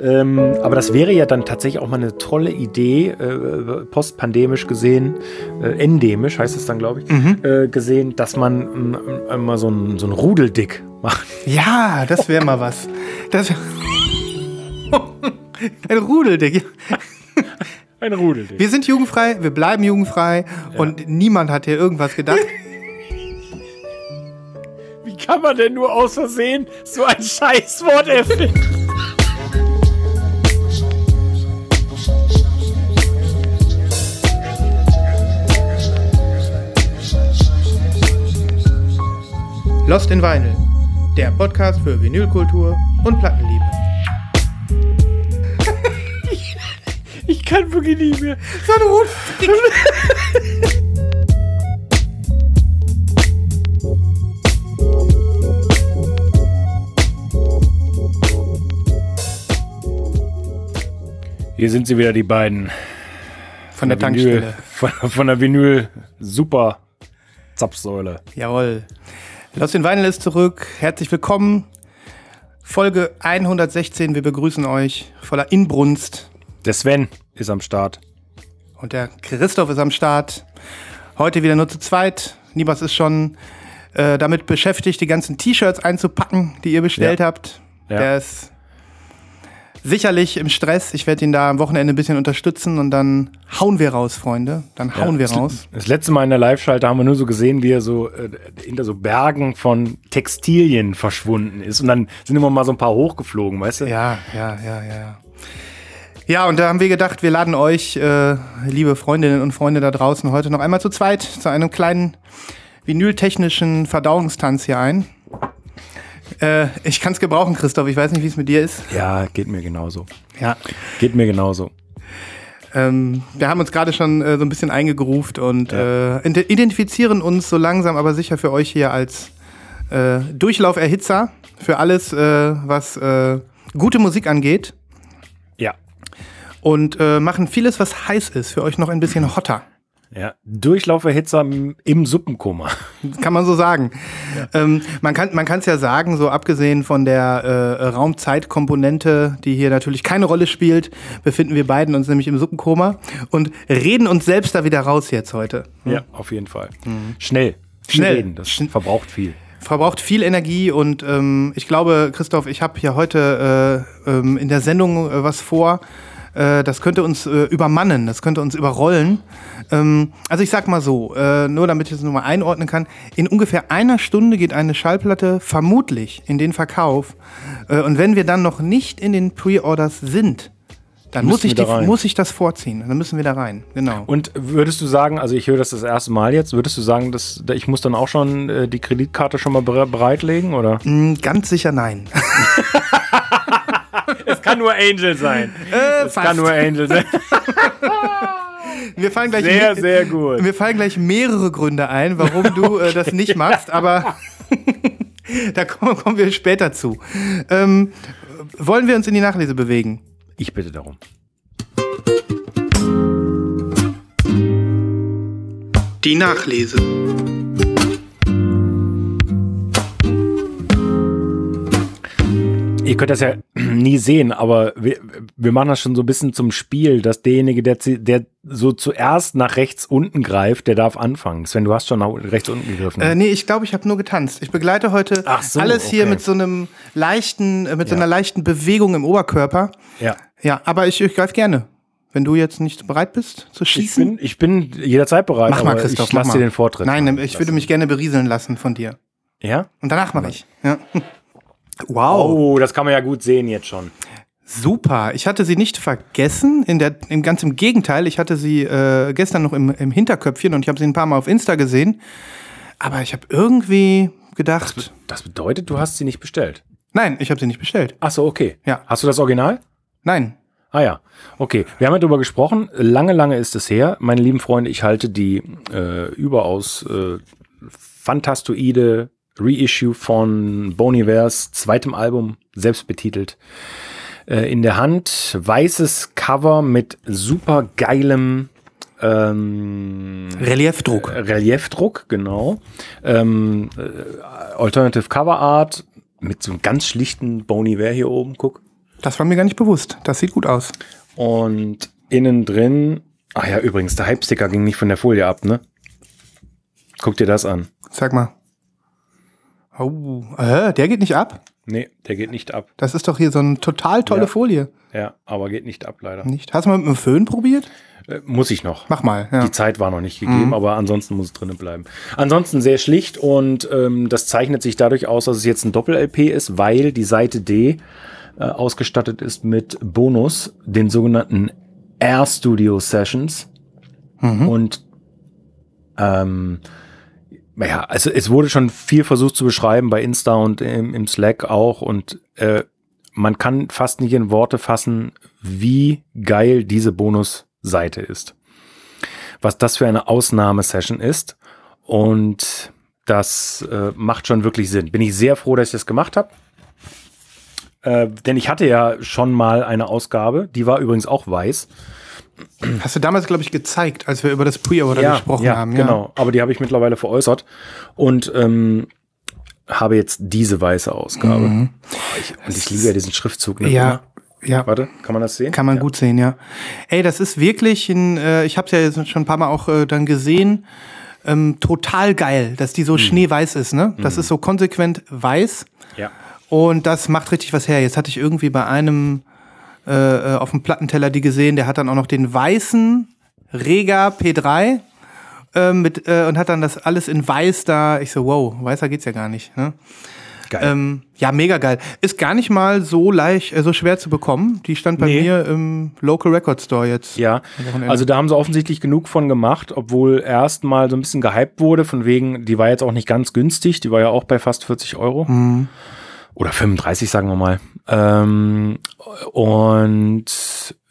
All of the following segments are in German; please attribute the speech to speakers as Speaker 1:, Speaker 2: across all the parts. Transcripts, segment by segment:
Speaker 1: Ähm, aber das wäre ja dann tatsächlich auch mal eine tolle Idee, äh, postpandemisch gesehen, äh, endemisch heißt es dann, glaube ich,
Speaker 2: Mhm.
Speaker 1: äh, gesehen, dass man äh, mal so ein, so ein Rudeldick macht.
Speaker 2: Ja, das wäre mal was. Das Ein Rudeldick.
Speaker 1: Ein Rudeldick.
Speaker 2: Wir sind jugendfrei, wir bleiben jugendfrei und niemand hat hier irgendwas gedacht.
Speaker 1: Wie kann man denn nur aus Versehen so ein Scheißwort erfinden?
Speaker 2: Lost in Vinyl, der Podcast für Vinylkultur und Plattenliebe.
Speaker 1: Ich kann wirklich nicht mehr.
Speaker 2: So ein Rudeldick.
Speaker 1: Hier sind sie wieder, die beiden.
Speaker 2: Von der
Speaker 1: Vinyl,
Speaker 2: Tankstelle.
Speaker 1: von, von der Vinyl Super Zapfsäule.
Speaker 2: Jawohl. Lost in Vinyl ist zurück. Herzlich willkommen. Folge 116. Wir begrüßen euch voller Inbrunst.
Speaker 1: Der Sven ist am Start.
Speaker 2: Und der Christoph ist am Start. Heute wieder nur zu zweit. Nibas ist schon äh, damit beschäftigt, die ganzen T-Shirts einzupacken, die ihr bestellt
Speaker 1: Ja.
Speaker 2: habt.
Speaker 1: Ja.
Speaker 2: Der ist sicherlich im Stress. Ich werde ihn da am Wochenende ein bisschen unterstützen und dann hauen wir raus, Freunde. Dann hauen wir
Speaker 1: das,
Speaker 2: raus.
Speaker 1: Das letzte Mal in der Live-Schalte haben wir nur so gesehen, wie er so äh, hinter so Bergen von Textilien verschwunden ist. Und dann sind immer mal so ein paar hochgeflogen, weißt du?
Speaker 2: Ja, ja, ja, ja. ja. Ja, und da haben wir gedacht, wir laden euch, äh, liebe Freundinnen und Freunde da draußen, heute noch einmal zu zweit zu einem kleinen vinyltechnischen Verdauungstanz hier ein. Äh, ich kann es gebrauchen, Christoph. Ich weiß nicht, wie es mit dir ist.
Speaker 1: Ja, geht mir genauso.
Speaker 2: Ja.
Speaker 1: Geht mir genauso.
Speaker 2: Ähm, wir haben uns gerade schon äh, so ein bisschen eingegruft und
Speaker 1: Ja.
Speaker 2: äh, ide- identifizieren uns so langsam, aber sicher für euch hier als äh, Durchlauferhitzer für alles, äh, was äh, gute Musik angeht.
Speaker 1: Ja.
Speaker 2: und machen vieles, was heiß ist, für euch noch ein bisschen hotter.
Speaker 1: Ja. Durchlauferhitzer im- Suppenkoma.
Speaker 2: Kann man so sagen. Ähm, man kann es ja sagen, so abgesehen von der äh, Raumzeitkomponente, die hier natürlich keine Rolle spielt, befinden wir beiden uns nämlich im Suppenkoma und reden uns selbst da wieder raus jetzt heute.
Speaker 1: Ja, auf jeden Fall. Schnell. Viel
Speaker 2: Schnell.
Speaker 1: Reden, das
Speaker 2: Schn-
Speaker 1: verbraucht viel.
Speaker 2: Verbraucht viel Energie und ähm, ich glaube, Christoph, ich habe hier heute äh, ähm, in der Sendung äh, was vor. Äh, das könnte uns äh, übermannen, das könnte uns überrollen. Ähm, also ich sag mal so, äh, nur damit ich es nochmal einordnen kann, in ungefähr einer Stunde geht eine Schallplatte vermutlich in den Verkauf. Äh, und wenn wir dann noch nicht in den Pre-Orders sind, dann muss ich, die,
Speaker 1: da rein.
Speaker 2: muss ich das vorziehen. Dann müssen wir da rein. Genau.
Speaker 1: Und würdest du sagen, also ich höre das das erste Mal jetzt, würdest du sagen, dass ich muss dann auch schon äh, die Kreditkarte schon mal bere- bereitlegen, oder?
Speaker 2: Mm, ganz sicher nein.
Speaker 1: Es kann nur Angel sein.
Speaker 2: Äh,
Speaker 1: Es kann nur Angel sein.
Speaker 2: Wir fallen gleich
Speaker 1: Sehr, sehr gut.
Speaker 2: Mir fallen gleich mehrere Gründe ein, warum du äh, das nicht machst, aber da kommen, kommen wir später zu. Ähm, wollen wir uns in die Nachlese bewegen?
Speaker 1: Ich bitte darum.
Speaker 2: Die Nachlese.
Speaker 1: Ihr könnt das ja nie sehen, aber wir, wir machen das schon so ein bisschen zum Spiel, dass derjenige, der, der so zuerst nach rechts unten greift, der darf anfangen. Sven, du hast schon nach rechts unten gegriffen.
Speaker 2: Äh, nee, ich glaube, ich habe nur getanzt. Ich begleite heute
Speaker 1: so,
Speaker 2: alles hier
Speaker 1: okay.
Speaker 2: mit so einem leichten, äh, mit so
Speaker 1: Ja.
Speaker 2: einer leichten Bewegung im Oberkörper.
Speaker 1: ja.
Speaker 2: Ja, aber ich, ich greife gerne. Wenn du jetzt nicht bereit bist zu
Speaker 1: Ich
Speaker 2: schießen.
Speaker 1: bin, ich bin jederzeit bereit,
Speaker 2: mach mal, Christoph.
Speaker 1: ich lasse
Speaker 2: mach
Speaker 1: dir den Vortritt.
Speaker 2: Nein, ich würde mich gerne berieseln lassen von dir.
Speaker 1: Ja?
Speaker 2: Und danach mache ich. Ja. Wow.
Speaker 1: Oh, das kann man ja gut sehen jetzt schon.
Speaker 2: Super. Ich hatte sie nicht vergessen. In der, im, ganz im Gegenteil. Ich hatte sie äh, gestern noch im, im Hinterköpfchen und ich habe sie ein paar Mal auf Insta gesehen. Aber ich habe irgendwie gedacht.
Speaker 1: Das bedeutet, du hast sie nicht bestellt.
Speaker 2: Nein, ich habe sie nicht bestellt.
Speaker 1: Ach so, okay.
Speaker 2: Ja.
Speaker 1: Hast du das Original?
Speaker 2: Nein.
Speaker 1: Ah ja, okay. Wir haben ja darüber gesprochen. Lange, lange ist es her. Meine lieben Freunde, ich halte die äh, überaus äh, fantastoide Reissue von Bon Ivers zweitem Album, selbst betitelt, äh, in der Hand. Weißes Cover mit super geilem ähm,
Speaker 2: Reliefdruck.
Speaker 1: Reliefdruck, genau. Ähm, äh, Alternative Cover Art mit so einem ganz schlichten Bon Iver hier oben, guck.
Speaker 2: Das war mir gar nicht bewusst. Das sieht gut aus.
Speaker 1: Und innen drin, ach ja, übrigens, der Hype-Sticker ging nicht von der Folie ab, ne? Guck dir das an.
Speaker 2: Sag mal. Oh, äh, der geht nicht ab?
Speaker 1: Nee, der geht nicht ab.
Speaker 2: Das ist doch hier so eine total tolle
Speaker 1: Ja.
Speaker 2: Folie.
Speaker 1: Ja, aber geht nicht ab, leider.
Speaker 2: Nicht? Hast du mal mit dem Föhn probiert?
Speaker 1: Äh, muss ich noch.
Speaker 2: Mach mal. Ja.
Speaker 1: Die Zeit war noch nicht gegeben, aber ansonsten muss es drinnen bleiben. Ansonsten sehr schlicht und ähm, das zeichnet sich dadurch aus, dass es jetzt ein Doppel-LP ist, weil die Seite D äh, ausgestattet ist mit Bonus, den sogenannten Air Studio Sessions. Und ähm, ja, also es wurde schon viel versucht zu beschreiben bei Insta und im, im Slack auch und äh, man kann fast nicht in Worte fassen, wie geil diese Bonusseite ist. Was das für eine Ausnahmesession ist und das äh, macht schon wirklich Sinn. Bin ich sehr froh, dass ich das gemacht habe. Äh, denn ich hatte ja schon mal eine Ausgabe, die war übrigens auch weiß.
Speaker 2: Hast du damals, glaube ich, gezeigt, als wir über das Pre-Order gesprochen
Speaker 1: ja,
Speaker 2: haben. Ja.
Speaker 1: Genau, aber die habe ich mittlerweile veräußert und ähm, habe jetzt diese weiße Ausgabe.
Speaker 2: Mhm.
Speaker 1: Ich, und ich liebe ja diesen Schriftzug. Ne?
Speaker 2: Ja, ja.
Speaker 1: Warte, kann man das sehen?
Speaker 2: Kann man gut sehen, ja. Ey, das ist wirklich ein, äh, ich habe es ja jetzt schon ein paar Mal auch äh, dann gesehen, ähm, total geil, dass die so
Speaker 1: Mhm.
Speaker 2: schneeweiß ist, ne? Das ist so konsequent weiß
Speaker 1: Ja.
Speaker 2: und das macht richtig was her. Jetzt hatte ich irgendwie bei einem äh, äh, auf dem Plattenteller die gesehen, der hat dann auch noch den weißen Rega P3 äh, mit, äh, und hat dann das alles in weiß da. Ich so, wow, weißer geht's ja gar nicht, ne?
Speaker 1: Geil.
Speaker 2: Ähm, ja, mega geil. Ist gar nicht mal so leicht, äh, so schwer zu bekommen. Die stand bei
Speaker 1: Nee.
Speaker 2: mir im Local Record Store jetzt.
Speaker 1: Ja, also da haben sie offensichtlich genug von gemacht, obwohl erst mal so ein bisschen gehypt wurde, von wegen, die war jetzt auch nicht ganz günstig, die war ja auch bei fast 40 Euro.
Speaker 2: Mhm.
Speaker 1: Oder 35, sagen wir mal. Ähm, und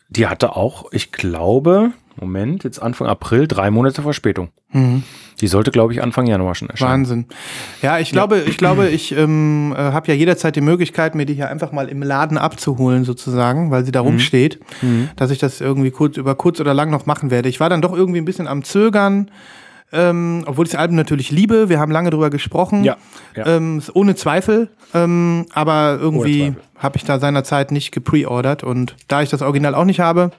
Speaker 1: die hatte auch, ich glaube, Moment, jetzt Anfang April, drei Monate Verspätung. Die sollte, glaube ich, Anfang Januar schon erscheinen.
Speaker 2: Wahnsinn. Ja, ich glaube, ich glaube, ich ähm, äh, habe ja jederzeit die Möglichkeit, mir die hier einfach mal im Laden abzuholen, sozusagen, weil sie da rumsteht, dass ich das irgendwie kurz über kurz oder lang noch machen werde. Ich war dann doch irgendwie ein bisschen am Zögern, ähm, obwohl ich das Album natürlich liebe. Wir haben lange drüber gesprochen.
Speaker 1: Ja, ja.
Speaker 2: Ähm, ohne Zweifel. Ähm, aber irgendwie habe ich da seinerzeit nicht gepreordert und da ich das Original auch nicht habe,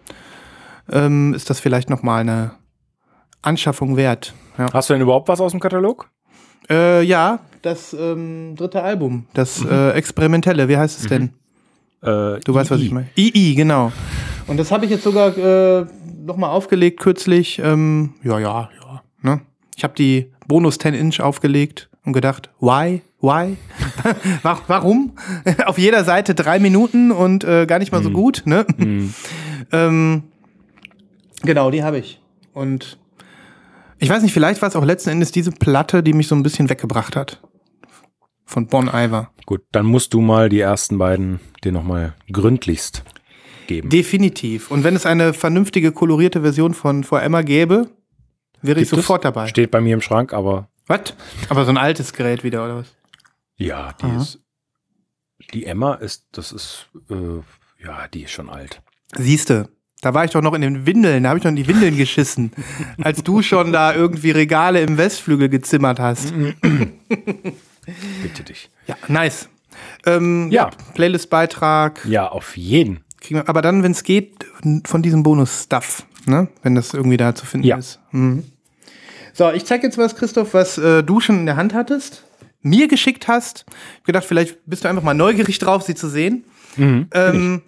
Speaker 2: ähm, ist das vielleicht noch mal eine Anschaffung wert. Ja.
Speaker 1: Hast du denn überhaupt was aus dem Katalog?
Speaker 2: Äh, ja, das ähm, dritte Album, das
Speaker 1: Mhm.
Speaker 2: äh, Experimentelle, wie heißt es denn?
Speaker 1: Äh,
Speaker 2: Du weißt, was ich meine. II, genau. Und das habe ich jetzt sogar äh, nochmal aufgelegt kürzlich. Ähm, ja, ja. Ne? Ich habe die Bonus 10 Inch aufgelegt und gedacht, why? Why? Wa- Warum? Auf jeder Seite drei Minuten und äh, gar nicht mal
Speaker 1: Mhm.
Speaker 2: so gut. Ne? ähm, genau, die habe ich. Und ich weiß nicht, vielleicht war es auch letzten Endes diese Platte, die mich so ein bisschen weggebracht hat. Von Bon Iver.
Speaker 1: Gut, dann musst du mal die ersten beiden dir nochmal gründlichst geben.
Speaker 2: Definitiv. Und wenn es eine vernünftige kolorierte Version von For Emma gäbe, wäre ich
Speaker 1: es?
Speaker 2: sofort dabei.
Speaker 1: Steht bei mir im Schrank, aber
Speaker 2: Was? Aber so ein altes Gerät wieder, oder was?
Speaker 1: ja, die ist. Die Emma ist, das ist, äh, ja, die ist schon alt.
Speaker 2: Siehste, da war ich doch noch in den Windeln, da habe ich noch in die Windeln geschissen, als du schon da irgendwie Regale im Westflügel gezimmert hast.
Speaker 1: Bitte dich.
Speaker 2: Ja, nice. Ähm,
Speaker 1: Ja.
Speaker 2: Playlist-Beitrag.
Speaker 1: Ja, auf jeden.
Speaker 2: Wir, aber dann, wenn es geht, von diesem Bonus-Stuff, ne? Wenn das irgendwie da zu finden
Speaker 1: Ja.
Speaker 2: ist. Mhm. So, ich zeig jetzt was, Christoph, was äh, du schon in der Hand hattest, mir geschickt hast. Ich hab gedacht, vielleicht bist du einfach mal neugierig drauf, sie zu sehen. ähm,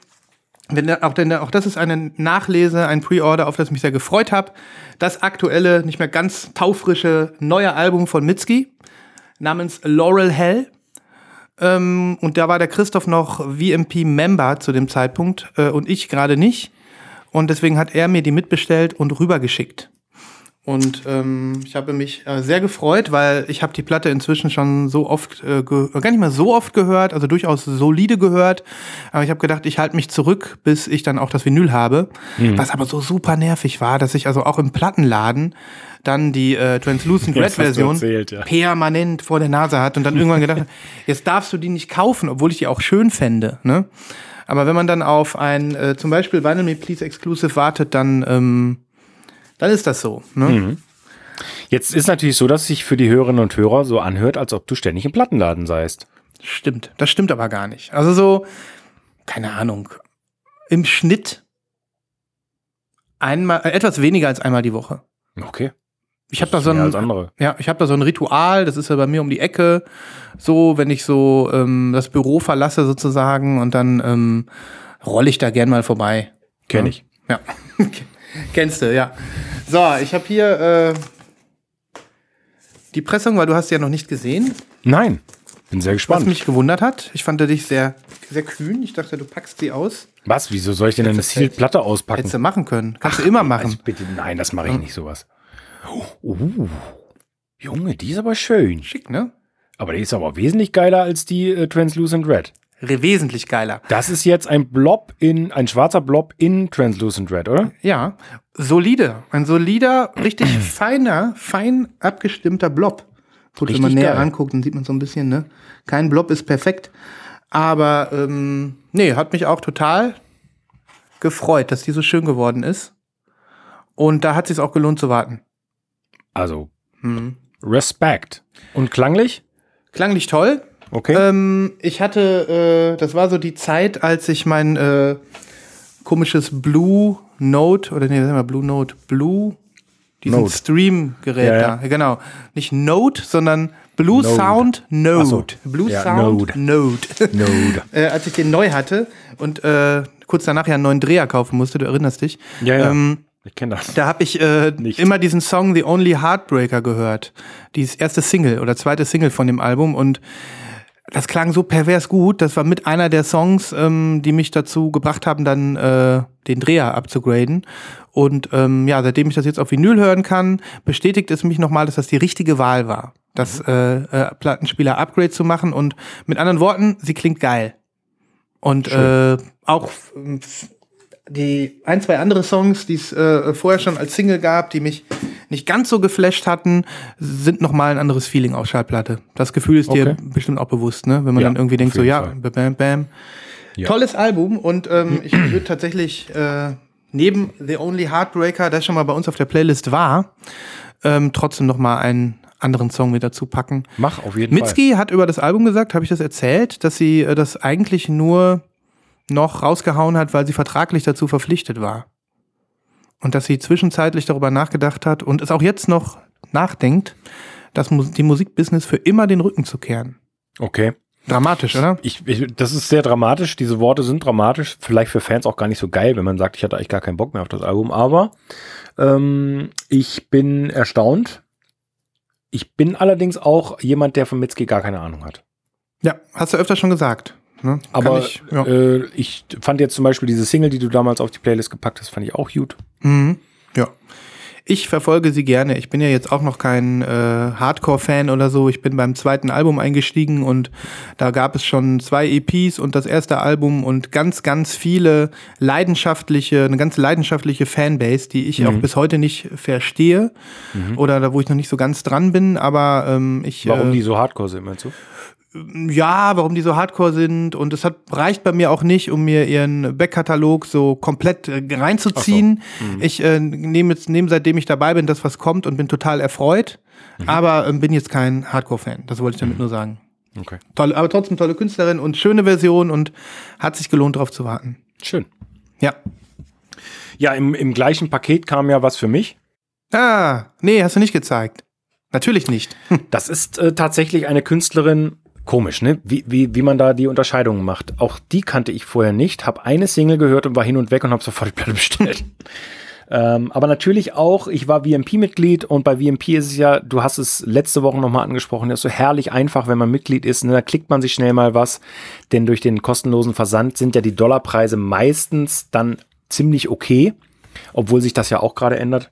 Speaker 2: wenn, auch, denn auch das ist eine Nachlese, ein Pre-Order, auf das ich mich sehr gefreut habe. Das aktuelle, nicht mehr ganz taufrische neue Album von Mitski namens Laurel Hell. Ähm, und da war der Christoph noch VMP-Member zu dem Zeitpunkt äh, und ich gerade nicht. Und deswegen hat er mir die mitbestellt und rübergeschickt. Und ähm, ich habe mich äh, sehr gefreut, weil ich habe die Platte inzwischen schon so oft, äh, ge- gar nicht mal so oft gehört, also durchaus solide gehört. Aber ich habe gedacht, ich halte mich zurück, bis ich dann auch das Vinyl habe. Was aber so super nervig war, dass ich also auch im Plattenladen dann die äh, Translucent Red Version
Speaker 1: erzählt, ja.
Speaker 2: permanent vor der Nase hat und dann irgendwann gedacht, jetzt darfst du die nicht kaufen, obwohl ich die auch schön fände. Ne? Aber wenn man dann auf ein äh, zum Beispiel Vinyl Me Please Exclusive wartet, dann, ähm, dann ist das so. Ne?
Speaker 1: Mhm. Jetzt ist natürlich so, dass sich für die Hörerinnen und Hörer so anhört, als ob du ständig im Plattenladen seist.
Speaker 2: Stimmt, das stimmt aber gar nicht. Also so keine Ahnung, im Schnitt einmal, äh, etwas weniger als einmal die Woche.
Speaker 1: Okay.
Speaker 2: Ich habe da so ein, ja, ich habe da so ein Ritual, das ist ja bei mir um die Ecke, so, wenn ich so ähm, das Büro verlasse sozusagen und dann ähm, rolle ich da gern mal vorbei.
Speaker 1: Kenn
Speaker 2: Ja.
Speaker 1: ich.
Speaker 2: Ja. Kennst du, ja. So, ich habe hier äh, die Pressung, weil du hast sie ja noch nicht gesehen.
Speaker 1: Nein. Bin sehr
Speaker 2: Was
Speaker 1: gespannt.
Speaker 2: mich gewundert hat. Ich fand dich sehr, sehr kühn. Ich dachte, du packst sie aus.
Speaker 1: Was? Wieso soll ich denn eine Sealed Platte auspacken?
Speaker 2: Hättest du machen können. Kannst du immer machen.
Speaker 1: Also bitte, nein, das mache ich nicht sowas. Uh, Junge, die ist aber schön.
Speaker 2: Schick, ne?
Speaker 1: Aber die ist aber wesentlich geiler als die äh, Translucent Red.
Speaker 2: Re- Wesentlich geiler.
Speaker 1: Das ist jetzt ein Blob in, ein schwarzer Blob in Translucent Red, oder?
Speaker 2: Ja, solide. Ein solider, richtig feiner, fein abgestimmter Blob. Gut, wenn man näher
Speaker 1: geil.
Speaker 2: ranguckt, dann sieht man so ein bisschen, ne? Kein Blob ist perfekt. Aber, ähm, nee, hat mich auch total gefreut, dass die so schön geworden ist. Und da hat es sich auch gelohnt zu warten.
Speaker 1: Also,
Speaker 2: Mhm.
Speaker 1: Respekt. Und klanglich?
Speaker 2: Klanglich toll.
Speaker 1: Okay.
Speaker 2: Ähm, ich hatte, äh, das war so die Zeit, als ich mein äh, komisches Blue Note, oder nee, was sagen wir, Blue Note, Blue, diesen
Speaker 1: Note.
Speaker 2: Stream-Gerät
Speaker 1: Ja, ja.
Speaker 2: da, genau. Nicht Note, sondern Blue
Speaker 1: Node.
Speaker 2: Sound Node.
Speaker 1: Ach so.
Speaker 2: Blue
Speaker 1: Ja,
Speaker 2: Sound Node.
Speaker 1: Node.
Speaker 2: äh, als ich den neu hatte und äh, kurz danach ja einen neuen Dreher kaufen musste, du erinnerst dich.
Speaker 1: Ja, ja.
Speaker 2: Ähm,
Speaker 1: ich kenne das.
Speaker 2: da habe ich äh, immer diesen Song The Only Heartbreaker gehört. Dieses erste Single oder zweite Single von dem Album und das klang so pervers gut. Das war mit einer der Songs, ähm, die mich dazu gebracht haben, dann äh, den Dreher abzugraden. Und ähm, ja, seitdem ich das jetzt auf Vinyl hören kann, bestätigt es mich nochmal, dass das die richtige Wahl war, das äh, äh, Plattenspieler-Upgrade zu machen. Und mit anderen Worten, sie klingt geil. Und äh, auch ähm, die ein, zwei andere Songs, die es äh, vorher schon als Single gab, die mich nicht ganz so geflasht hatten, sind nochmal ein anderes Feeling auf Schallplatte. Das Gefühl ist dir
Speaker 1: Okay.
Speaker 2: bestimmt auch bewusst, ne? Wenn man
Speaker 1: Ja,
Speaker 2: dann irgendwie denkt, so ja,
Speaker 1: Fall.
Speaker 2: bam, bam.
Speaker 1: Ja.
Speaker 2: Tolles Album und ähm, ich würde tatsächlich äh, neben The Only Heartbreaker, der schon mal bei uns auf der Playlist war, ähm, trotzdem nochmal einen anderen Song mit dazu packen.
Speaker 1: Mach auf jeden
Speaker 2: Mitski hat über das Album gesagt, habe ich das erzählt, dass sie äh, das eigentlich nur noch rausgehauen hat, weil sie vertraglich dazu verpflichtet war. Und dass sie zwischenzeitlich darüber nachgedacht hat und es auch jetzt noch nachdenkt, das die Musikbusiness für immer den Rücken zu kehren.
Speaker 1: Okay.
Speaker 2: Dramatisch, oder?
Speaker 1: Ich, ich, das ist sehr dramatisch. Diese Worte sind dramatisch. Vielleicht für Fans auch gar nicht so geil, wenn man sagt, ich hatte eigentlich gar keinen Bock mehr auf das Album. Aber ähm, ich bin erstaunt. Ich bin allerdings auch jemand, der von Mitski gar keine Ahnung hat.
Speaker 2: Ja, hast du öfter schon gesagt. Ne?
Speaker 1: Aber
Speaker 2: ich, ja.
Speaker 1: äh, ich fand jetzt zum Beispiel diese Single, die du damals auf die Playlist gepackt hast, fand ich auch gut.
Speaker 2: Mhm. Ja. Ich verfolge sie gerne. Ich bin ja jetzt auch noch kein äh, Hardcore-Fan oder so. Ich bin beim zweiten Album eingestiegen und da gab es schon zwei EPs und das erste Album und ganz, ganz viele leidenschaftliche, eine ganz leidenschaftliche Fanbase, die ich auch bis heute nicht verstehe oder da, wo ich noch nicht so ganz dran bin. Aber ähm, ich.
Speaker 1: Warum
Speaker 2: äh,
Speaker 1: die so hardcore sind, meinst du?
Speaker 2: Ja, warum die so hardcore sind und es hat reicht bei mir auch nicht, um mir ihren Backkatalog so komplett äh, reinzuziehen. Ich äh, nehme jetzt nehme seitdem ich dabei bin, das was kommt und bin total erfreut, aber ähm, bin jetzt kein Hardcore-Fan. Das wollte ich damit nur sagen.
Speaker 1: Okay.
Speaker 2: Toll, aber trotzdem tolle Künstlerin und schöne Version und hat sich gelohnt, darauf zu warten.
Speaker 1: Schön.
Speaker 2: Ja.
Speaker 1: Ja, im, im gleichen Paket kam ja was für mich.
Speaker 2: Ah, nee, hast du nicht gezeigt. Natürlich nicht.
Speaker 1: Das ist äh, tatsächlich eine Künstlerin, komisch, ne? Wie, wie, wie man da die Unterscheidungen macht. Auch die kannte ich vorher nicht, habe eine Single gehört und war hin und weg und habe sofort die Platte bestellt. ähm, aber natürlich auch, ich war VMP-Mitglied und bei VMP ist es ja, du hast es letzte Woche nochmal angesprochen, ist so herrlich einfach, wenn man Mitglied ist. Ne? Da klickt man sich schnell mal was, denn durch den kostenlosen Versand sind ja die Dollarpreise meistens dann ziemlich okay, obwohl sich das ja auch gerade ändert.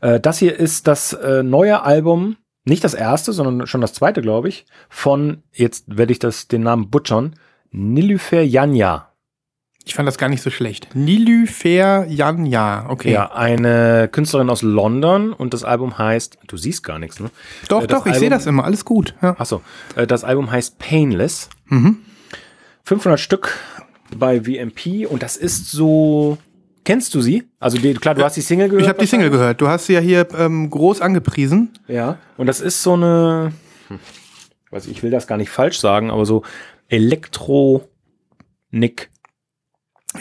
Speaker 1: Äh, das hier ist das äh, neue Album, nicht das erste, sondern schon das zweite, glaube ich, von, jetzt werde ich das den Namen butchern, Nilüfer Janja.
Speaker 2: Ich fand das gar nicht so schlecht. Nilüfer Janja, okay.
Speaker 1: Ja, eine Künstlerin aus London und das Album heißt, du siehst gar nichts, ne?
Speaker 2: Doch,
Speaker 1: Äh, das
Speaker 2: doch, ich sehe
Speaker 1: Album-
Speaker 2: das immer, alles gut. Ja.
Speaker 1: Achso, äh, das Album heißt Painless.
Speaker 2: Mhm.
Speaker 1: 500 Stück bei VMP und das ist so, kennst du sie? Also die, klar, du hast die Single gehört.
Speaker 2: Ich habe die Single gehört. Du hast sie ja hier ähm, groß angepriesen.
Speaker 1: Ja. Und das ist so eine, hm, weiß ich, ich will das gar nicht falsch sagen, aber so Elektro Nick.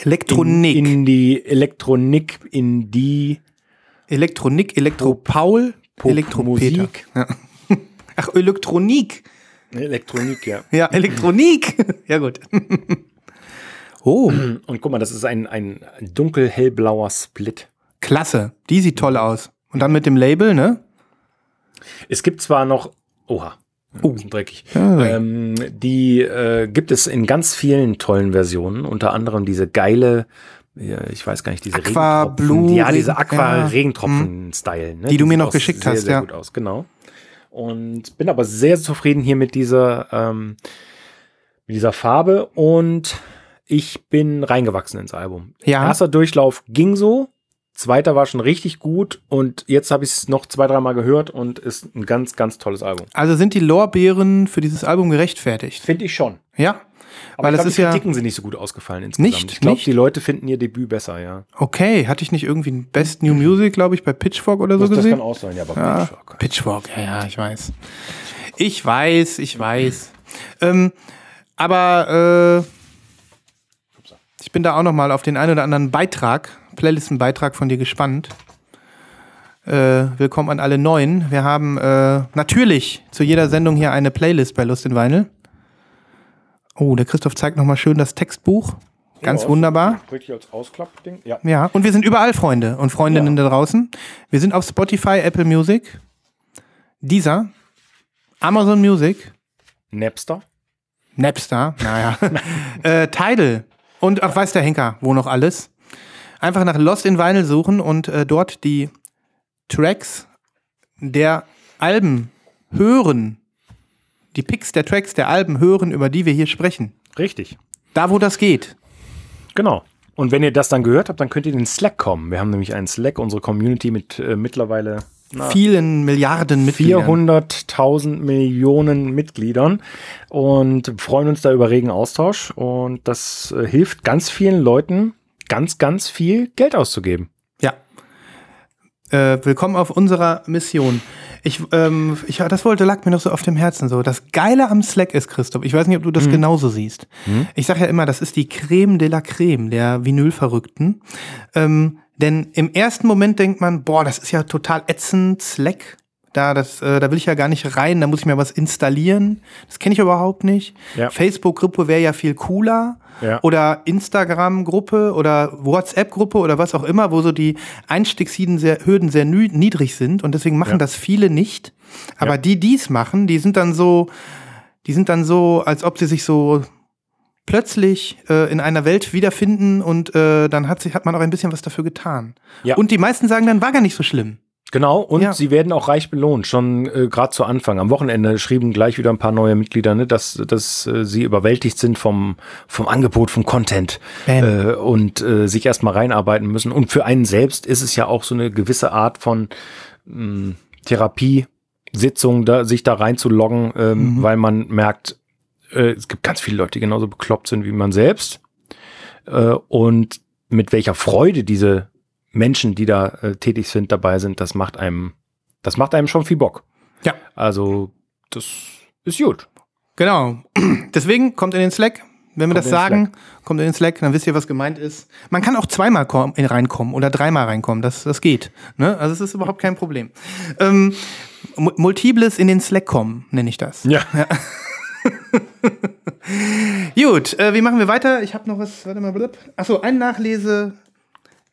Speaker 2: Elektronik.
Speaker 1: In, in die Elektronik, in die
Speaker 2: Elektronik, Elektro-Paul, Elektro-Peter. Ja. Ach, Elektronik.
Speaker 1: Elektronik, ja.
Speaker 2: Ja, Elektronik. ja, gut. oh,
Speaker 1: Und guck mal, das ist ein, ein dunkel-hellblauer Split.
Speaker 2: klasse. Die sieht toll aus. Und dann mit dem Label, ne?
Speaker 1: Es gibt zwar noch, oha,
Speaker 2: Oh.
Speaker 1: bisschen dreckig.
Speaker 2: Ja,
Speaker 1: Ähm, die äh, gibt es in ganz vielen tollen Versionen, unter anderem diese geile, ich weiß gar nicht, diese
Speaker 2: Aqua
Speaker 1: Regentropfen.
Speaker 2: Blue
Speaker 1: Ja, diese
Speaker 2: Regen-
Speaker 1: Aqua
Speaker 2: ja.
Speaker 1: Regentropfen-Style. Ne?
Speaker 2: Die du mir noch geschickt
Speaker 1: sehr,
Speaker 2: hast,
Speaker 1: sehr
Speaker 2: ja.
Speaker 1: gut aus, genau. Und bin aber sehr zufrieden hier mit dieser, ähm, mit dieser Farbe und ich bin reingewachsen ins Album.
Speaker 2: Ja.
Speaker 1: Erster Durchlauf ging so, zweiter war schon richtig gut und jetzt habe ich es noch zwei, dreimal gehört und ist ein ganz, ganz tolles Album.
Speaker 2: Also sind die Lorbeeren für dieses Album gerechtfertigt?
Speaker 1: Finde ich schon.
Speaker 2: Ja.
Speaker 1: Aber
Speaker 2: Weil
Speaker 1: ich
Speaker 2: das
Speaker 1: glaub,
Speaker 2: ist
Speaker 1: die
Speaker 2: ja.
Speaker 1: Kritiken sind nicht so gut ausgefallen insgesamt.
Speaker 2: Nicht?
Speaker 1: Ich glaube,
Speaker 2: Nicht?
Speaker 1: die Leute finden ihr Debüt besser, ja.
Speaker 2: Okay, hatte ich nicht irgendwie ein Best New Music, glaube ich, bei Pitchfork oder so
Speaker 1: Das, das
Speaker 2: gesehen?
Speaker 1: kann auch sein, ja, aber
Speaker 2: Ja,
Speaker 1: Pitchfork.
Speaker 2: Pitchfork, ja, ja, ich weiß. Ich weiß, ich weiß. Ähm, aber äh, ich bin da auch noch mal auf den einen oder anderen Beitrag, Playlistenbeitrag von dir gespannt. Äh, willkommen an alle Neuen. Wir haben äh, natürlich zu jeder Sendung hier eine Playlist bei Lust in Vinyl. Oh, der Christoph zeigt noch mal schön das Textbuch. Ganz
Speaker 1: Ja,
Speaker 2: wunderbar.
Speaker 1: Richtig als Ausklappding. Ja.
Speaker 2: Ja, und wir sind überall Freunde und Freundinnen da draußen. Wir sind auf Spotify, Apple Music, Deezer, Amazon Music,
Speaker 1: Napster.
Speaker 2: Napster, naja, äh, Tidal und ach, weiß der Henker, wo noch alles. Einfach nach Lost in Vinyl suchen und äh, dort die Tracks der Alben hören. Die Picks der Tracks der Alben hören, über die wir hier sprechen.
Speaker 1: Richtig.
Speaker 2: Da, wo das geht.
Speaker 1: Genau. Und wenn ihr das dann gehört habt, dann könnt ihr in den Slack kommen. Wir haben nämlich einen Slack, unsere Community mit äh, mittlerweile na,
Speaker 2: Vielen Milliarden Mitgliedern.
Speaker 1: 400.000 Millionen Mitgliedern und freuen uns da über regen Austausch. Und das äh, hilft ganz vielen Leuten, ganz, ganz viel Geld auszugeben.
Speaker 2: Ja. Äh, willkommen auf unserer Mission. Ich, ähm, ich, das wollte, lag mir noch so auf dem Herzen so. Das Geile am Slack ist, Christoph, ich weiß nicht, ob du das genauso siehst. Ich sage ja immer, das ist die Creme de la Creme der Vinylverrückten. Ähm, denn im ersten Moment denkt man, boah, das ist ja total ätzend, Slack. Da, das, äh, da will ich ja gar nicht rein, da muss ich mir was installieren. Das kenne ich überhaupt nicht.
Speaker 1: Ja.
Speaker 2: Facebook-Gruppe wäre ja viel cooler.
Speaker 1: Ja.
Speaker 2: Oder Instagram-Gruppe oder WhatsApp-Gruppe oder was auch immer, wo so die Einstiegshürden sehr, Hürden sehr niedrig sind und deswegen machen
Speaker 1: Ja.
Speaker 2: das viele nicht. Aber die, die es machen, die sind dann so, die sind dann so, als ob sie sich so plötzlich äh, in einer Welt wiederfinden und äh, dann hat, sich, hat man auch ein bisschen was dafür getan.
Speaker 1: Ja.
Speaker 2: Und die meisten sagen dann, war gar nicht so schlimm.
Speaker 1: Genau, und
Speaker 2: Ja.
Speaker 1: sie werden auch reich belohnt. Schon äh, gerade zu Anfang. Am Wochenende schrieben gleich wieder ein paar neue Mitglieder, ne, dass, dass äh, sie überwältigt sind vom, vom Angebot, vom Content äh, und äh, sich erstmal reinarbeiten müssen. Und für einen selbst ist es ja auch so eine gewisse Art von mh, Therapiesitzung, da, sich da reinzuloggen, ähm, weil man merkt, äh, es gibt ganz viele Leute, die genauso bekloppt sind wie man selbst. Äh, und mit welcher Freude diese Menschen, die da äh, tätig sind, dabei sind, das macht einem, das macht einem schon viel Bock.
Speaker 2: Ja.
Speaker 1: Also, das ist gut.
Speaker 2: Genau. Deswegen kommt in den Slack. Wenn wir
Speaker 1: Kommt
Speaker 2: das sagen, kommt in den Slack, dann wisst ihr, was gemeint ist. Man kann auch zweimal komm, in, reinkommen oder dreimal reinkommen. Das, das geht. Ne? Also es ist überhaupt kein Problem. Ähm, mu- Multiples in den Slack kommen, nenne ich das.
Speaker 1: Ja.
Speaker 2: Gut, äh, wie machen wir weiter? Ich habe noch was, warte mal, blub. Achso, ein Nachlese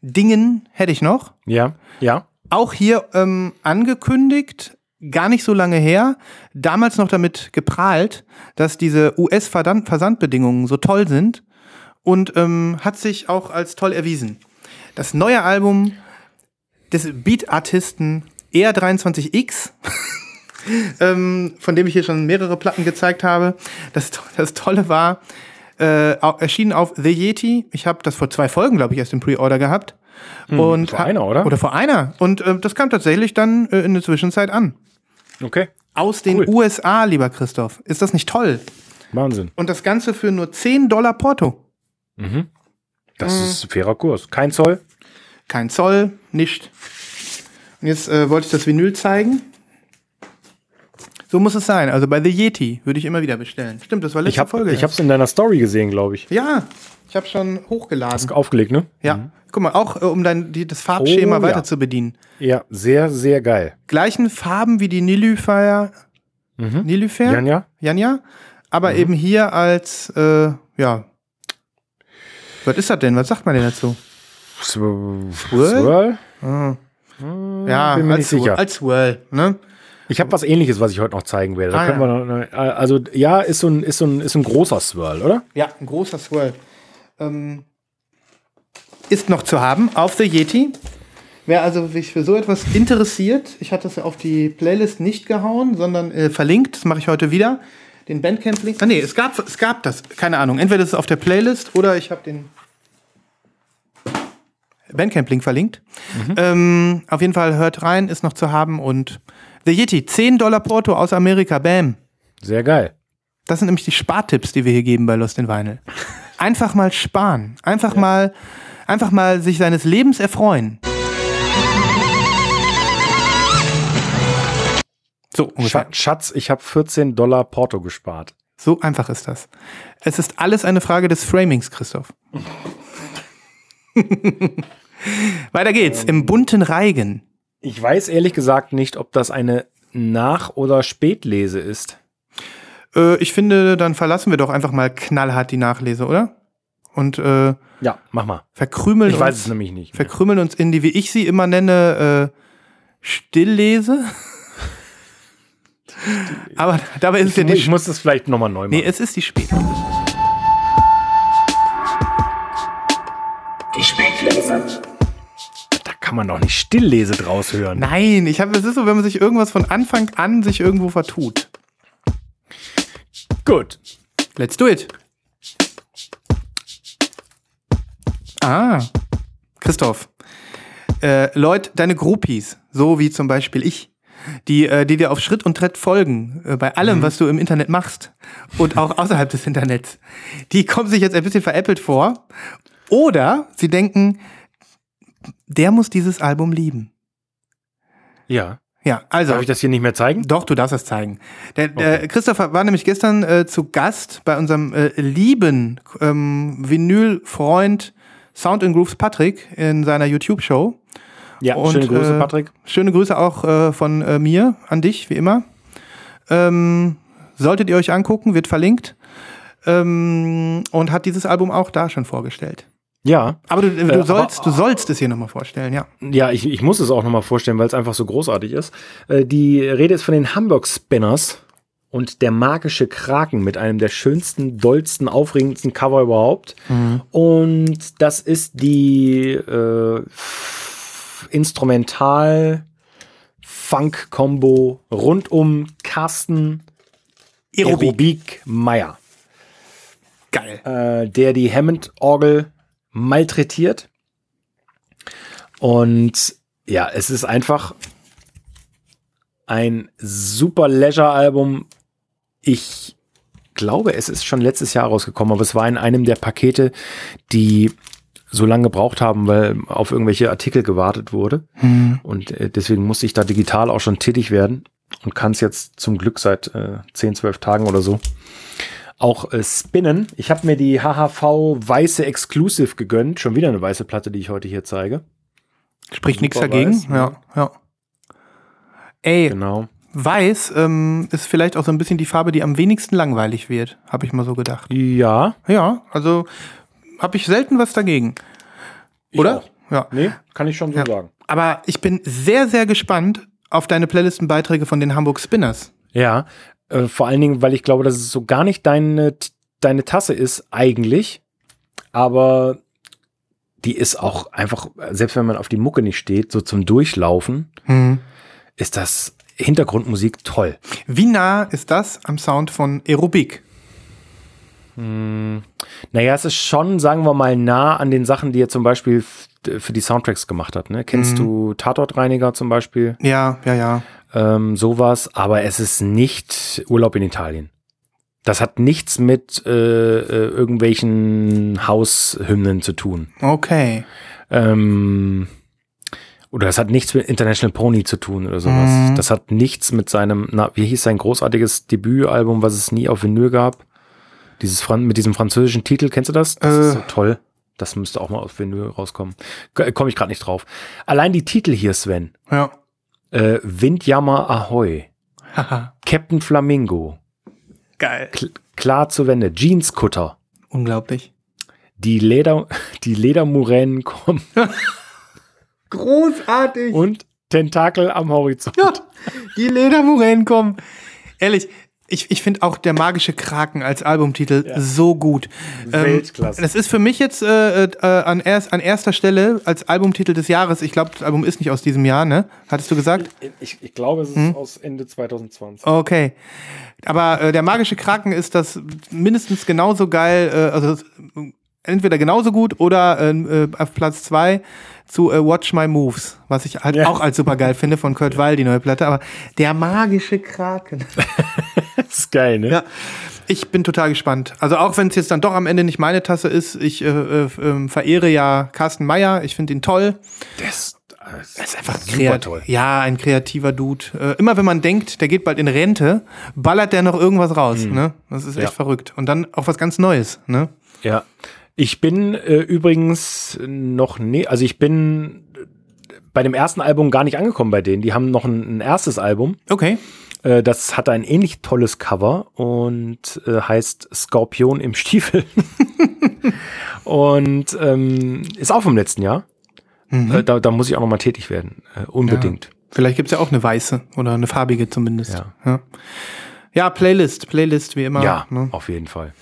Speaker 2: Dingen hätte ich noch.
Speaker 1: Ja, ja.
Speaker 2: Auch hier ähm, angekündigt, gar nicht so lange her, damals noch damit geprahlt, dass diese US-Versandbedingungen so toll sind und ähm, hat sich auch als toll erwiesen. Das neue Album des Beat-Artisten ER23X, ähm, von dem ich hier schon mehrere Platten gezeigt habe, das, das Tolle war, äh, erschienen auf The Yeti. Ich habe das vor zwei Folgen, glaube ich, erst im Pre-Order gehabt. und
Speaker 1: vor einer, oder?
Speaker 2: Oder vor einer. Und äh, das kam tatsächlich dann äh, in der Zwischenzeit an.
Speaker 1: Okay.
Speaker 2: Aus den
Speaker 1: Cool.
Speaker 2: USA, lieber Christoph. Ist das nicht toll?
Speaker 1: Wahnsinn.
Speaker 2: Und das Ganze für nur 10 Dollar Porto.
Speaker 1: Das ist ein fairer Kurs. Kein Zoll.
Speaker 2: Kein Zoll, nicht. Und jetzt äh, wollte ich das Vinyl zeigen. So muss es sein. Also bei The Yeti würde ich immer wieder bestellen. Stimmt, das war letzte
Speaker 1: Ich habe
Speaker 2: Folge.
Speaker 1: ich hab's in deiner Story gesehen, glaube ich.
Speaker 2: ja, ich habe schon hochgeladen.
Speaker 1: Hast aufgelegt, ne?
Speaker 2: Ja. Guck mal, auch äh, um dein, die, das Farbschema
Speaker 1: Oh,
Speaker 2: weiter
Speaker 1: ja.
Speaker 2: zu bedienen.
Speaker 1: Ja, sehr, sehr geil.
Speaker 2: Gleichen Farben wie die Nilüfer. Nilüfer?
Speaker 1: Janja?
Speaker 2: Janja. Aber eben hier als, äh, ja. Was ist das denn? Was sagt man denn dazu?
Speaker 1: Swirl?
Speaker 2: Swirl?
Speaker 1: Swirl?
Speaker 2: Ja,
Speaker 1: bin mir
Speaker 2: als,
Speaker 1: nicht sicher.
Speaker 2: Swirl- als Swirl. Ne?
Speaker 1: Ich habe was ähnliches, was ich heute noch zeigen werde.
Speaker 2: Ah,
Speaker 1: wir noch, noch- also ja, ist so, ein, ist, so ein, ist so ein großer Swirl, oder?
Speaker 2: Ja, ein großer Swirl. Ähm, ist noch zu haben auf The Yeti. Wer also sich für so etwas interessiert, ich hatte es auf die Playlist nicht gehauen, sondern äh, verlinkt, das mache ich heute wieder. Den Bandcamp-Link. Ah nee, es gab, es gab das, keine Ahnung. Entweder ist es auf der Playlist oder ich habe den Bandcamp-Link verlinkt. Ähm, auf jeden Fall hört rein, ist noch zu haben und The Yeti, 10 Dollar Porto aus Amerika, bam.
Speaker 1: Sehr geil.
Speaker 2: Das sind nämlich die Spartipps, die wir hier geben bei Lost in Vinyl. Einfach mal sparen. Einfach mal, einfach mal sich seines Lebens erfreuen. So ungefähr.
Speaker 1: Schatz, Schatz ich habe 14 Dollar Porto gespart.
Speaker 2: So einfach ist das. Es ist alles eine Frage des Framings, Christoph. Weiter geht's. Im bunten Reigen.
Speaker 1: Ich weiß ehrlich gesagt nicht, ob das eine Nach- oder Spätlese ist.
Speaker 2: Äh, ich finde, dann verlassen wir doch einfach mal knallhart die Nachlese, oder? Und äh,
Speaker 1: Ja, mach mal.
Speaker 2: verkrümeln
Speaker 1: Ich weiß
Speaker 2: uns.
Speaker 1: es nämlich nicht.
Speaker 2: verkrümmeln uns in die, wie ich sie immer nenne, äh, Stilllese. Aber dabei ist es ja
Speaker 1: Ich,
Speaker 2: die.
Speaker 1: ich muss das vielleicht nochmal neu machen.
Speaker 2: nee, es ist die Spätlese.
Speaker 1: da kann man doch nicht Stilllese draus hören.
Speaker 2: Nein, ich habe, es ist so, wenn man sich irgendwas von Anfang an sich irgendwo vertut.
Speaker 1: Gut.
Speaker 2: Let's do it. Ah, Christoph. Äh, Leute, deine Groupies, so wie zum Beispiel ich, die, äh, die dir auf Schritt und Tritt folgen, äh, bei allem, was du im Internet machst und auch außerhalb des Internets, die kommen sich jetzt ein bisschen veräppelt vor. Oder sie denken, der muss dieses Album lieben.
Speaker 1: Ja.
Speaker 2: Ja, also.
Speaker 1: Darf ich das hier nicht mehr zeigen?
Speaker 2: Doch, du darfst das zeigen. Der, der Christopher war nämlich gestern äh, zu Gast bei unserem äh, lieben ähm, Vinyl-Freund Sound and Grooves Patrick in seiner YouTube-Show.
Speaker 1: Ja,
Speaker 2: Und,
Speaker 1: schöne Grüße,
Speaker 2: äh,
Speaker 1: Patrick.
Speaker 2: Schöne Grüße auch äh, von äh, mir an dich, wie immer. Ähm, solltet ihr euch angucken, wird verlinkt. Ähm, und hat dieses Album auch da schon vorgestellt.
Speaker 1: Ja.
Speaker 2: Aber du, du,
Speaker 1: Äh, aber-
Speaker 2: sollst, du sollst es hier nochmal vorstellen, ja.
Speaker 1: Ja, ich, ich muss es auch nochmal vorstellen, weil es einfach so großartig ist. Äh, die Rede ist von den Hamburg Spinners und der magische Kraken mit einem der schönsten, dollsten, aufregendsten Cover überhaupt. Und das ist die äh, Instrumental Funk Combo rund um Carsten.
Speaker 2: Aerobik
Speaker 1: Meyer,
Speaker 2: Geil.
Speaker 1: äh, der die Hammond-Orgel malträtiert. Und ja, es ist einfach ein super Leisure-Album. Ich glaube, es ist schon letztes Jahr rausgekommen, aber es war in einem der Pakete, die so lange gebraucht haben, weil auf irgendwelche Artikel gewartet wurde. Und äh, deswegen musste ich da digital auch schon tätig werden und kann es jetzt zum Glück seit äh, 10, 12 Tagen oder so auch äh, spinnen. Ich habe mir die HHV weiße Exclusive gegönnt. Schon wieder eine weiße Platte, die ich heute hier zeige.
Speaker 2: Spricht nichts dagegen.
Speaker 1: weiß,
Speaker 2: ja, ja. Ey,
Speaker 1: Genau.
Speaker 2: Weiß ähm, ist vielleicht auch so ein bisschen die Farbe, die am wenigsten langweilig wird, habe ich mal so gedacht.
Speaker 1: Ja.
Speaker 2: Ja, also habe ich selten was dagegen.
Speaker 1: ich
Speaker 2: Oder?
Speaker 1: Auch.
Speaker 2: Ja.
Speaker 1: Nee, kann ich schon so
Speaker 2: Ja.
Speaker 1: sagen.
Speaker 2: Aber ich bin sehr, sehr gespannt auf deine Playlistenbeiträge von den Hamburg Spinners.
Speaker 1: Ja, äh, vor allen Dingen, weil ich glaube, dass es so gar nicht deine, deine Tasse ist eigentlich, aber die ist auch einfach, selbst wenn man auf die Mucke nicht steht, so zum Durchlaufen, ist das Hintergrundmusik toll.
Speaker 2: Wie nah ist das am Sound von Aerobik?
Speaker 1: Naja, es ist schon, sagen wir mal, nah an den Sachen, die er zum Beispiel für die Soundtracks gemacht hat. Ne? Kennst du Tatortreiniger zum Beispiel?
Speaker 2: Ja, ja, ja.
Speaker 1: Ähm, sowas, aber es ist nicht Urlaub in Italien. Das hat nichts mit äh, äh, irgendwelchen Haushymnen zu tun.
Speaker 2: Okay.
Speaker 1: Ähm, Oder das hat nichts mit International Pony zu tun oder sowas.
Speaker 2: Mhm.
Speaker 1: Das hat nichts mit seinem, na, wie hieß sein großartiges Debütalbum, was es nie auf Vinyl gab? Dieses Fran mit diesem französischen Titel, kennst du das? Das ist
Speaker 2: Äh.
Speaker 1: so toll. Das müsste auch mal auf Vinyl rauskommen. Komme ich gerade nicht drauf. Allein die Titel hier, Sven.
Speaker 2: Ja.
Speaker 1: Äh, Windjammer.
Speaker 2: Haha.
Speaker 1: Captain Flamingo.
Speaker 2: Geil.
Speaker 1: Kl klar zur Wende. Jeanskutter.
Speaker 2: Unglaublich.
Speaker 1: Die Leder, die Ledermuränen kommen
Speaker 2: Großartig.
Speaker 1: und Tentakel am Horizont.
Speaker 2: Ja, die Ledermuränen kommen. Ehrlich, ich, ich finde auch der magische Kraken als Albumtitel so gut.
Speaker 1: Weltklasse.
Speaker 2: Ähm, das ist für mich jetzt äh, äh, an, erst, an erster Stelle als Albumtitel des Jahres. Ich glaube, das Album ist nicht aus diesem Jahr, ne? Hattest du gesagt?
Speaker 1: Ich, ich glaube, es ist
Speaker 2: Hm?
Speaker 1: aus Ende 2020.
Speaker 2: Okay. Aber äh, der magische Kraken ist das mindestens genauso geil, äh, also äh, entweder genauso gut oder äh, äh, auf Platz zwei zu äh, Watch My Moves, was ich halt
Speaker 1: Ja.
Speaker 2: auch als super geil finde von Kurt Weil, die neue Platte. Aber der magische Kraken.
Speaker 1: Das ist geil, ne?
Speaker 2: Ja, ich bin total gespannt. Also auch wenn es jetzt dann doch am Ende nicht meine Tasse ist, ich äh, äh, ähm, verehre ja Carsten Meyer, ich finde ihn toll.
Speaker 1: Das, das
Speaker 2: ist einfach
Speaker 1: super toll.
Speaker 2: Ja, ein kreativer Dude. Äh, immer wenn man denkt, der geht bald in Rente, ballert der noch irgendwas raus. Ne? Das ist echt
Speaker 1: Mhm. Ja.
Speaker 2: verrückt. Und dann auch was ganz Neues. Ne?
Speaker 1: Ja. Ich bin äh, übrigens noch nie, also ich bin bei dem ersten Album gar nicht angekommen bei denen. Die haben noch ein, ein erstes Album.
Speaker 2: Okay.
Speaker 1: Äh, das hat ein ähnlich tolles Cover und äh, heißt Skorpion im Stiefel. und ähm, ist auch vom letzten Jahr. Äh, da, da muss ich auch noch mal tätig werden. Äh, unbedingt.
Speaker 2: Vielleicht gibt's ja auch eine weiße oder eine farbige zumindest.
Speaker 1: Ja.
Speaker 2: ja. Ja, Playlist, Playlist wie immer.
Speaker 1: Ja,
Speaker 2: Ne?
Speaker 1: auf jeden Fall.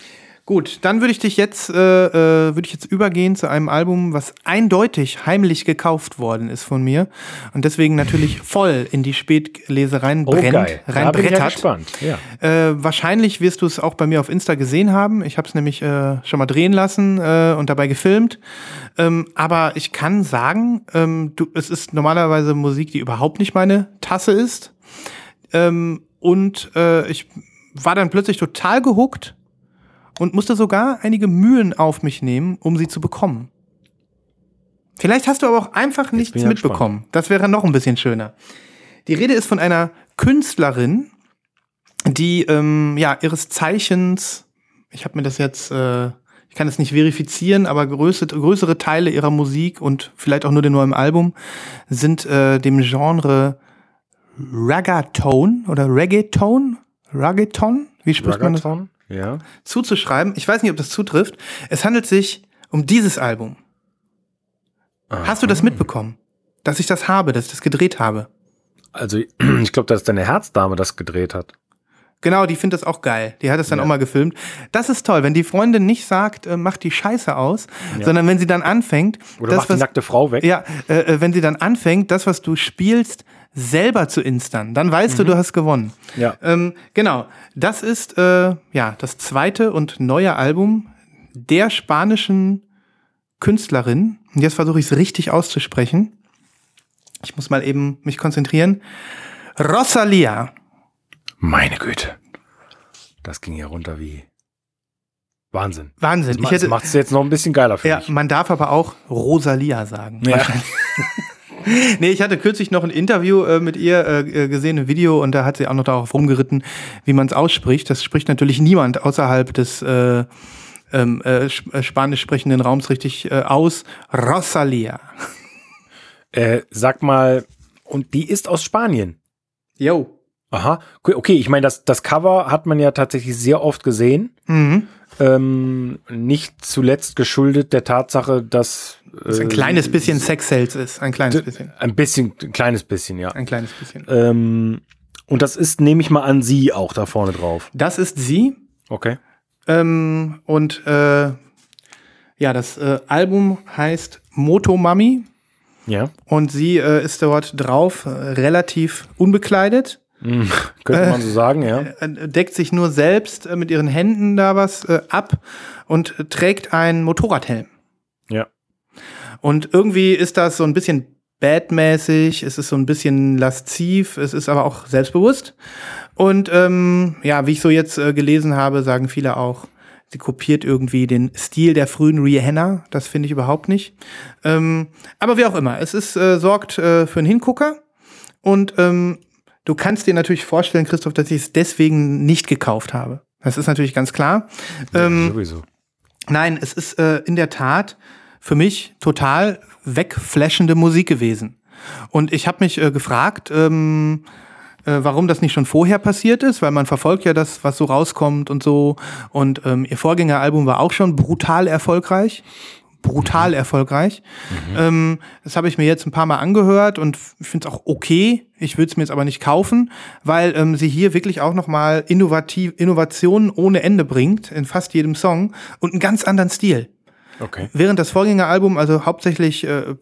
Speaker 2: Gut, dann würde ich dich jetzt, äh, äh, würde ich jetzt übergehen zu einem Album, was eindeutig heimlich gekauft worden ist von mir und deswegen natürlich voll in die Spätlesereien
Speaker 1: Oh,
Speaker 2: brennt,
Speaker 1: geil. Da bin ich
Speaker 2: reinbrettert.
Speaker 1: gespannt. Ja.
Speaker 2: Äh, wahrscheinlich wirst du es auch bei mir auf Insta gesehen haben. Ich habe es nämlich äh, schon mal drehen lassen äh, und dabei gefilmt. Ähm, aber ich kann sagen, ähm, du, es ist normalerweise Musik, die überhaupt nicht meine Tasse ist. Ähm, und äh, ich war dann plötzlich total gehuckt und musste sogar einige Mühen auf mich nehmen, um sie zu bekommen. Vielleicht hast du aber auch einfach nichts
Speaker 1: ich
Speaker 2: mitbekommen. Das wäre noch ein bisschen schöner. Die Rede ist von einer Künstlerin, die ähm, ja ihres Zeichens, ich habe mir das jetzt, äh, ich kann es nicht verifizieren, aber größere, größere Teile ihrer Musik und vielleicht auch nur den neuen Album sind äh, dem Genre Raggaton oder Reggaeton, Reggaeton, wie spricht man das?
Speaker 1: Ja.
Speaker 2: Zuzuschreiben. Ich weiß nicht, ob das zutrifft. Es handelt sich um dieses Album. Hast du das mitbekommen? Dass ich das habe, dass ich das gedreht habe?
Speaker 1: Also, ich glaube, dass deine Herzdame das gedreht hat.
Speaker 2: Genau, die findet das auch geil. Die hat es dann
Speaker 1: Ja.
Speaker 2: auch mal gefilmt. Das ist toll, wenn die Freundin nicht sagt, äh, mach die Scheiße aus, sondern wenn sie dann anfängt,
Speaker 1: Oder
Speaker 2: das,
Speaker 1: macht die
Speaker 2: was,
Speaker 1: nackte Frau weg.
Speaker 2: ja, äh, äh, wenn sie dann anfängt, das, was du spielst, selber zu instern, dann weißt du, du hast gewonnen.
Speaker 1: Ja.
Speaker 2: Ähm, genau, das ist äh, ja das zweite und neue Album der spanischen Künstlerin. Und jetzt versuche ich es richtig auszusprechen. Ich muss mal eben mich konzentrieren. Rosalia.
Speaker 1: Meine Güte. Das ging ja runter wie Wahnsinn.
Speaker 2: Wahnsinn.
Speaker 1: Das
Speaker 2: Ich hätte,
Speaker 1: macht es jetzt noch ein bisschen geiler für
Speaker 2: ja,
Speaker 1: mich.
Speaker 2: man darf aber auch Rosalia sagen.
Speaker 1: Ja.
Speaker 2: Nee, ich hatte kürzlich noch ein Interview äh, mit ihr äh, gesehen, ein Video, und da hat sie auch noch darauf rumgeritten, wie man es ausspricht. Das spricht natürlich niemand außerhalb des äh, ähm, äh, äh, spanisch sprechenden Raums richtig äh, aus. Rosalia.
Speaker 1: Äh, sag mal, und die ist aus Spanien.
Speaker 2: Yo.
Speaker 1: Aha. Okay, ich meine, das, das Cover hat man ja tatsächlich sehr oft gesehen.
Speaker 2: Mhm.
Speaker 1: Ähm, nicht zuletzt geschuldet der Tatsache, dass
Speaker 2: Das ein
Speaker 1: äh,
Speaker 2: kleines bisschen Sex Sales ist. Ein kleines bisschen.
Speaker 1: ein bisschen, ein kleines bisschen, ja.
Speaker 2: Ein kleines bisschen.
Speaker 1: Ähm, und das ist, nehme ich mal an, sie auch da vorne drauf.
Speaker 2: Das ist sie.
Speaker 1: Okay.
Speaker 2: Ähm, und äh, ja, das äh, Album heißt Motomami.
Speaker 1: Ja.
Speaker 2: Und sie äh, ist dort drauf, äh, relativ unbekleidet.
Speaker 1: Könnte man so sagen, ja.
Speaker 2: äh, deckt sich nur selbst äh, mit ihren Händen da was äh, ab und äh, trägt einen Motorradhelm.
Speaker 1: Ja.
Speaker 2: Und irgendwie ist das so ein bisschen badmäßig, es ist so ein bisschen lasziv, es ist aber auch selbstbewusst. Und ähm, ja, wie ich so jetzt äh, gelesen habe, sagen viele auch, Sie kopiert irgendwie den Stil der frühen Rihanna. Das finde ich überhaupt nicht. Ähm, aber wie auch immer, es ist, äh, sorgt äh, für einen Hingucker. Und ähm, du kannst dir natürlich vorstellen, Christoph, dass ich es deswegen nicht gekauft habe. Das ist natürlich ganz klar. Ähm,
Speaker 1: Sowieso.
Speaker 2: Nein, es ist äh, in der Tat für mich total wegflashende Musik gewesen. Und ich habe mich äh, gefragt, ähm, äh, warum das nicht schon vorher passiert ist, weil man verfolgt ja das, was so rauskommt und so. Und ähm, ihr Vorgängeralbum war auch schon brutal erfolgreich. Brutal erfolgreich. Ähm, das habe ich mir jetzt ein paar Mal angehört und ich finde es auch okay. Ich würde es mir jetzt aber nicht kaufen, weil ähm, sie hier wirklich auch nochmal innovativ, Innovationen ohne Ende bringt in fast jedem Song und einen ganz anderen Stil.
Speaker 1: Okay.
Speaker 2: Während das Vorgängeralbum also hauptsächlich äh,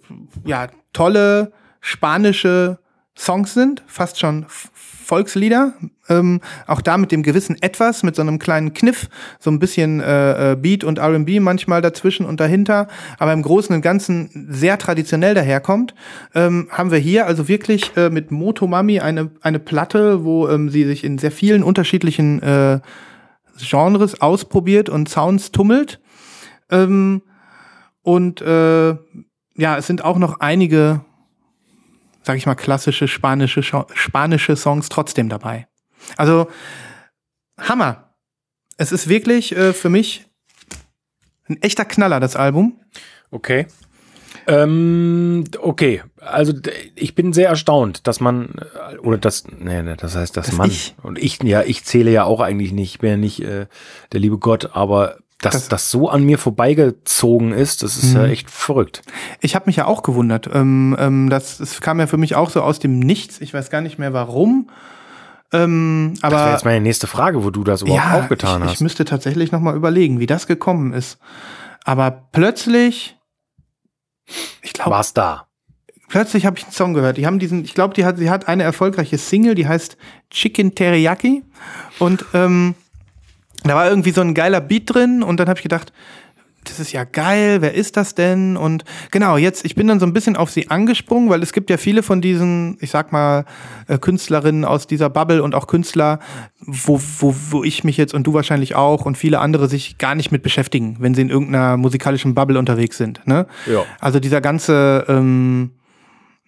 Speaker 2: ja tolle spanische Songs sind, fast schon Volkslieder, ähm, auch da mit dem gewissen Etwas, mit so einem kleinen Kniff, so ein bisschen äh, äh, Beat und R&B manchmal dazwischen und dahinter, aber im Großen und Ganzen sehr traditionell daherkommt, ähm, haben wir hier also wirklich äh, mit Motomami eine, eine Platte, wo ähm, sie sich in sehr vielen unterschiedlichen äh, Genres ausprobiert und Sounds tummelt. Ähm, und äh, ja, es sind auch noch einige, sag ich mal, klassische spanische, spanische Songs trotzdem dabei. Also, Hammer. Es ist wirklich äh, für mich ein echter Knaller, das Album.
Speaker 1: Okay. Ähm, okay, also ich bin sehr erstaunt, dass man, äh, oder das, nee, nee, das heißt, dass
Speaker 2: Das
Speaker 1: man,
Speaker 2: ich.
Speaker 1: und ich, ja, ich zähle ja auch eigentlich nicht, ich bin ja nicht äh, der liebe Gott, aber dass
Speaker 2: Das-
Speaker 1: das, so an mir vorbeigezogen ist, das ist ja echt verrückt.
Speaker 2: Ich habe mich ja auch gewundert. Ähm, ähm, das, das kam ja für mich auch so aus dem Nichts. Ich weiß gar nicht mehr warum. Ähm,
Speaker 1: Das wäre
Speaker 2: aber
Speaker 1: jetzt meine nächste Frage, wo du das überhaupt
Speaker 2: ja,
Speaker 1: aufgetan
Speaker 2: ich,
Speaker 1: hast.
Speaker 2: ich müsste tatsächlich noch mal überlegen, wie das gekommen ist. Aber plötzlich, ich glaube,
Speaker 1: War's da?
Speaker 2: plötzlich habe ich einen Song gehört. Die haben diesen, ich glaube, die hat, sie hat eine erfolgreiche Single, die heißt Chicken Teriyaki. Und ähm, da war irgendwie so ein geiler Beat drin und dann habe ich gedacht, das ist ja geil, wer ist das denn? Und genau, jetzt, ich bin dann so ein bisschen auf sie angesprungen, weil es gibt ja viele von diesen, ich sag mal, äh, Künstlerinnen aus dieser Bubble und auch Künstler, wo, wo, wo ich mich jetzt und du wahrscheinlich auch und viele andere sich gar nicht mit beschäftigen, wenn sie in irgendeiner musikalischen Bubble unterwegs sind. Ne?
Speaker 1: Ja.
Speaker 2: Also dieser ganze, ähm,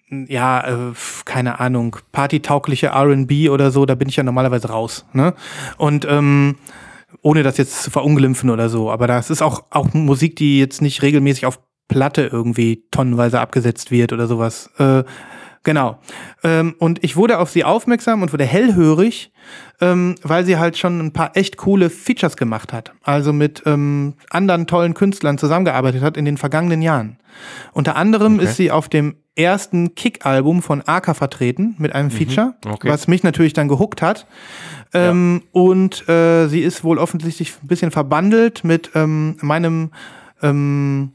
Speaker 2: ja, äh, keine Ahnung, partytaugliche RB oder so, da bin ich ja normalerweise raus. Ne? Und ähm, ohne das jetzt zu verunglimpfen oder so, aber das ist auch, auch Musik, die jetzt nicht regelmäßig auf Platte irgendwie tonnenweise abgesetzt wird oder sowas. Äh, genau. Ähm, und ich wurde auf sie aufmerksam und wurde hellhörig, ähm, weil sie halt schon ein paar echt coole Features gemacht hat. Also mit ähm, anderen tollen Künstlern zusammengearbeitet hat in den vergangenen Jahren. Unter anderem
Speaker 1: Okay.
Speaker 2: ist sie auf dem ersten Kick-Album von Aka vertreten mit einem Feature,
Speaker 1: Okay.
Speaker 2: was mich natürlich dann gehuckt hat. Ähm, Und äh, sie ist wohl offensichtlich ein bisschen verbandelt mit ähm, meinem ähm,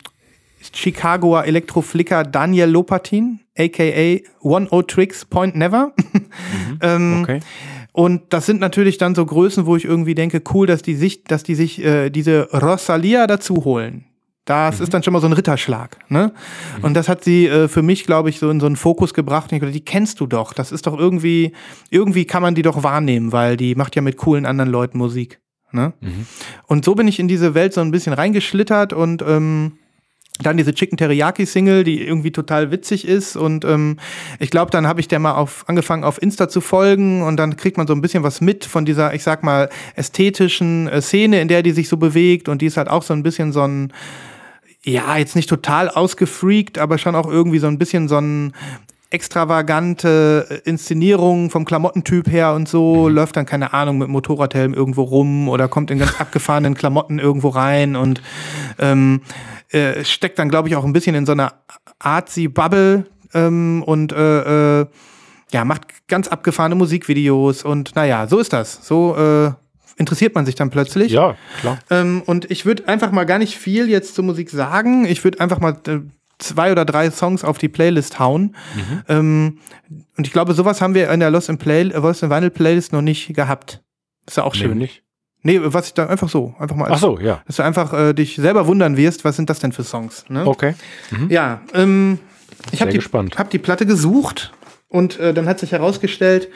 Speaker 2: Chicagoer Elektroflicker Daniel Lopatin, aka One O Tricks Point Never. ähm,
Speaker 1: Okay.
Speaker 2: Und das sind natürlich dann so Größen, wo ich irgendwie denke, cool, dass die sich, dass die sich äh, diese Rosalia dazu holen. Das ist dann schon mal so ein Ritterschlag. Ne? Und das hat sie äh, für mich, glaube ich, so in so einen Fokus gebracht. Und ich dachte, die kennst du doch. Das ist doch irgendwie, irgendwie kann man die doch wahrnehmen, weil die macht ja mit coolen anderen Leuten Musik. Ne? Und so bin ich in diese Welt so ein bisschen reingeschlittert und ähm, dann diese Chicken Teriyaki Single, die irgendwie total witzig ist und ähm, ich glaube, dann habe ich der mal auf angefangen auf Insta zu folgen und dann kriegt man so ein bisschen was mit von dieser, ich sag mal ästhetischen äh, Szene, in der die sich so bewegt und die ist halt auch so ein bisschen so ein ja, jetzt nicht total ausgefreakt, aber schon auch irgendwie so ein bisschen so ein extravagante äh, Inszenierung vom Klamottentyp her und so, läuft dann, keine Ahnung, mit Motorradhelm irgendwo rum oder kommt in ganz abgefahrenen Klamotten irgendwo rein und ähm, äh, steckt dann, glaube ich, auch ein bisschen in so einer Artsy-Bubble ähm, und äh, äh, ja, macht ganz abgefahrene Musikvideos und naja, so ist das. So äh, interessiert man sich dann plötzlich.
Speaker 1: Ja, klar.
Speaker 2: Ähm, und ich würde einfach mal gar nicht viel jetzt zur Musik sagen. Ich würde einfach mal äh, zwei oder drei Songs auf die Playlist hauen. Ähm, und ich glaube, sowas haben wir in der Lost in, Play äh, Lost in Vinyl Playlist noch nicht gehabt. ist ja auch schön.
Speaker 1: Nämlich?
Speaker 2: Nee, was ich da einfach so, einfach mal.
Speaker 1: Ach so, ja.
Speaker 2: Dass du einfach äh, dich selber wundern wirst, was sind das denn für Songs? Ne?
Speaker 1: Okay.
Speaker 2: Ja, ähm, ich habe die, hab die Platte gesucht und äh, dann hat sich herausgestellt,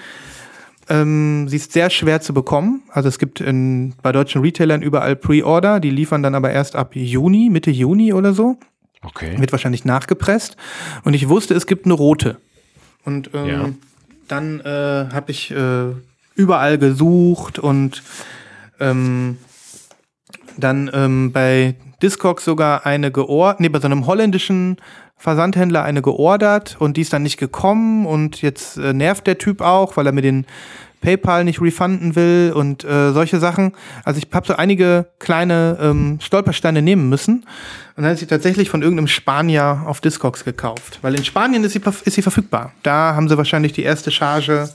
Speaker 2: Ähm, sie ist sehr schwer zu bekommen. Also es gibt in, bei deutschen Retailern überall Pre-Order. Die liefern dann aber erst ab Juni, Mitte Juni oder so.
Speaker 1: Okay.
Speaker 2: Wird wahrscheinlich nachgepresst. Und ich wusste, es gibt eine rote. Und ähm,
Speaker 1: Ja.
Speaker 2: dann äh, habe ich äh, überall gesucht und ähm, dann ähm, bei Discogs sogar eine geordert, nee, bei so einem holländischen Versandhändler eine geordert und die ist dann nicht gekommen und jetzt äh, nervt der Typ auch, weil er mir den PayPal nicht refunden will und äh, solche Sachen. Also ich habe so einige kleine ähm, Stolpersteine nehmen müssen und dann hat sie tatsächlich von irgendeinem Spanier auf Discogs gekauft, weil in Spanien ist sie, ist sie verfügbar. Da haben sie wahrscheinlich die erste Charge.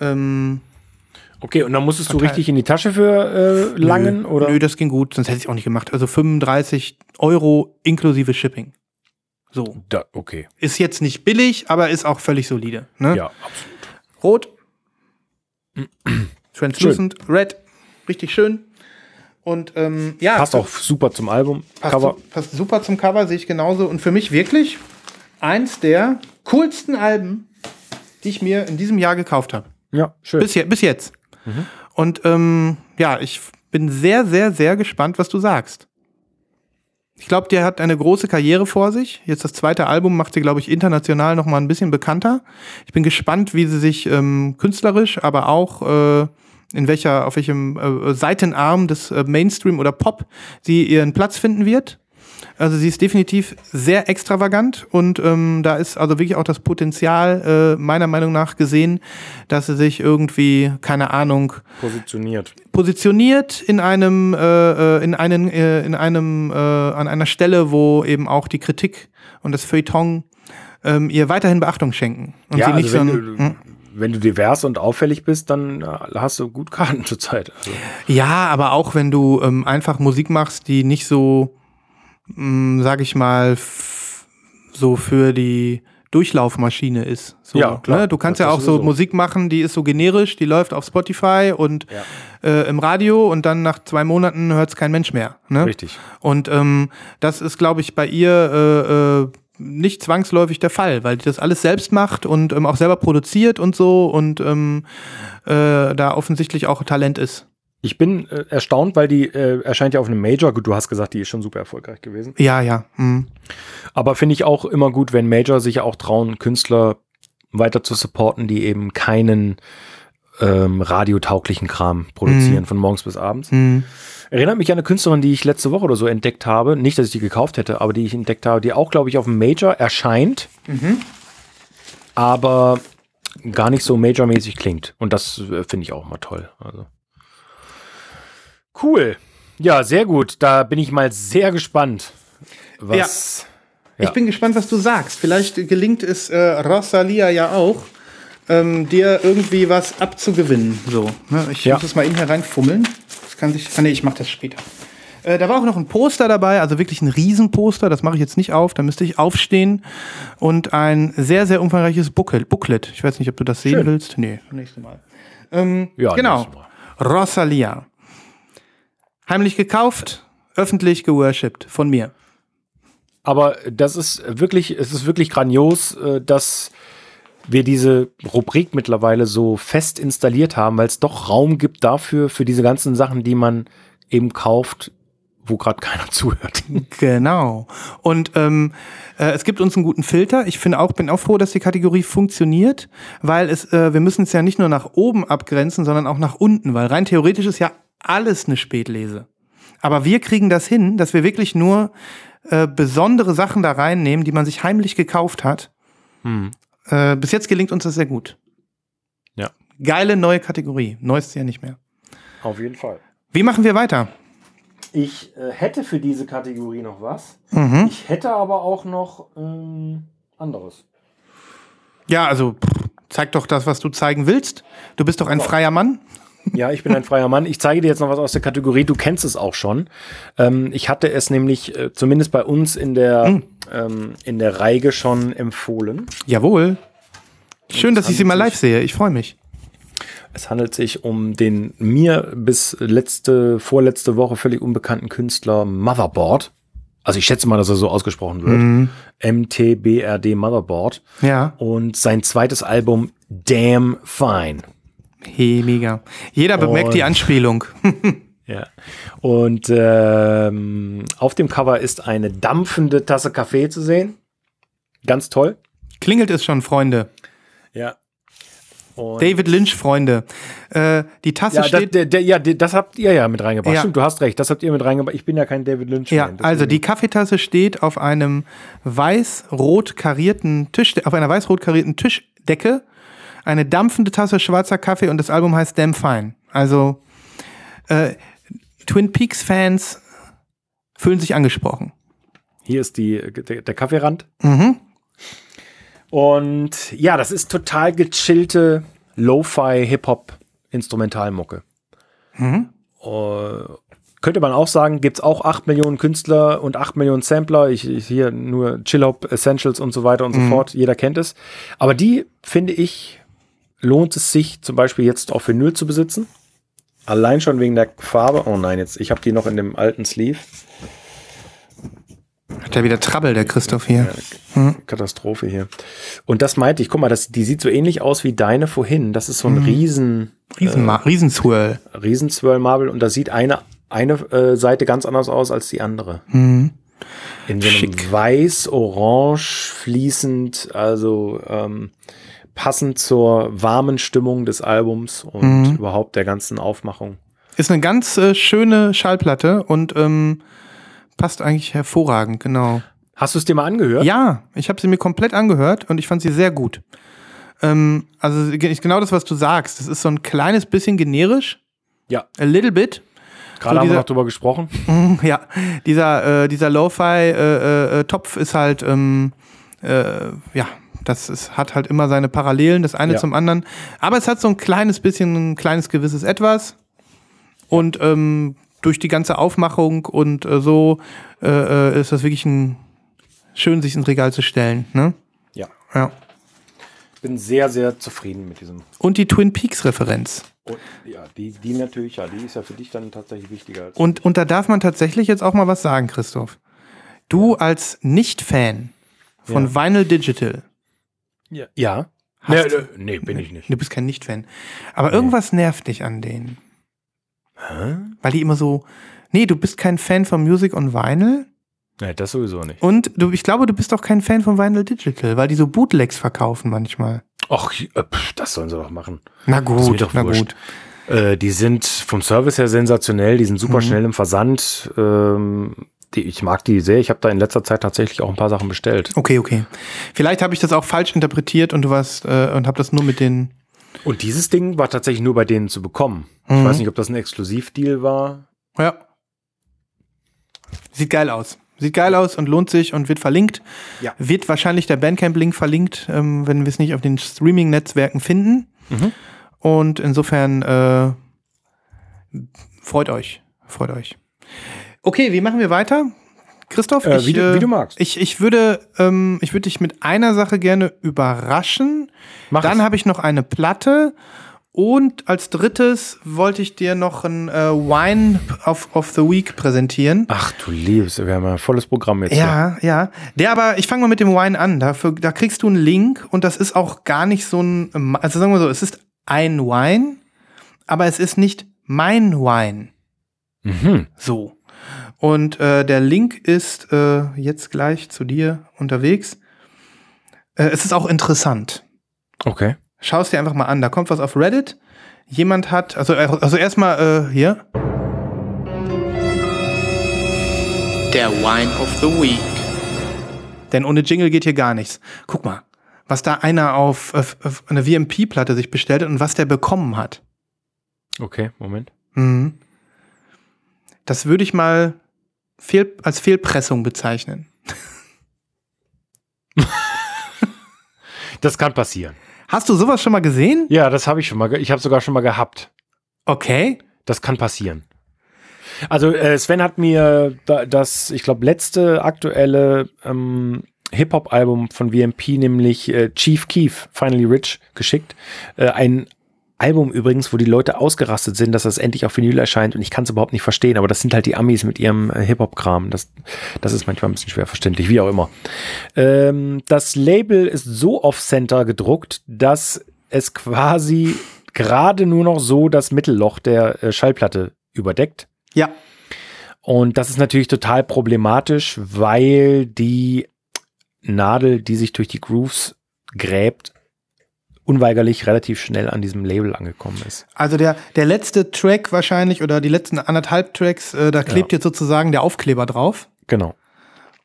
Speaker 2: Ähm,
Speaker 1: Okay, und dann musstest du
Speaker 2: Verteilt.
Speaker 1: richtig in die Tasche für äh, langen
Speaker 2: nö,
Speaker 1: oder?
Speaker 2: Nö, das ging gut, sonst hätte ich es auch nicht gemacht. Also 35 Euro inklusive Shipping. So.
Speaker 1: Da, okay.
Speaker 2: Ist jetzt nicht billig, aber ist auch völlig solide. Ne?
Speaker 1: Ja, absolut.
Speaker 2: Rot. Translucent. Red. Richtig schön. Und ähm, ja.
Speaker 1: Passt auch super zum Album.
Speaker 2: passt,
Speaker 1: Cover.
Speaker 2: su- passt super zum Cover, sehe ich genauso. Und für mich wirklich eins der coolsten Alben, die ich mir in diesem Jahr gekauft habe.
Speaker 1: Ja, schön.
Speaker 2: Bis, je, bis jetzt.
Speaker 1: Mhm.
Speaker 2: Und ähm, ja, ich bin sehr, sehr, sehr gespannt, was du sagst. Ich glaube, der hat eine große Karriere vor sich. Jetzt das zweite Album macht sie, glaube ich, international noch mal ein bisschen bekannter. Ich bin gespannt, wie sie sich ähm, künstlerisch, aber auch äh, in welcher, auf welchem äh, Seitenarm des äh, Mainstream oder Pop sie ihren Platz finden wird. Also sie ist definitiv sehr extravagant und ähm, da ist also wirklich auch das Potenzial äh, meiner Meinung nach gesehen, dass sie sich irgendwie, keine Ahnung,
Speaker 1: Positioniert.
Speaker 2: positioniert in einem, äh, äh, in einen, äh, in einem, äh, an einer Stelle, wo eben auch die Kritik und das Feuilleton ähm, ihr weiterhin Beachtung schenken. Und
Speaker 1: ja,
Speaker 2: sie nicht
Speaker 1: also wenn,
Speaker 2: so
Speaker 1: du,
Speaker 2: ein, hm?
Speaker 1: wenn du divers und auffällig bist, dann äh, hast du gut Karten zur Zeit. Also,
Speaker 2: Ja, aber auch wenn du ähm, einfach Musik machst, die nicht so, mh, sag ich mal, so für die Durchlaufmaschine ist. So,
Speaker 1: Ja, klar.
Speaker 2: Ne? Du kannst
Speaker 1: Das
Speaker 2: ja auch so. Musik machen, die ist so generisch, die läuft auf Spotify und äh, im Radio und dann nach zwei Monaten hört es kein Mensch mehr. Ne?
Speaker 1: richtig.
Speaker 2: Und ähm, das ist, glaube ich, bei ihr äh, äh, nicht zwangsläufig der Fall, weil die das alles selbst macht und ähm, auch selber produziert und so und ähm, äh, da offensichtlich auch Talent ist.
Speaker 1: Ich bin äh, erstaunt, weil die äh, erscheint ja auf einem Major. Gut, du hast gesagt, die ist schon super erfolgreich gewesen.
Speaker 2: Ja, ja. Mhm.
Speaker 1: Aber finde ich auch immer gut, wenn Major sich auch trauen, Künstler weiter zu supporten, die eben keinen ähm, radiotauglichen Kram produzieren,
Speaker 2: Mhm.
Speaker 1: von morgens bis abends.
Speaker 2: Mhm.
Speaker 1: Erinnert mich an eine Künstlerin, die ich letzte Woche oder so entdeckt habe. Nicht, dass ich die gekauft hätte, aber die ich entdeckt habe, die auch, glaube ich, auf dem Major erscheint,
Speaker 2: Mhm.
Speaker 1: aber gar nicht so Major-mäßig klingt. Und das äh, finde ich auch mal toll. Also. Cool. Ja, sehr gut. Da bin ich mal sehr gespannt, was.
Speaker 2: Ich
Speaker 1: Ja.
Speaker 2: bin gespannt, was du sagst. Vielleicht gelingt es äh, Rosalia ja auch, ähm, dir irgendwie was abzugewinnen. So, ne? Ich
Speaker 1: Ja.
Speaker 2: muss es mal in hier reinfummeln. Das kann sich. Ah, nee, ich mach das später. Äh, da war auch noch ein Poster dabei, also wirklich ein Riesenposter. Das mache ich jetzt nicht auf. Da müsste ich aufstehen. Und ein sehr, sehr umfangreiches Booklet. Ich weiß nicht, ob du das sehen
Speaker 1: Schön.
Speaker 2: willst. Nee, nächstes Mal. Ähm,
Speaker 1: Ja,
Speaker 2: genau.
Speaker 1: Mal.
Speaker 2: Rosalia. Heimlich gekauft, öffentlich geworshipped von mir.
Speaker 1: Aber das ist wirklich, es ist wirklich grandios, äh, dass wir diese Rubrik mittlerweile so fest installiert haben, weil es doch Raum gibt dafür, für diese ganzen Sachen, die man eben kauft, wo gerade keiner zuhört.
Speaker 2: Genau. Und ähm, äh, es gibt uns einen guten Filter. Ich finde auch, bin auch froh, dass die Kategorie funktioniert, weil es, äh, wir müssen es ja nicht nur nach oben abgrenzen, sondern auch nach unten, weil rein theoretisch ist ja alles eine Spätlese. Aber wir kriegen das hin, dass wir wirklich nur äh, besondere Sachen da reinnehmen, die man sich heimlich gekauft hat. Äh, bis jetzt gelingt uns das sehr gut.
Speaker 1: Ja.
Speaker 2: Geile neue Kategorie. Neues ja nicht mehr.
Speaker 1: Auf jeden Fall.
Speaker 2: Wie machen wir weiter?
Speaker 1: Ich äh, hätte für diese Kategorie noch was.
Speaker 2: Mhm.
Speaker 1: Ich hätte aber auch noch ähm, anderes.
Speaker 2: Ja, also pff, zeig doch das, was du zeigen willst. Du bist doch ein freier Mann.
Speaker 1: Ja, ich bin ein freier Mann. Ich zeige dir jetzt noch was aus der Kategorie. Du kennst es auch schon. Ähm, ich hatte es nämlich äh, zumindest bei uns in der, ähm, in der Reihe schon empfohlen.
Speaker 2: Jawohl. Schön, dass ich sie mal live sehe. Ich freue mich.
Speaker 1: Es handelt sich um den mir bis letzte, vorletzte Woche völlig unbekannten Künstler Motherboard. Also ich schätze mal, dass er so ausgesprochen wird. MTBRD Motherboard.
Speaker 2: Ja.
Speaker 1: Und sein zweites Album Damn Fine.
Speaker 2: Hey, mega. Jeder bemerkt
Speaker 1: Und-
Speaker 2: die Anspielung.
Speaker 1: Ja. Und ähm, auf dem Cover ist eine dampfende Tasse Kaffee zu sehen. Ganz toll.
Speaker 2: Klingelt es schon, Freunde.
Speaker 1: Ja. Und
Speaker 2: David Lynch, Freunde. Äh, die Tasse
Speaker 1: ja, das,
Speaker 2: steht.
Speaker 1: der, der, ja, das habt ihr ja mit reingebracht.
Speaker 2: Ja.
Speaker 1: Stimmt, du hast recht. Das habt ihr mit reingebracht. Ich bin ja kein David Lynch.
Speaker 2: Ja, also die Kaffeetasse steht auf einem weiß-rot karierten Tisch, auf einer weiß-rot karierten Tischdecke. Eine dampfende Tasse schwarzer Kaffee und das Album heißt Damn Fine. Also äh, Twin Peaks Fans fühlen sich angesprochen.
Speaker 1: Hier ist die, der, der Kaffeerand.
Speaker 2: Mhm.
Speaker 1: Und ja, das ist total gechillte Lo-Fi Hip-Hop-Instrumentalmucke.
Speaker 2: Mhm.
Speaker 1: Äh, könnte man auch sagen, gibt es auch 8 Millionen Künstler und 8 Millionen Sampler. Ich, ich hier nur Chill-Hop, Essentials und so weiter und so fort. Jeder kennt es. Aber die, finde ich, lohnt es sich zum Beispiel jetzt auf Vinyl zu besitzen. Allein schon wegen der Farbe. Oh nein, jetzt, ich habe die noch in dem alten Sleeve.
Speaker 2: Hat ja wieder Trouble, der Christoph hier.
Speaker 1: Katastrophe hier. Und das meinte ich, guck mal, das, die sieht so ähnlich aus wie deine vorhin. Das ist so ein riesen,
Speaker 2: Riesen, Riesenswirl.
Speaker 1: riesen Swirl Marble und da sieht eine, eine äh, Seite ganz anders aus als die andere.
Speaker 2: Mhm.
Speaker 1: In so einem
Speaker 2: Schick.
Speaker 1: weiß-orange fließend, also ähm, passend zur warmen Stimmung des Albums und
Speaker 2: Mhm.
Speaker 1: überhaupt der ganzen Aufmachung.
Speaker 2: Ist eine ganz äh, schöne Schallplatte und ähm, passt eigentlich hervorragend, genau.
Speaker 1: Hast du es dir mal angehört?
Speaker 2: Ja, ich habe sie mir komplett angehört und ich fand sie sehr gut. Ähm, also ge- genau das, was du sagst. Das ist so ein kleines bisschen generisch.
Speaker 1: Ja.
Speaker 2: A little bit.
Speaker 1: Gerade
Speaker 2: so
Speaker 1: haben wir
Speaker 2: dieser-
Speaker 1: noch drüber gesprochen.
Speaker 2: Ja, dieser, äh, dieser Lo-Fi-Topf ist halt, ähm, äh, ja, das ist, hat halt immer seine Parallelen, das eine
Speaker 1: Ja.
Speaker 2: zum anderen. Aber es hat so ein kleines bisschen, ein kleines gewisses Etwas. Und ähm, durch die ganze Aufmachung und äh, so äh, äh, ist das wirklich ein schön, sich ins Regal zu stellen. Ne?
Speaker 1: Ja.
Speaker 2: Ja.
Speaker 1: Ich bin sehr, sehr zufrieden mit diesem.
Speaker 2: Und die Twin Peaks-Referenz.
Speaker 1: Und, ja, die, die natürlich, ja, die ist ja für dich dann tatsächlich wichtiger.
Speaker 2: Und, und da darf man tatsächlich jetzt auch mal was sagen, Christoph. Du als Nicht-Fan von
Speaker 1: Ja.
Speaker 2: Vinyl Digital,
Speaker 1: Ja. ja. Nee,
Speaker 2: du-
Speaker 1: nee, nee, bin ich nicht.
Speaker 2: du bist kein Nicht-Fan, aber irgendwas nervt dich an denen.
Speaker 1: Hä?
Speaker 2: Weil die immer so, nee, du bist kein Fan von Music on Vinyl
Speaker 1: Nee, das sowieso nicht.
Speaker 2: und du, ich glaube, du bist auch kein Fan von Vinyl Digital, weil die so Bootlegs verkaufen manchmal.
Speaker 1: Ach, äh, das sollen sie doch machen.
Speaker 2: Na gut,
Speaker 1: doch
Speaker 2: na
Speaker 1: wurscht.
Speaker 2: gut.
Speaker 1: Äh, die sind vom Service her sensationell, die sind
Speaker 2: Mhm.
Speaker 1: super schnell im Versand. Ähm, die, ich mag die sehr. Ich habe da in letzter Zeit tatsächlich auch ein paar Sachen bestellt.
Speaker 2: Okay, okay. Vielleicht habe ich das auch falsch interpretiert und du warst äh, und habe das nur mit den.
Speaker 1: Und dieses Ding war tatsächlich nur bei denen zu bekommen. Ich
Speaker 2: Mhm.
Speaker 1: weiß nicht, ob das ein Exklusivdeal war.
Speaker 2: Ja. Sieht geil aus. Sieht geil aus und lohnt sich und wird verlinkt.
Speaker 1: Ja.
Speaker 2: Wird wahrscheinlich der Bandcamp-Link verlinkt, ähm, wenn wir es nicht auf den Streaming-Netzwerken finden.
Speaker 1: Mhm.
Speaker 2: Und insofern äh, freut euch. Freut euch. Okay, wie machen wir weiter? Christoph,
Speaker 1: Äh,
Speaker 2: ich,
Speaker 1: wie, du, wie du magst.
Speaker 2: ich, ich würde, ähm, ich würde dich mit einer Sache gerne überraschen.
Speaker 1: Mach
Speaker 2: Dann habe ich noch eine Platte. Und als drittes wollte ich dir noch ein äh, Wine of, of the Week präsentieren.
Speaker 1: Ach du Liebes, wir haben ein volles Programm jetzt. hier.
Speaker 2: Ja, ja. Der aber, ich fange mal mit dem Wine an. Dafür, da kriegst du einen Link und das ist auch gar nicht so ein, also sagen wir so, es ist ein Wine, aber es ist nicht mein Wine.
Speaker 1: Mhm.
Speaker 2: So. Und äh, der Link ist äh, jetzt gleich zu dir unterwegs. Äh, es ist auch interessant.
Speaker 1: Okay.
Speaker 2: Schau es dir einfach mal an. Da kommt was auf Reddit. Jemand hat, also, also erstmal äh, hier.
Speaker 3: Der Wine of the Week.
Speaker 2: Denn ohne Jingle geht hier gar nichts. Guck mal, was da einer auf, auf, auf eine VMP-Platte sich bestellt hat und was der bekommen hat.
Speaker 1: Okay, Moment.
Speaker 2: Mhm. Das würde ich mal fehl, als Fehlpressung bezeichnen.
Speaker 1: Das kann passieren.
Speaker 2: Hast du sowas schon mal gesehen?
Speaker 1: Ja, das habe ich schon mal. Ich habe sogar schon mal gehabt.
Speaker 2: Okay.
Speaker 1: Das kann passieren. Also äh, Sven hat mir da, das, ich glaube, letzte aktuelle ähm, Hip-Hop-Album von VMP, nämlich äh, Chief Keef, Finally Rich, geschickt. Äh, ein Album übrigens, wo die Leute ausgerastet sind, dass das endlich auf Vinyl erscheint und ich kann es überhaupt nicht verstehen, aber das sind halt die Amis mit ihrem äh, Hip-Hop-Kram. Das, das ist manchmal ein bisschen schwer verständlich, wie auch immer. Ähm, das Label ist so off-center gedruckt, dass es quasi gerade nur noch so das Mittelloch der äh, Schallplatte überdeckt.
Speaker 2: Ja.
Speaker 1: Und das ist natürlich total problematisch, weil die Nadel, die sich durch die Grooves gräbt, unweigerlich relativ schnell an diesem Label angekommen ist.
Speaker 2: Also der, der letzte Track wahrscheinlich oder die letzten anderthalb Tracks, äh, da klebt jetzt sozusagen der Aufkleber drauf.
Speaker 1: Genau.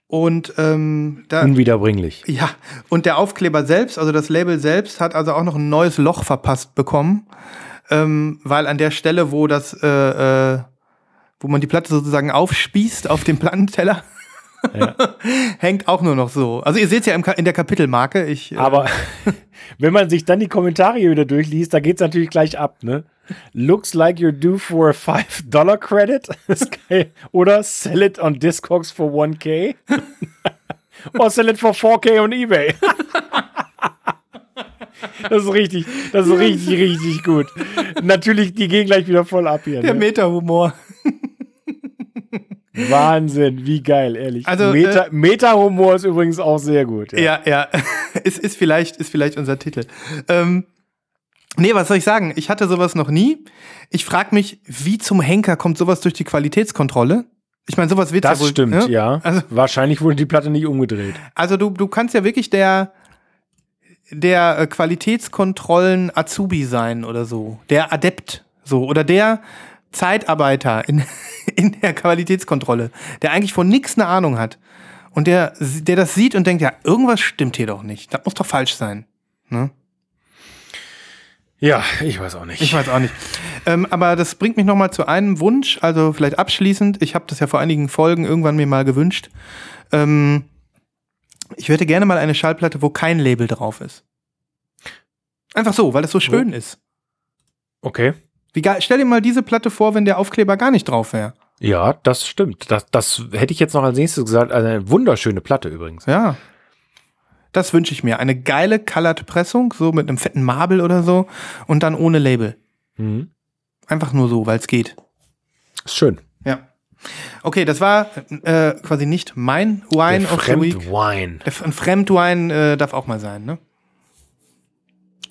Speaker 2: Und ähm, da,
Speaker 1: Unwiederbringlich.
Speaker 2: ja, und der Aufkleber selbst, also das Label selbst, hat also auch noch ein neues Loch verpasst bekommen, ähm, weil an der Stelle, wo das, äh, äh, wo man die Platte sozusagen aufspießt auf dem Plattenteller, hängt auch nur noch so. Also ihr seht es ja im in der Kapitelmarke. Ich, äh,
Speaker 1: Aber wenn man sich dann die Kommentare hier wieder durchliest, da geht's natürlich gleich ab, ne? Looks like you're due for a $5 credit. Oder sell it on Discogs for 1K. Or sell it for 4K on Ebay. Das ist richtig, das ist richtig, richtig gut. Natürlich, die gehen gleich wieder voll ab hier.
Speaker 2: der
Speaker 1: Ne?
Speaker 2: Meta-Humor.
Speaker 1: Wahnsinn, wie geil, ehrlich.
Speaker 2: Also,
Speaker 1: Meta- Meta-Humor ist übrigens auch sehr gut.
Speaker 2: Ja, ja. ist, ist, vielleicht, ist vielleicht unser Titel. Ähm, nee, was soll ich sagen? Ich hatte sowas noch nie. Ich frage mich, wie zum Henker kommt sowas durch die Qualitätskontrolle? Ich meine, sowas wird
Speaker 1: Das
Speaker 2: ja wohl,
Speaker 1: stimmt,
Speaker 2: ne?
Speaker 1: ja.
Speaker 2: Also,
Speaker 1: Wahrscheinlich wurde die Platte nicht umgedreht.
Speaker 2: also du, du kannst ja wirklich der, der äh, Qualitätskontrollen Azubi sein oder so. Der Adept. So. Oder der Zeitarbeiter in, in der Qualitätskontrolle, der eigentlich von nichts eine Ahnung hat. Und der, der das sieht und denkt, ja, irgendwas stimmt hier doch nicht. Das muss doch falsch sein. Ne?
Speaker 1: Ja, ich weiß auch nicht.
Speaker 2: Ich weiß auch nicht. Ähm, aber das bringt mich nochmal zu einem Wunsch, also vielleicht abschließend. Ich habe das ja vor einigen Folgen irgendwann mir mal gewünscht. Ähm, ich hätte gerne mal eine Schallplatte, wo kein Label drauf ist. Einfach so, weil das so schön ist.
Speaker 1: Okay.
Speaker 2: Wie geil, stell dir mal diese Platte vor, wenn der Aufkleber gar nicht drauf wäre.
Speaker 1: Ja, das stimmt. Das, das hätte ich jetzt noch als nächstes gesagt. Also eine wunderschöne Platte übrigens.
Speaker 2: Ja. Das wünsche ich mir. Eine geile Colored Pressung, so mit einem fetten Marble oder so und dann ohne Label.
Speaker 1: Mhm.
Speaker 2: Einfach nur so, weil es geht.
Speaker 1: Ist schön.
Speaker 2: Ja. Okay, das war äh, quasi nicht mein Wine
Speaker 1: Der
Speaker 2: of the Week.
Speaker 1: Fremdwine.
Speaker 2: Der, ein Fremdwine äh, darf auch mal sein, ne?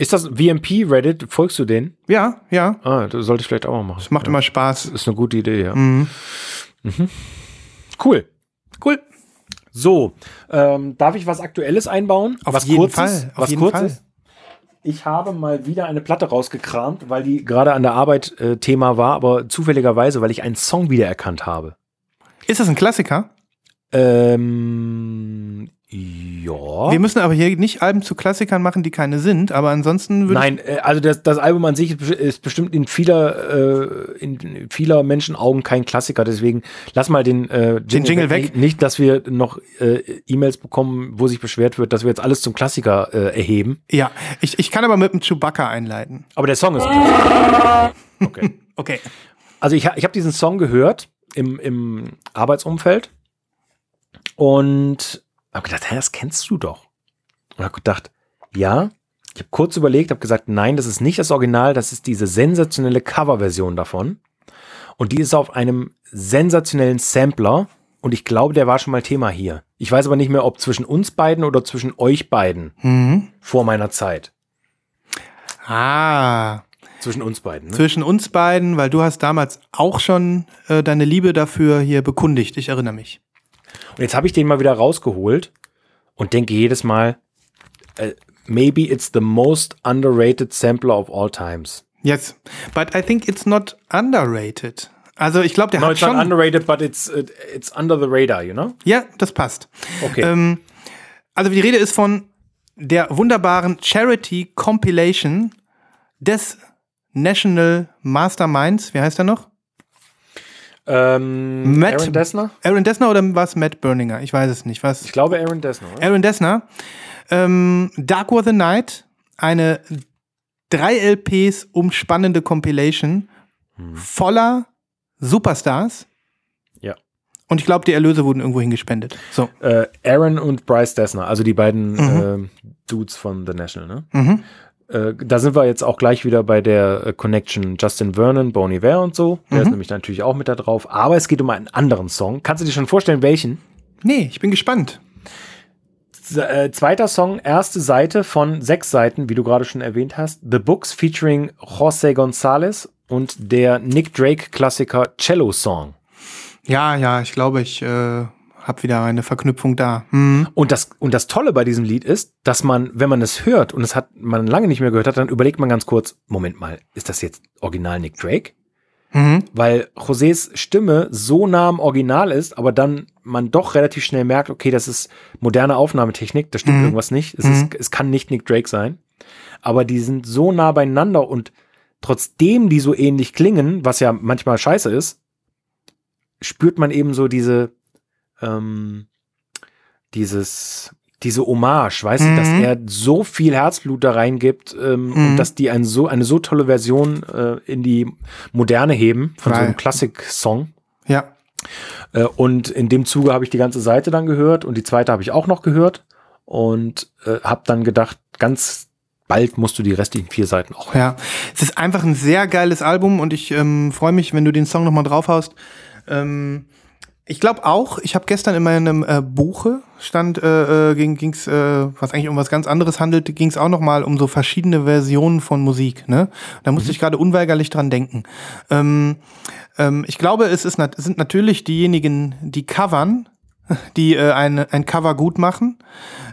Speaker 1: Ist das VMP Reddit? Folgst du den?
Speaker 2: Ja, ja.
Speaker 1: Ah, das sollte ich vielleicht auch mal machen.
Speaker 2: Das macht immer Spaß.
Speaker 1: Ist eine gute Idee, ja.
Speaker 2: Mhm.
Speaker 1: Cool.
Speaker 2: Cool.
Speaker 1: So, ähm, darf ich was Aktuelles einbauen?
Speaker 2: Auf
Speaker 1: was
Speaker 2: jeden
Speaker 1: Kurzes?
Speaker 2: Fall, auf
Speaker 1: was
Speaker 2: jeden
Speaker 1: Kurzes?
Speaker 2: Fall.
Speaker 1: Ich habe mal wieder eine Platte rausgekramt, weil die gerade an der Arbeit äh, Thema war, aber zufälligerweise, weil ich einen Song wiedererkannt habe.
Speaker 2: Ist das ein Klassiker?
Speaker 1: Ähm, ja.
Speaker 2: Wir müssen aber hier nicht Alben zu Klassikern machen, die keine sind, aber ansonsten würde
Speaker 1: Nein, äh, also das, das Album an sich ist besti- ist bestimmt in vieler, äh, in vieler Menschen Augen kein Klassiker. Deswegen lass mal den, äh, Jingle,
Speaker 2: Jingle weg.
Speaker 1: Nicht, nicht, dass wir noch äh, E-Mails bekommen, wo sich beschwert wird, dass wir jetzt alles zum Klassiker äh, erheben.
Speaker 2: ja, ich, ich kann aber mit dem Chewbacca einleiten.
Speaker 1: Aber der Song ist Klassiker. Okay.
Speaker 2: Okay.
Speaker 1: Also ich, ich habe diesen Song gehört im, im Arbeitsumfeld und habe gedacht, hä, das kennst du doch. Und habe gedacht, ja. Ich habe kurz überlegt, habe gesagt, nein, das ist nicht das Original, das ist diese sensationelle Coverversion davon. Und die ist auf einem sensationellen Sampler. Und ich glaube, der war schon mal Thema hier. Ich weiß aber nicht mehr, ob zwischen uns beiden oder zwischen euch beiden
Speaker 2: Mhm.
Speaker 1: vor meiner Zeit.
Speaker 2: Ah,
Speaker 1: Zwischen uns beiden. Ne?
Speaker 2: zwischen uns beiden, weil du hast damals auch schon äh, deine Liebe dafür hier bekundigt. Ich erinnere mich.
Speaker 1: Und jetzt habe ich den mal wieder rausgeholt und denke jedes Mal, äh, maybe it's the most underrated sampler of all times.
Speaker 2: Yes, but I think it's not underrated. Also ich glaube, der
Speaker 1: No,
Speaker 2: hat
Speaker 1: it's not
Speaker 2: schon.
Speaker 1: underrated, but it's, uh, it's under the radar, you know?
Speaker 2: Ja, das passt.
Speaker 1: Okay.
Speaker 2: Ähm, also die Rede ist von der wunderbaren Charity Compilation des National Masterminds. Wie heißt er noch?
Speaker 1: Ähm,
Speaker 2: Matt-
Speaker 1: Aaron Dessner?
Speaker 2: Aaron Dessner oder was Matt Berninger? Ich weiß es nicht. Was?
Speaker 1: Ich glaube Aaron Dessner. Oder?
Speaker 2: Aaron Dessner. Ähm, Dark War the Night, eine drei LPs umspannende Compilation voller Superstars.
Speaker 1: Ja.
Speaker 2: Und ich glaube, die Erlöse wurden irgendwo hingespendet. So.
Speaker 1: Äh, Aaron und Bryce Dessner, also die beiden ähm, Dudes von The National, ne?
Speaker 2: Mhm.
Speaker 1: Äh, da sind wir jetzt auch gleich wieder bei der äh, Connection Justin Vernon, Bon Iver und so. Der ist nämlich natürlich auch mit da drauf. Aber es geht um einen anderen Song. Kannst du dir schon vorstellen, welchen?
Speaker 2: Nee, ich bin gespannt.
Speaker 1: äh, zweiter Song, erste Seite von sechs Seiten, wie du gerade schon erwähnt hast. The Books featuring José González und der Nick Drake-Klassiker Cello Song.
Speaker 2: Ja, ja, ich glaube, ich habe wieder eine Verknüpfung da. Mhm.
Speaker 1: Und das, und das Tolle bei diesem Lied ist, dass man, wenn man es hört und es hat man lange nicht mehr gehört hat, dann überlegt man ganz kurz, Moment mal, ist das jetzt original Nick Drake?
Speaker 2: Mhm.
Speaker 1: Weil Josés Stimme so nah am Original ist, aber dann man doch relativ schnell merkt, okay, das ist moderne Aufnahmetechnik, da stimmt
Speaker 2: Mhm.
Speaker 1: irgendwas nicht. Es,
Speaker 2: Mhm.
Speaker 1: ist, es kann nicht Nick Drake sein. Aber die sind so nah beieinander und trotzdem die so ähnlich klingen, was ja manchmal scheiße ist, spürt man eben so diese, ähm, dieses, diese Hommage, weißt du, dass
Speaker 2: Mhm.
Speaker 1: er so viel Herzblut da reingibt ähm,
Speaker 2: Mhm.
Speaker 1: und dass die ein so, eine so tolle Version äh, in die Moderne heben von so
Speaker 2: Geil.
Speaker 1: einem Klassik-Song.
Speaker 2: Ja.
Speaker 1: Äh, und in dem Zuge habe ich die ganze Seite dann gehört und die zweite habe ich auch noch gehört und äh, habe dann gedacht, ganz bald musst du die restlichen vier Seiten auch hören.
Speaker 2: Ja, es ist einfach ein sehr geiles Album und ich ähm, freue mich, wenn du den Song nochmal draufhaust. Ähm, ich glaube auch, ich habe gestern in meinem äh, Buche stand, äh, äh, ging, ging's, äh, was eigentlich um was ganz anderes handelte, ging es auch nochmal um so verschiedene Versionen von Musik. Ne? Da musste ich gerade unweigerlich dran denken. Ähm, ähm, ich glaube, es ist nat sind natürlich diejenigen, die covern, die äh, ein, ein Cover gut machen.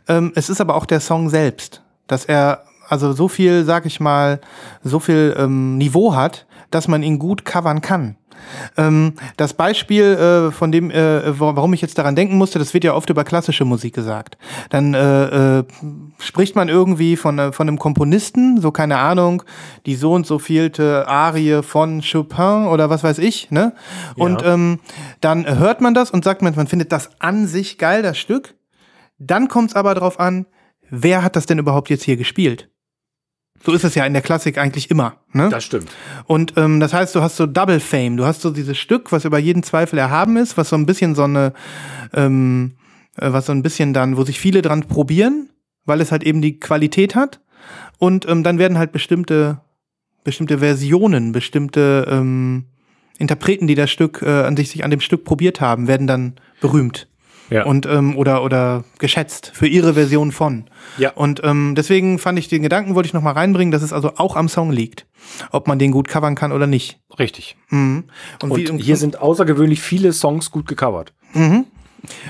Speaker 2: Ähm, es ist aber auch der Song selbst, dass er also so viel, sag ich mal, so viel ähm, Niveau hat, dass man ihn gut covern kann. Ähm, das Beispiel, äh, von dem, äh, wa- warum ich jetzt daran denken musste, das wird ja oft über klassische Musik gesagt. Dann äh, äh, spricht man irgendwie von, äh, von einem Komponisten, so keine Ahnung, die so und so vielte Arie von Chopin oder was weiß ich, ne? Und ähm, dann hört man das und sagt man, man findet das an sich geil, das Stück. Dann kommt es aber drauf an, wer hat das denn überhaupt jetzt hier gespielt? So ist es ja in der Klassik eigentlich immer. Ne?
Speaker 1: Das stimmt.
Speaker 2: Und ähm, das heißt, du hast so Double Fame. Du hast so dieses Stück, was über jeden Zweifel erhaben ist, was so ein bisschen so eine, ähm, äh, was so ein bisschen dann, wo sich viele dran probieren, weil es halt eben die Qualität hat. Und ähm, dann werden halt bestimmte, bestimmte Versionen, bestimmte ähm, Interpreten, die das Stück äh, an sich, sich an dem Stück probiert haben, werden dann berühmt
Speaker 1: Ja.
Speaker 2: und ähm, oder oder geschätzt für ihre Version von.
Speaker 1: Ja.
Speaker 2: Und ähm, deswegen fand ich den Gedanken, wollte ich noch mal reinbringen, dass es also auch am Song liegt, ob man den gut covern kann oder nicht.
Speaker 1: Richtig.
Speaker 2: Mhm. Und,
Speaker 1: Und
Speaker 2: wie,
Speaker 1: hier sind außergewöhnlich viele Songs gut gecovert.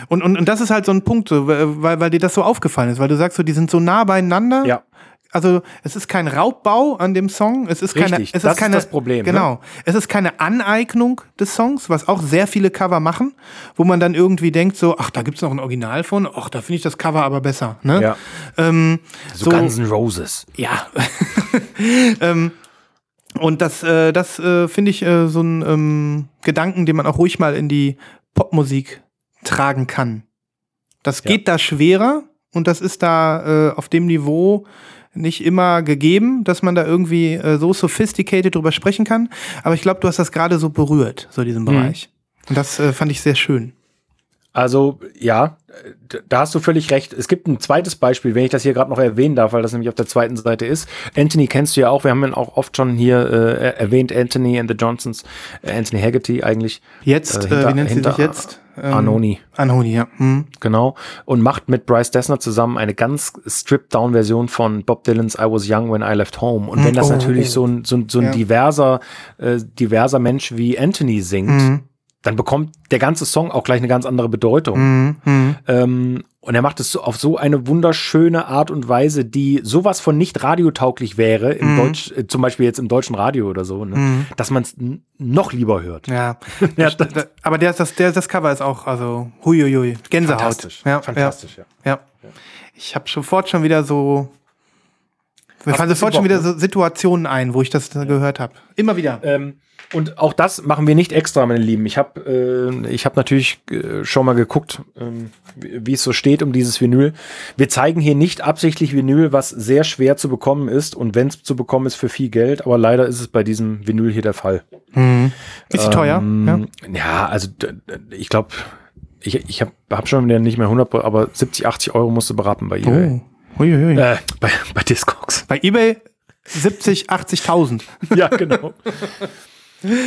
Speaker 2: und, und, und das ist halt so ein Punkt, so, weil, weil dir das so aufgefallen ist, weil du sagst so, die sind so nah beieinander.
Speaker 1: Ja.
Speaker 2: Also es ist kein Raubbau an dem Song, es ist keine,
Speaker 1: Richtig,
Speaker 2: es
Speaker 1: das
Speaker 2: ist
Speaker 1: ist
Speaker 2: keine,
Speaker 1: das Problem, ne?
Speaker 2: Genau, es ist keine Aneignung des Songs, was auch sehr viele Cover machen, wo man dann irgendwie denkt so, ach, da gibt's noch ein Original von, ach, da finde ich das Cover aber besser. Ne?
Speaker 1: Ja.
Speaker 2: Ähm,
Speaker 1: So, Guns N' Roses.
Speaker 2: Ja. ähm, und das, äh, das äh, finde ich äh, so ein ähm, Gedanken, den man auch ruhig mal in die Popmusik tragen kann. Das
Speaker 1: Ja.
Speaker 2: geht da schwerer und das ist da äh, auf dem Niveau nicht immer gegeben, dass man da irgendwie äh, so sophisticated drüber sprechen kann. Aber ich glaube, du hast das gerade so berührt, so diesen Bereich. Und das äh, fand ich sehr schön.
Speaker 1: Also ja, da hast du völlig recht. Es gibt ein zweites Beispiel, wenn ich das hier gerade noch erwähnen darf, weil das nämlich auf der zweiten Seite ist. Anthony kennst du ja auch, wir haben ihn auch oft schon hier äh, erwähnt, Anthony and the Johnsons, äh, Anthony Haggerty eigentlich.
Speaker 2: Jetzt,
Speaker 1: Äh,
Speaker 2: äh,
Speaker 1: hinter-
Speaker 2: wie nennt sie sich jetzt? Ähm,
Speaker 1: Arnoni.
Speaker 2: Arnoni, ja. Hm.
Speaker 1: Genau. Und macht mit Bryce Dessner zusammen eine ganz stripped-down-Version von Bob Dylans I Was Young When I Left Home. Und wenn das
Speaker 2: Oh.
Speaker 1: natürlich so ein, so ein, so ein
Speaker 2: Ja.
Speaker 1: diverser, äh, diverser Mensch wie Anthony singt,
Speaker 2: Mhm.
Speaker 1: Dann bekommt der ganze Song auch gleich eine ganz andere Bedeutung.
Speaker 2: Mhm. Mhm.
Speaker 1: Ähm, und er macht es auf so eine wunderschöne Art und Weise, die sowas von nicht radiotauglich wäre, im Deutsch, äh, zum Beispiel jetzt im deutschen Radio oder so, ne? dass man es noch lieber hört.
Speaker 2: Ja,
Speaker 1: Ja,
Speaker 2: das, da, aber der, das, der, das Cover ist auch, also, huiuiui, Gänsehaut.
Speaker 1: Fantastisch.
Speaker 2: Ja,
Speaker 1: Fantastisch, ja.
Speaker 2: Ja. ja. Ich habe sofort schon wieder so, mir fallen sofort schon wieder so Situationen ein, wo ich das gehört habe. Immer wieder.
Speaker 1: Ähm, und auch das machen wir nicht extra, meine Lieben. Ich habe äh, ich hab natürlich äh, schon mal geguckt, ähm, wie es so steht um dieses Vinyl. Wir zeigen hier nicht absichtlich Vinyl, was sehr schwer zu bekommen ist und wenn es zu bekommen ist für viel Geld, aber leider ist es bei diesem Vinyl hier der Fall.
Speaker 2: Ist sie teuer? Ja.
Speaker 1: Ähm, ja, also ich glaube, ich, ich habe hab schon wieder nicht mehr 100, aber 70, 80 Euro musste beraten bei eBay.
Speaker 2: Oh. Huiuiui.
Speaker 1: Äh, bei, bei Discogs.
Speaker 2: Bei eBay 70, 80.000.
Speaker 1: ja, genau.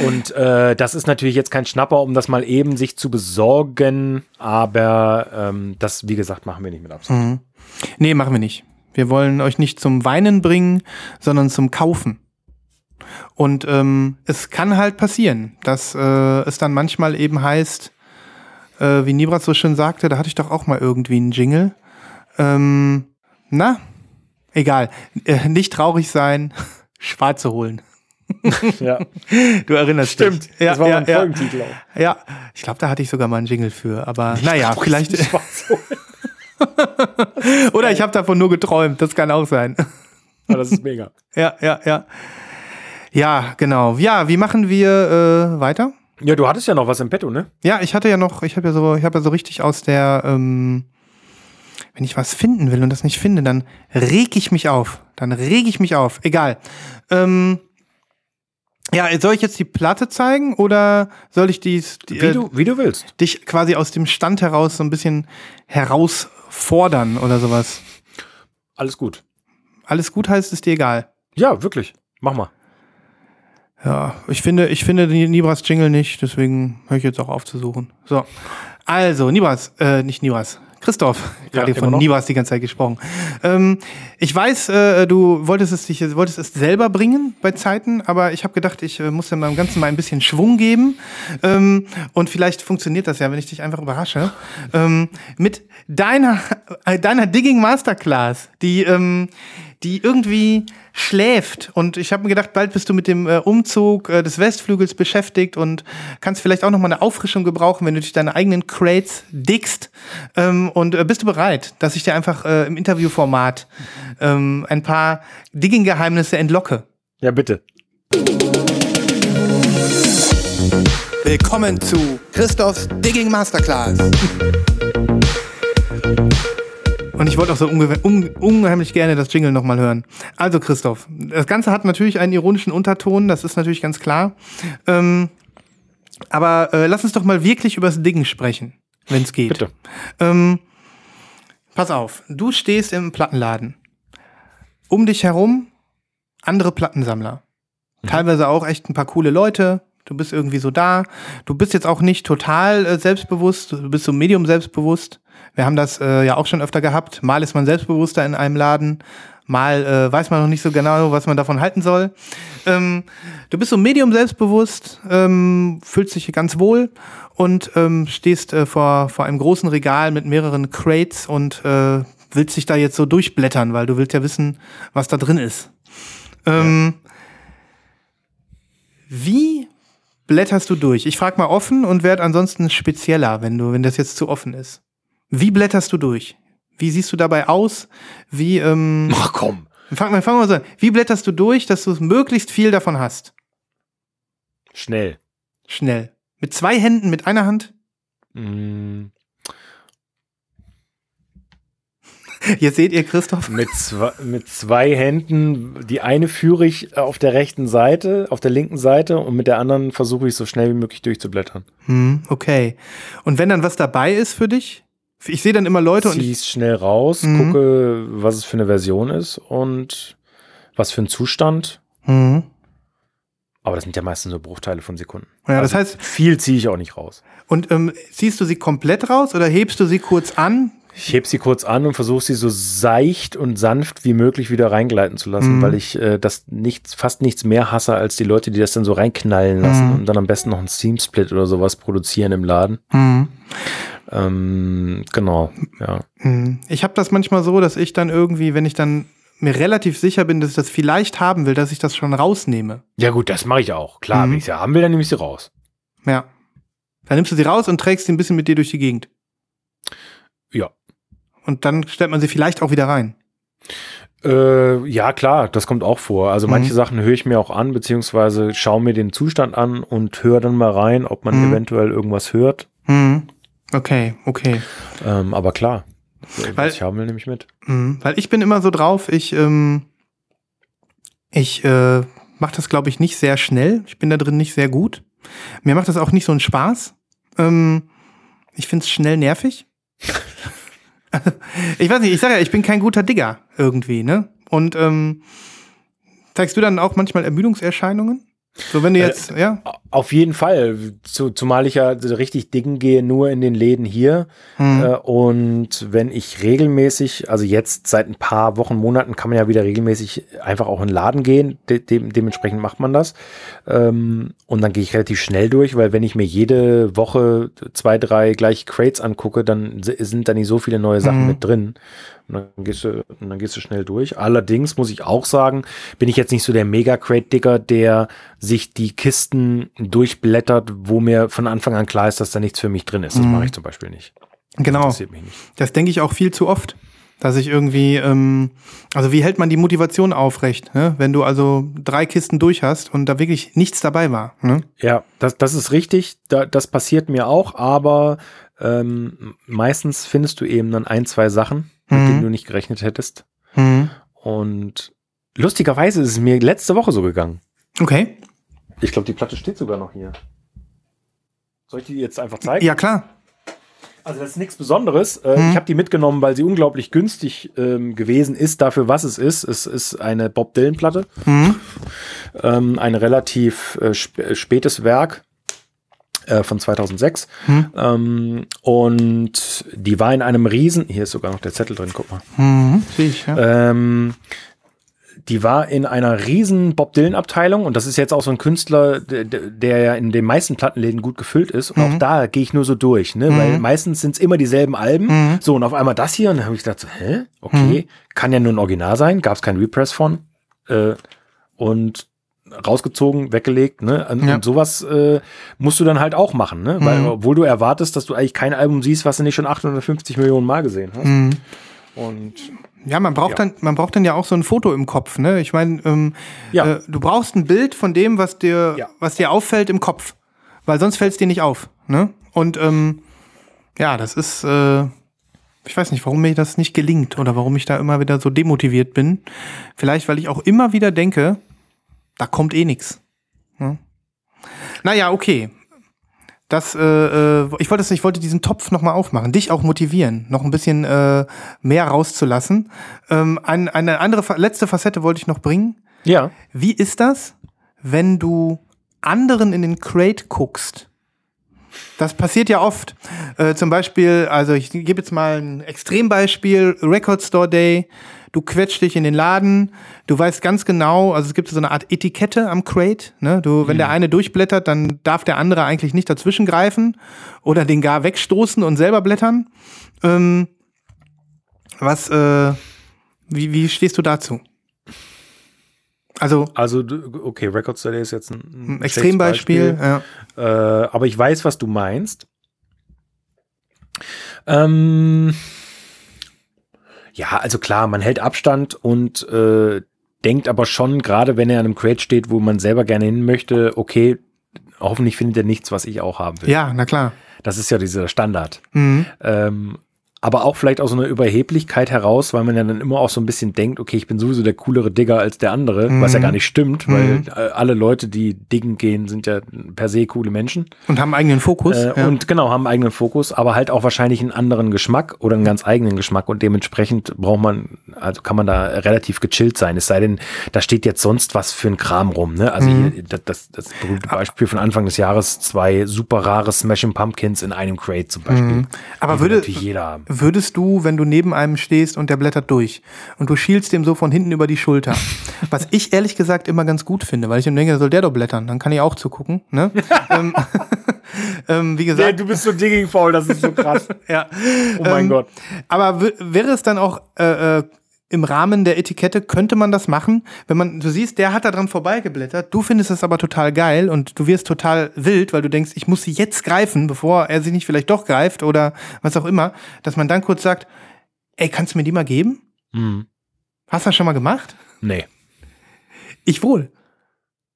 Speaker 1: Und äh, das ist natürlich jetzt kein Schnapper, um das mal eben sich zu besorgen, aber ähm, das, wie gesagt, machen wir nicht mit Absicht.
Speaker 2: Mhm. Nee, machen wir nicht. Wir wollen euch nicht zum Weinen bringen, sondern zum Kaufen. Und ähm, es kann halt passieren, dass äh, es dann manchmal eben heißt, äh, wie Nibrat so schön sagte, da hatte ich doch auch mal irgendwie einen Jingle. Ähm, na, egal. Äh, nicht traurig sein, Schwarze holen.
Speaker 1: Ja,
Speaker 2: Du erinnerst
Speaker 1: stimmt.
Speaker 2: dich. Ja,
Speaker 1: das war
Speaker 2: ja,
Speaker 1: mein
Speaker 2: ja,
Speaker 1: Folgentitel auch.
Speaker 2: ja. Ich glaube, da hatte ich sogar mal einen Jingle für. Aber naja, vielleicht. Oder ich habe davon nur geträumt. Das kann auch sein.
Speaker 1: Ja, das ist mega.
Speaker 2: Ja, ja, ja. Ja, genau. Ja, wie machen wir äh, weiter?
Speaker 1: Ja, du hattest ja noch was im Petto, ne?
Speaker 2: Ja, ich hatte ja noch, ich habe ja so, ich habe ja so richtig aus der, ähm, wenn ich was finden will und das nicht finde, dann reg ich mich auf. Dann reg ich mich auf. Egal. Ähm, ja, soll ich jetzt die Platte zeigen oder soll ich dies, die,
Speaker 1: Wie
Speaker 2: äh,
Speaker 1: du, wie du willst.
Speaker 2: dich quasi aus dem Stand heraus so ein bisschen herausfordern oder sowas?
Speaker 1: Alles gut.
Speaker 2: Alles gut heißt, ist dir egal.
Speaker 1: Ja, wirklich. Mach mal.
Speaker 2: Ja, ich finde, ich finde den Nibras Jingle nicht, deswegen höre ich jetzt auch auf zu suchen. So. Also, Nibras, äh, nicht Nibras. Christoph, gerade
Speaker 1: Ja,
Speaker 2: von. Nibras die ganze Zeit gesprochen. Ähm, ich weiß, äh, du wolltest es, dich, wolltest es selber bringen bei Zeiten, aber ich habe gedacht, ich äh, muss dem Ganzen mal ein bisschen Schwung geben. Ähm, und vielleicht funktioniert das ja, wenn ich dich einfach überrasche. Ähm, mit deiner, äh, deiner Digging Masterclass, die, ähm, die irgendwie schläft. Und ich habe mir gedacht, bald bist du mit dem äh, Umzug äh, des Westflügels beschäftigt und kannst vielleicht auch noch mal eine Auffrischung gebrauchen, wenn du dich deine eigenen Crates diggst. Ähm, und äh, bist du bereit, dass ich dir einfach äh, im Interviewformat ähm, ein paar Digging-Geheimnisse entlocke?
Speaker 1: Ja, bitte.
Speaker 2: Willkommen zu Christophs Digging Masterclass. Und ich wollte auch so unge un unheimlich gerne das Jingle nochmal hören. Also Christoph, das Ganze hat natürlich einen ironischen Unterton, das ist natürlich ganz klar. Ähm, aber äh, lass uns doch mal wirklich über das Diggen sprechen, wenn es geht.
Speaker 1: Bitte.
Speaker 2: Ähm, pass auf, du stehst im Plattenladen. Um dich herum andere Plattensammler. Teilweise auch echt ein paar coole Leute. Du bist irgendwie so da. Du bist jetzt auch nicht total äh, selbstbewusst. Du bist so medium selbstbewusst. Wir haben das äh, ja auch schon öfter gehabt. Mal ist man selbstbewusster in einem Laden. Mal äh, weiß man noch nicht so genau, was man davon halten soll. Ähm, du bist so medium selbstbewusst, ähm, fühlst dich ganz wohl und ähm, stehst äh, vor, vor einem großen Regal mit mehreren Crates und äh, willst dich da jetzt so durchblättern, weil du willst ja wissen, was da drin ist. Ähm, Wie blätterst du durch? Ich frage mal offen und werde ansonsten spezieller, wenn du, wenn das jetzt zu offen ist. Wie blätterst du durch? Wie siehst du dabei aus? Wie, ähm,
Speaker 1: Ach komm.
Speaker 2: fang mal, fang mal so an. Wie blätterst du durch, dass du möglichst viel davon hast?
Speaker 1: Schnell.
Speaker 2: Schnell. Mit zwei Händen, mit einer Hand?
Speaker 1: Mm,
Speaker 2: Jetzt seht ihr Christoph.
Speaker 1: Mit zwei, mit zwei Händen. Die eine führe ich auf der rechten Seite, auf der linken Seite und mit der anderen versuche ich so schnell wie möglich durchzublättern.
Speaker 2: Hm, okay. Und wenn dann was dabei ist für dich? Ich sehe dann immer Leute und ich,
Speaker 1: Zieh's schnell raus,
Speaker 2: Mhm.
Speaker 1: gucke, was es für eine Version ist und was für ein Zustand.
Speaker 2: hm.
Speaker 1: Aber das sind ja meistens nur Bruchteile von Sekunden.
Speaker 2: Ja, das
Speaker 1: Also
Speaker 2: heißt,
Speaker 1: viel ziehe ich auch nicht raus.
Speaker 2: und ähm, ziehst du sie komplett raus oder hebst du sie kurz an?
Speaker 1: Ich heb sie kurz an und versuche sie so seicht und sanft wie möglich wieder reingleiten zu lassen,
Speaker 2: Mhm.
Speaker 1: weil ich äh, das nichts, fast nichts mehr hasse als die Leute, die das dann so reinknallen lassen
Speaker 2: Mhm.
Speaker 1: und dann am besten noch einen Seam-Split oder sowas produzieren im Laden.
Speaker 2: Hm.
Speaker 1: Ähm, genau, ja.
Speaker 2: Hm. Ich habe das manchmal so, dass ich dann irgendwie, wenn ich dann mir relativ sicher bin, dass ich das vielleicht haben will, dass ich das schon rausnehme.
Speaker 1: Ja gut, das mache ich auch. Klar,
Speaker 2: Mhm.
Speaker 1: wenn ich sie haben will, dann nehme ich sie raus.
Speaker 2: Ja. Dann nimmst du sie raus und trägst sie ein bisschen mit dir durch die Gegend.
Speaker 1: Ja.
Speaker 2: Und dann stellt man sie vielleicht auch wieder rein.
Speaker 1: Äh, ja, klar, das kommt auch vor. Also
Speaker 2: Mhm.
Speaker 1: manche Sachen höre ich mir auch an, beziehungsweise schaue mir den Zustand an und höre dann mal rein, ob man
Speaker 2: Mhm.
Speaker 1: eventuell irgendwas hört.
Speaker 2: Hm. Okay, okay.
Speaker 1: Ähm, aber klar,
Speaker 2: Weil-
Speaker 1: was ich haben will, nehme ich mit.
Speaker 2: Mhm, weil ich bin immer so drauf, ich, ähm, ich äh, mache das, glaube ich, nicht sehr schnell. Ich bin da drin nicht sehr gut. Mir macht das auch nicht so einen Spaß. Ähm, ich finde es schnell nervig. ich weiß nicht, ich sage ja, ich bin kein guter Digger irgendwie, ne? Und ähm, zeigst du dann auch manchmal Ermüdungserscheinungen? So, wenn du jetzt, äh, ja?
Speaker 1: Auf jeden Fall. Zu, zumal ich ja richtig dingen gehe, nur in den Läden hier. Mhm. Äh, und wenn ich regelmäßig, also jetzt seit ein paar Wochen, Monaten kann man ja wieder regelmäßig einfach auch in den Laden gehen. De de dementsprechend macht man das. Ähm, und dann gehe ich relativ schnell durch, weil wenn ich mir jede Woche zwei, drei gleiche Crates angucke, dann sind da nicht so viele neue Sachen mhm. mit drin. Und dann gehst du, dann gehst du schnell durch. Allerdings muss ich auch sagen, bin ich jetzt nicht so der Mega-Crate-Digger, der sich die Kisten durchblättert, wo mir von Anfang an klar ist, dass da nichts für mich drin ist. Das mhm. mache ich zum Beispiel nicht.
Speaker 2: Das genau. Das denke ich auch viel zu oft. Dass ich irgendwie, ähm, also wie hält man die Motivation aufrecht, ne? wenn du also drei Kisten durch hast und da wirklich nichts dabei war. Ne?
Speaker 1: Ja, das, das ist richtig. Da, das passiert mir auch, aber ähm, meistens findest du eben dann ein, zwei Sachen, mit mhm. denen du nicht gerechnet hättest. Mhm. Und lustigerweise ist es mir letzte Woche so gegangen.
Speaker 2: Okay.
Speaker 1: Ich glaube, die Platte steht sogar noch hier. Soll ich die jetzt einfach zeigen?
Speaker 2: Ja, klar.
Speaker 1: Also das ist nichts Besonderes. Äh, mhm. Ich habe die mitgenommen, weil sie unglaublich günstig ähm, gewesen ist dafür, was es ist. Es ist eine Bob Dylan-Platte. Mhm. Ähm, ein relativ äh, sp äh, spätes Werk äh, von 2006. Hm. Ähm, und die war in einem Riesen, hier ist sogar noch der Zettel drin, guck mal.
Speaker 2: Mhm, sehe ich,
Speaker 1: ja. Ähm, die war in einer riesen Bob Dylan Abteilung und das ist jetzt auch so ein Künstler, der, der ja in den meisten Plattenläden gut gefüllt ist und mhm. auch da gehe ich nur so durch, ne, mhm. weil meistens sind es immer dieselben Alben. Mhm. So und auf einmal das hier und dann habe ich gedacht, so, hä, okay, mhm. kann ja nur ein Original sein, gab es kein Repress von äh, und rausgezogen, weggelegt, ne? Und, ja. sowas äh, musst du dann halt auch machen, ne? Weil, mhm. obwohl du erwartest, dass du eigentlich kein Album siehst, was du nicht schon 850 Millionen Mal gesehen hast. Mhm. Und
Speaker 2: ja, man braucht ja. dann, man braucht dann ja auch so ein Foto im Kopf, ne? Ich meine, ähm, ja. äh, du brauchst ein Bild von dem, was dir, ja. was dir auffällt im Kopf, weil sonst fällt es dir nicht auf, ne? Und ähm, ja, das ist, äh, ich weiß nicht, warum mir das nicht gelingt oder warum ich da immer wieder so demotiviert bin. Vielleicht, weil ich auch immer wieder denke, da kommt eh nichts. Hm? Naja, okay. Das, äh, äh, ich wollte, ich wollte diesen Topf nochmal aufmachen, dich auch motivieren, noch ein bisschen äh, mehr rauszulassen. Ähm, ein, eine andere, letzte Facette wollte ich noch bringen.
Speaker 1: Ja.
Speaker 2: Wie ist das, wenn du anderen in den Crate guckst? Das passiert ja oft. Äh, zum Beispiel, also ich gebe jetzt mal ein Extrembeispiel, Record Store Day du quetscht dich in den Laden, du weißt ganz genau, also es gibt so eine Art Etikette am Crate, ne? Du, wenn mhm. der eine durchblättert, dann darf der andere eigentlich nicht dazwischen greifen oder den gar wegstoßen und selber blättern. Ähm, was, äh, wie, wie stehst du dazu?
Speaker 1: Also, also okay, Record Study ist jetzt ein,
Speaker 2: ein Extrembeispiel, ja.
Speaker 1: Äh, aber ich weiß, was du meinst. Ähm, ja, also klar, man hält Abstand und äh, denkt aber schon, gerade wenn er an einem Crate steht, wo man selber gerne hin möchte, okay, hoffentlich findet er nichts, was ich auch haben will.
Speaker 2: Ja, na klar.
Speaker 1: Das ist ja dieser Standard. Mhm. Ähm, aber auch vielleicht aus so einer Überheblichkeit heraus, weil man ja dann immer auch so ein bisschen denkt, okay, ich bin sowieso der coolere Digger als der andere, mhm. was ja gar nicht stimmt, weil mhm. alle Leute, die diggen gehen, sind ja per se coole Menschen.
Speaker 2: Und haben eigenen Fokus.
Speaker 1: Äh, ja. Und genau, haben eigenen Fokus, aber halt auch wahrscheinlich einen anderen Geschmack oder einen ganz eigenen Geschmack und dementsprechend braucht man, also kann man da relativ gechillt sein. Es sei denn, da steht jetzt sonst was für ein Kram rum, ne? Also mhm. hier, das, das, berühmte Beispiel von Anfang des Jahres, zwei super rare Smashing Pumpkins in einem Crate zum Beispiel. Mhm.
Speaker 2: Aber würde natürlich jeder haben würdest du, wenn du neben einem stehst und der blättert durch und du schielst dem so von hinten über die Schulter. Was ich ehrlich gesagt immer ganz gut finde, weil ich mir denke, soll der doch blättern, dann kann ich auch zugucken. Ne? ähm, ähm, wie gesagt.
Speaker 1: Ja, du bist so digging faul, das ist so krass.
Speaker 2: ja.
Speaker 1: Oh mein ähm, Gott.
Speaker 2: Aber wäre es dann auch äh, äh, im Rahmen der Etikette könnte man das machen, wenn man, du siehst, der hat da dran vorbeigeblättert, du findest es aber total geil und du wirst total wild, weil du denkst, ich muss sie jetzt greifen, bevor er sie nicht vielleicht doch greift oder was auch immer, dass man dann kurz sagt, ey, kannst du mir die mal geben? Mhm. Hast du das schon mal gemacht?
Speaker 1: Nee.
Speaker 2: Ich wohl.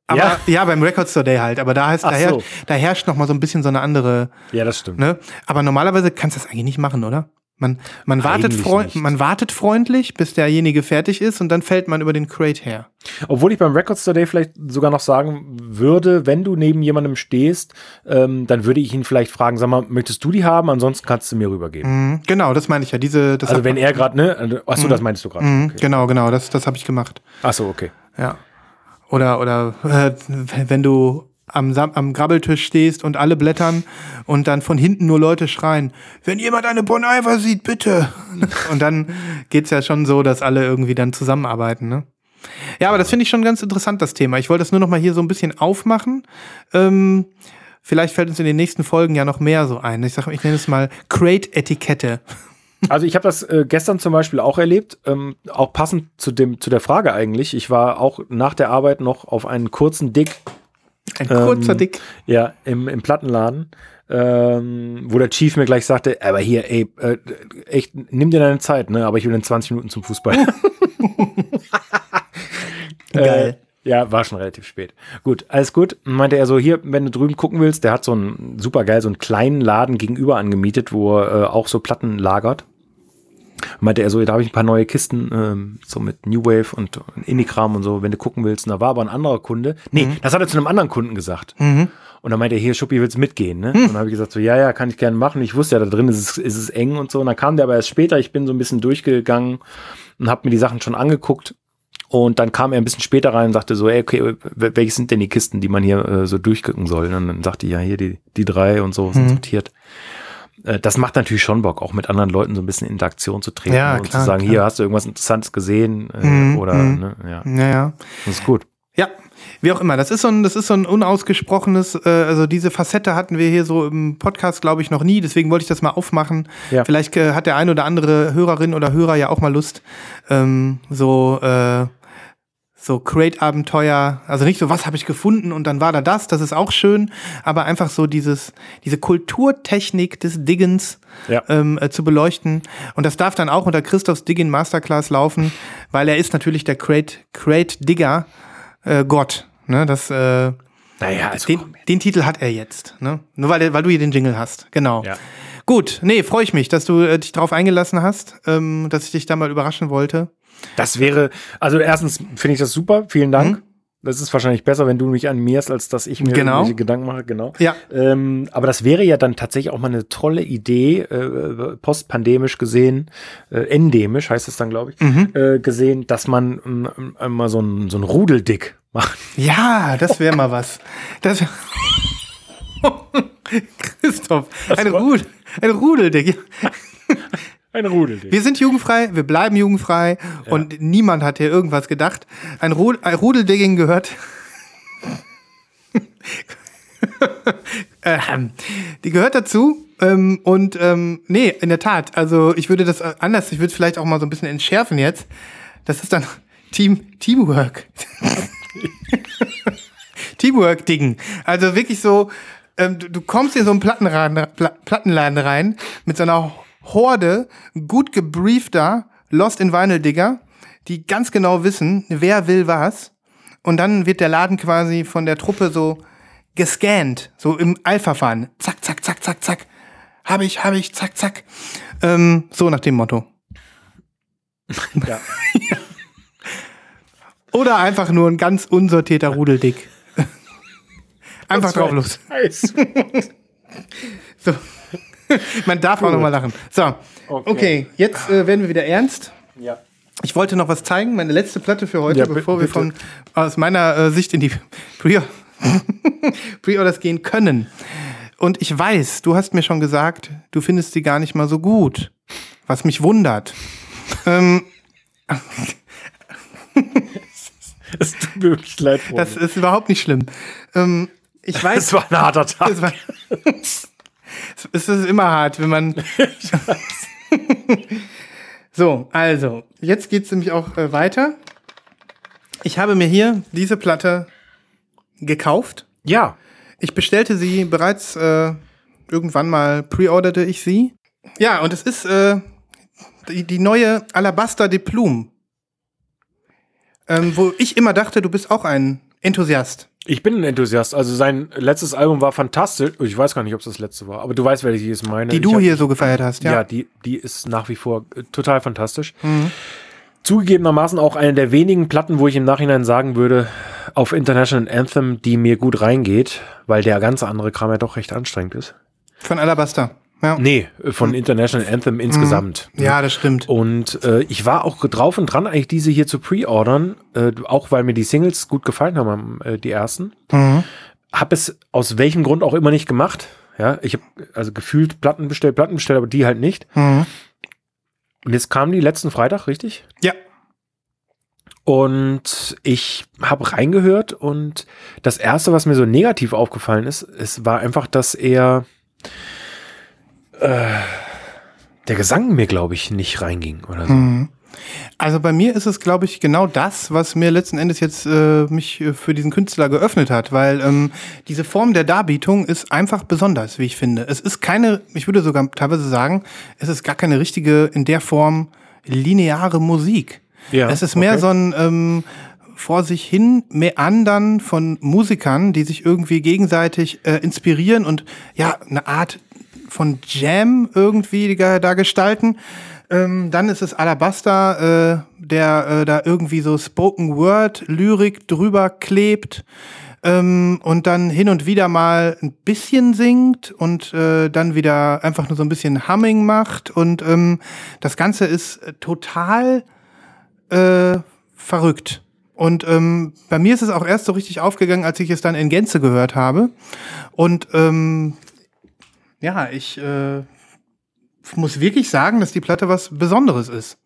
Speaker 2: Aber ja, ja beim Record Store Day halt. Aber da heißt, da, herrscht, so. da herrscht noch mal so ein bisschen so eine andere.
Speaker 1: Ja, das stimmt.
Speaker 2: Ne? Aber normalerweise kannst du das eigentlich nicht machen, oder? Man, man, wartet man wartet freundlich, bis derjenige fertig ist und dann fällt man über den Crate her.
Speaker 1: Obwohl ich beim Records Today vielleicht sogar noch sagen würde, wenn du neben jemandem stehst, ähm, dann würde ich ihn vielleicht fragen, sag mal, möchtest du die haben? Ansonsten kannst du mir rübergeben.
Speaker 2: Mhm, genau, das meine ich ja. Diese,
Speaker 1: also wenn er gerade, ne? Achso, mhm. das meinst du gerade.
Speaker 2: Mhm, okay. Genau, genau, das, das habe ich gemacht.
Speaker 1: Achso, okay.
Speaker 2: Ja. Oder, oder äh, wenn du am, am Grabbeltisch stehst und alle blättern und dann von hinten nur Leute schreien, wenn jemand eine Bon Iver sieht, bitte. Und dann geht's ja schon so, dass alle irgendwie dann zusammenarbeiten, ne? Ja, aber das finde ich schon ganz interessant, das Thema. Ich wollte das nur noch mal hier so ein bisschen aufmachen. Ähm, vielleicht fällt uns in den nächsten Folgen ja noch mehr so ein. Ich ich nenne es mal Crate-Etikette.
Speaker 1: Also ich habe das äh, gestern zum Beispiel auch erlebt, ähm, auch passend zu dem zu der Frage eigentlich. Ich war auch nach der Arbeit noch auf einen kurzen Dick
Speaker 2: Ein kurzer
Speaker 1: Ähm,
Speaker 2: Dick.
Speaker 1: Ja, im, im Plattenladen, ähm, wo der Chief mir gleich sagte, aber hier, ey, äh, echt, nimm dir deine Zeit, ne? Aber ich will in 20 Minuten zum Fußball.
Speaker 2: Geil.
Speaker 1: Äh, ja, war schon relativ spät. Gut, alles gut. Meinte er so, hier, wenn du drüben gucken willst, der hat so einen super geil, so einen kleinen Laden gegenüber angemietet, wo er äh, auch so Platten lagert. Meinte er so, da habe ich ein paar neue Kisten, ähm, so mit New Wave und Indie-Kram und so, wenn du gucken willst. Und da war aber ein anderer Kunde. Nee, das hat er zu einem anderen Kunden gesagt. Und dann meinte er, hier, Schuppi, willst du mitgehen? Ne? Und dann habe ich gesagt, so, ja, ja, kann ich gerne machen. Ich wusste ja, da drin ist es, ist es eng und so. Und dann kam der aber erst später. Ich bin so ein bisschen durchgegangen und habe mir die Sachen schon angeguckt. Und dann kam er ein bisschen später rein und sagte so, ey, okay, wel- welche sind denn die Kisten, die man hier äh, so durchgucken soll? Und dann sagte ich, ja, hier die, die drei und so sind sortiert. Äh, Das macht natürlich schon Bock, auch mit anderen Leuten so ein bisschen in Interaktion zu treten
Speaker 2: Ja,
Speaker 1: und
Speaker 2: klar,
Speaker 1: zu sagen,
Speaker 2: klar.
Speaker 1: hier hast du irgendwas Interessantes gesehen äh,
Speaker 2: Mhm,
Speaker 1: oder
Speaker 2: mhm.
Speaker 1: ne, ja,
Speaker 2: Naja.
Speaker 1: das ist gut.
Speaker 2: Ja, wie auch immer. Das ist so ein, das ist so ein unausgesprochenes, äh, also diese Facette hatten wir hier so im Podcast, glaube ich, noch nie. Deswegen wollte ich das mal aufmachen.
Speaker 1: Ja.
Speaker 2: Vielleicht äh, hat der ein oder andere Hörerin oder Hörer ja auch mal Lust, ähm, so äh, so Crate-Abenteuer, also nicht so, was habe ich gefunden und dann war da das, das ist auch schön, aber einfach so dieses, diese Kulturtechnik des Diggens
Speaker 1: Ja.
Speaker 2: ähm, äh, zu beleuchten. Und das darf dann auch unter Christophs Digging Masterclass laufen, weil er ist natürlich der Crate, Crate Digger äh, Gott. Ne? Das, äh,
Speaker 1: Naja, also
Speaker 2: den, den Titel hat er jetzt. Ne? Nur weil, weil du hier den Jingle hast. Genau.
Speaker 1: Ja.
Speaker 2: Gut, nee, freue ich mich, dass du äh, dich darauf eingelassen hast, ähm, dass ich dich da mal überraschen wollte.
Speaker 1: Das wäre, also erstens finde ich das super, vielen Dank.
Speaker 2: Mhm.
Speaker 1: Das ist wahrscheinlich besser, wenn du mich animierst, als dass ich mir
Speaker 2: Genau.
Speaker 1: irgendwelche Gedanken mache, genau.
Speaker 2: Ja.
Speaker 1: Ähm, aber das wäre ja dann tatsächlich auch mal eine tolle Idee, äh, postpandemisch gesehen, äh, endemisch heißt es dann, glaube ich,
Speaker 2: Mhm.
Speaker 1: äh, gesehen, dass man ähm, äh, mal so ein, so ein Rudeldick macht.
Speaker 2: Ja, das wäre mal was. Das Christoph, ein, Rudel, ein Rudeldick.
Speaker 1: Ein Rudeldick.
Speaker 2: Wir sind jugendfrei, wir bleiben jugendfrei und niemand hat hier irgendwas gedacht. Ein, Ru ein Rudeldigging gehört. ähm, die gehört dazu. Ähm, und ähm, nee, in der Tat. Also ich würde das äh, anders, ich würde es vielleicht auch mal so ein bisschen entschärfen jetzt. Das ist dann Team Teamwork. Teamwork-Dingen. Also wirklich so, ähm, du, du kommst in so einen Plattenladen, Pla Plattenladen rein mit so einer Horde gut gebriefter Lost in Vinyl Digger, die ganz genau wissen, wer will was. Und dann wird der Laden quasi von der Truppe so gescannt, so im Eilverfahren. Zack, zack, zack, zack, zack. Hab ich, hab ich, zack, zack. Ähm, so nach dem Motto.
Speaker 1: Ja.
Speaker 2: Oder einfach nur ein ganz unsortierter Rudeldick. Einfach drauf los. So. Man darf auch noch mal lachen. So, okay,
Speaker 1: Okay.
Speaker 2: jetzt äh, werden wir wieder ernst.
Speaker 1: ja.
Speaker 2: Ich wollte noch was zeigen, meine letzte Platte für heute,
Speaker 1: Ja,
Speaker 2: bevor wir von aus meiner äh, Sicht in die Pre- Pre-Orders gehen können. Und ich weiß, du hast mir schon gesagt, du findest sie gar nicht mal so gut, was mich wundert. ähm,
Speaker 1: Es tut mir wirklich leid, Freunde.
Speaker 2: das ist überhaupt nicht schlimm. Ähm, ich weiß,
Speaker 1: Das war ein harter Tag.
Speaker 2: Es es ist immer hart, wenn man. so, also, jetzt geht's nämlich auch äh, weiter. Ich habe mir hier diese Platte gekauft.
Speaker 1: Ja.
Speaker 2: Ich bestellte sie bereits äh, irgendwann mal, preorderte ich sie. Ja, und es ist äh, die, die neue Alabaster de Plume. Ähm, wo ich immer dachte, du bist auch ein Enthusiast.
Speaker 1: Ich bin ein Enthusiast. Also sein letztes Album war fantastisch. Ich weiß gar nicht, ob es das letzte war, aber du weißt, welche ich es meine.
Speaker 2: Die du
Speaker 1: hab-
Speaker 2: hier so gefeiert hast,
Speaker 1: Ja,
Speaker 2: ja.
Speaker 1: die, die ist nach wie vor äh, total fantastisch. Zugegebenermaßen auch eine der wenigen Platten, wo ich im Nachhinein sagen würde, auf International Anthem, die mir gut reingeht, weil der ganze andere Kram ja doch recht anstrengend ist.
Speaker 2: Von Alabaster. Ja.
Speaker 1: Nee, von International Anthem insgesamt.
Speaker 2: Ja, das stimmt.
Speaker 1: Und äh, ich war auch drauf und dran, eigentlich diese hier zu pre-ordern, äh, auch weil mir die Singles gut gefallen haben, äh, die ersten.
Speaker 2: Mhm.
Speaker 1: Hab es aus welchem Grund auch immer nicht gemacht. Ja, ich habe also gefühlt Platten bestellt, Platten bestellt, aber die halt nicht.
Speaker 2: Mhm.
Speaker 1: Und jetzt kam die letzten Freitag, richtig?
Speaker 2: Ja.
Speaker 1: Und ich habe reingehört und das erste, was mir so negativ aufgefallen ist, es war einfach, dass er äh, der Gesang mir, glaube ich, nicht reinging oder so.
Speaker 2: Mhm. Also bei mir ist es, glaube ich, genau das, was mir letzten Endes jetzt äh, mich äh, für diesen Künstler geöffnet hat, weil ähm, diese Form der Darbietung ist einfach besonders, wie ich finde. Es ist keine, ich würde sogar teilweise sagen, es ist gar keine richtige in der Form lineare Musik.
Speaker 1: Ja,
Speaker 2: es ist mehr
Speaker 1: okay.
Speaker 2: so ein ähm, vor sich hin meandern von Musikern, die sich irgendwie gegenseitig äh, inspirieren und ja, eine Art von Jam irgendwie da, gestalten. Ähm, dann ist es Alabaster, äh, der äh, da irgendwie so Spoken Word Lyrik drüber klebt ähm, und dann hin und wieder mal ein bisschen singt und äh, dann wieder einfach nur so ein bisschen Humming macht und ähm, das Ganze ist total äh, verrückt. Und ähm, bei mir ist es auch erst so richtig aufgegangen, als ich es dann in Gänze gehört habe. Und ähm, ja, ich äh, muss wirklich sagen, dass die Platte was Besonderes ist.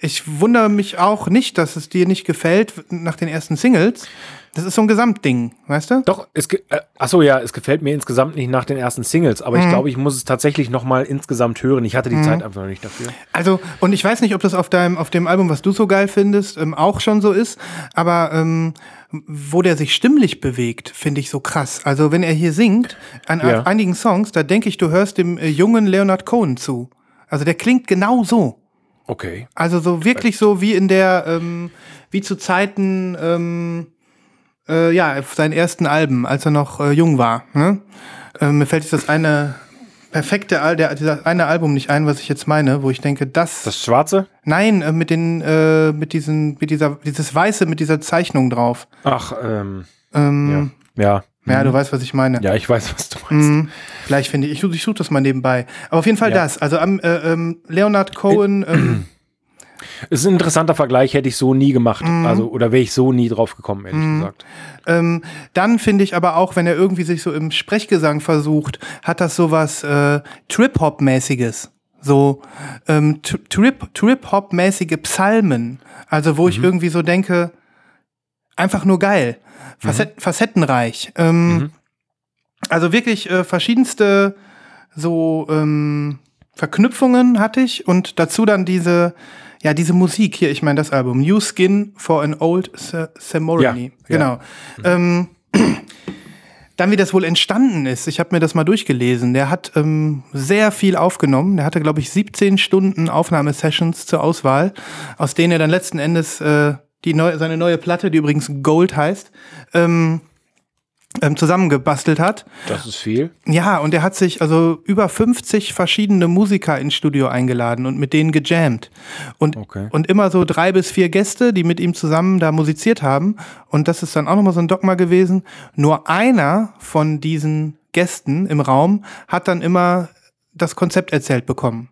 Speaker 2: Ich wundere mich auch nicht, dass es dir nicht gefällt nach den ersten Singles. Das ist so ein Gesamtding, weißt du?
Speaker 1: Doch, es, ge- äh, achso, ja, es gefällt mir insgesamt nicht nach den ersten Singles, aber
Speaker 2: Mhm.
Speaker 1: ich glaube, ich muss es tatsächlich noch mal insgesamt hören. Ich hatte die Zeit einfach noch nicht dafür.
Speaker 2: Also, und ich weiß nicht, ob das auf deinem, auf dem Album, was du so geil findest, ähm, auch schon so ist, aber ähm, wo der sich stimmlich bewegt, finde ich so krass. Also, wenn er hier singt, an
Speaker 1: Ja.
Speaker 2: einigen Songs, da denke ich, du hörst dem äh, jungen Leonard Cohen zu. Also, der klingt genau so.
Speaker 1: Okay.
Speaker 2: Also, so wirklich so wie in der, ähm, wie zu Zeiten, ähm, äh, ja, auf seinen ersten Alben, als er noch äh, jung war. Ne? Ähm, mir fällt jetzt das eine perfekte, Al der, dieser eine Album nicht ein, was ich jetzt meine, wo ich denke, das,
Speaker 1: Das Schwarze?
Speaker 2: nein, äh, mit den, äh, mit diesen, mit dieser, dieses Weiße mit dieser Zeichnung drauf.
Speaker 1: Ach, ähm,
Speaker 2: Ähm,
Speaker 1: ja.
Speaker 2: ja.
Speaker 1: Ja.
Speaker 2: du weißt, was ich meine.
Speaker 1: Ja, ich weiß, was du meinst.
Speaker 2: Mhm. Vielleicht finde ich, ich, ich suche das mal nebenbei. Aber auf jeden Fall
Speaker 1: Ja.
Speaker 2: das. Also am äh, ähm, Leonard Cohen, ähm,
Speaker 1: Es ist ein interessanter Vergleich, hätte ich so nie gemacht.
Speaker 2: Mhm.
Speaker 1: Also, oder wäre ich so nie drauf gekommen, ehrlich gesagt.
Speaker 2: Ähm, dann finde ich aber auch, wenn er irgendwie sich so im Sprechgesang versucht, hat das sowas äh, Trip-Hop-mäßiges. So ähm, Trip-Hop-mäßige Psalmen. Also wo ich irgendwie so denke, einfach nur geil. Facet Facettenreich. Ähm, Also wirklich äh, verschiedenste so ähm, Verknüpfungen hatte ich und dazu dann diese, ja, diese Musik hier, ich meine das Album, New Skin for an Old Ceremony.
Speaker 1: Ja,
Speaker 2: Genau. Ähm, dann, wie das wohl entstanden ist, ich habe mir das mal durchgelesen. Der hat ähm, sehr viel aufgenommen. Der hatte, glaube ich, 17 Stunden Aufnahmesessions zur Auswahl, aus denen er dann letzten Endes äh, die neue, seine neue Platte, die übrigens Gold heißt, ähm, ähm, zusammengebastelt hat.
Speaker 1: Das ist viel.
Speaker 2: Ja, und er hat sich also über 50 verschiedene Musiker ins Studio eingeladen und mit denen gejammt. Und,
Speaker 1: Okay.
Speaker 2: und immer so drei bis vier Gäste, die mit ihm zusammen da musiziert haben. Und das ist dann auch nochmal so ein Dogma gewesen. Nur einer von diesen Gästen im Raum hat dann immer das Konzept erzählt bekommen.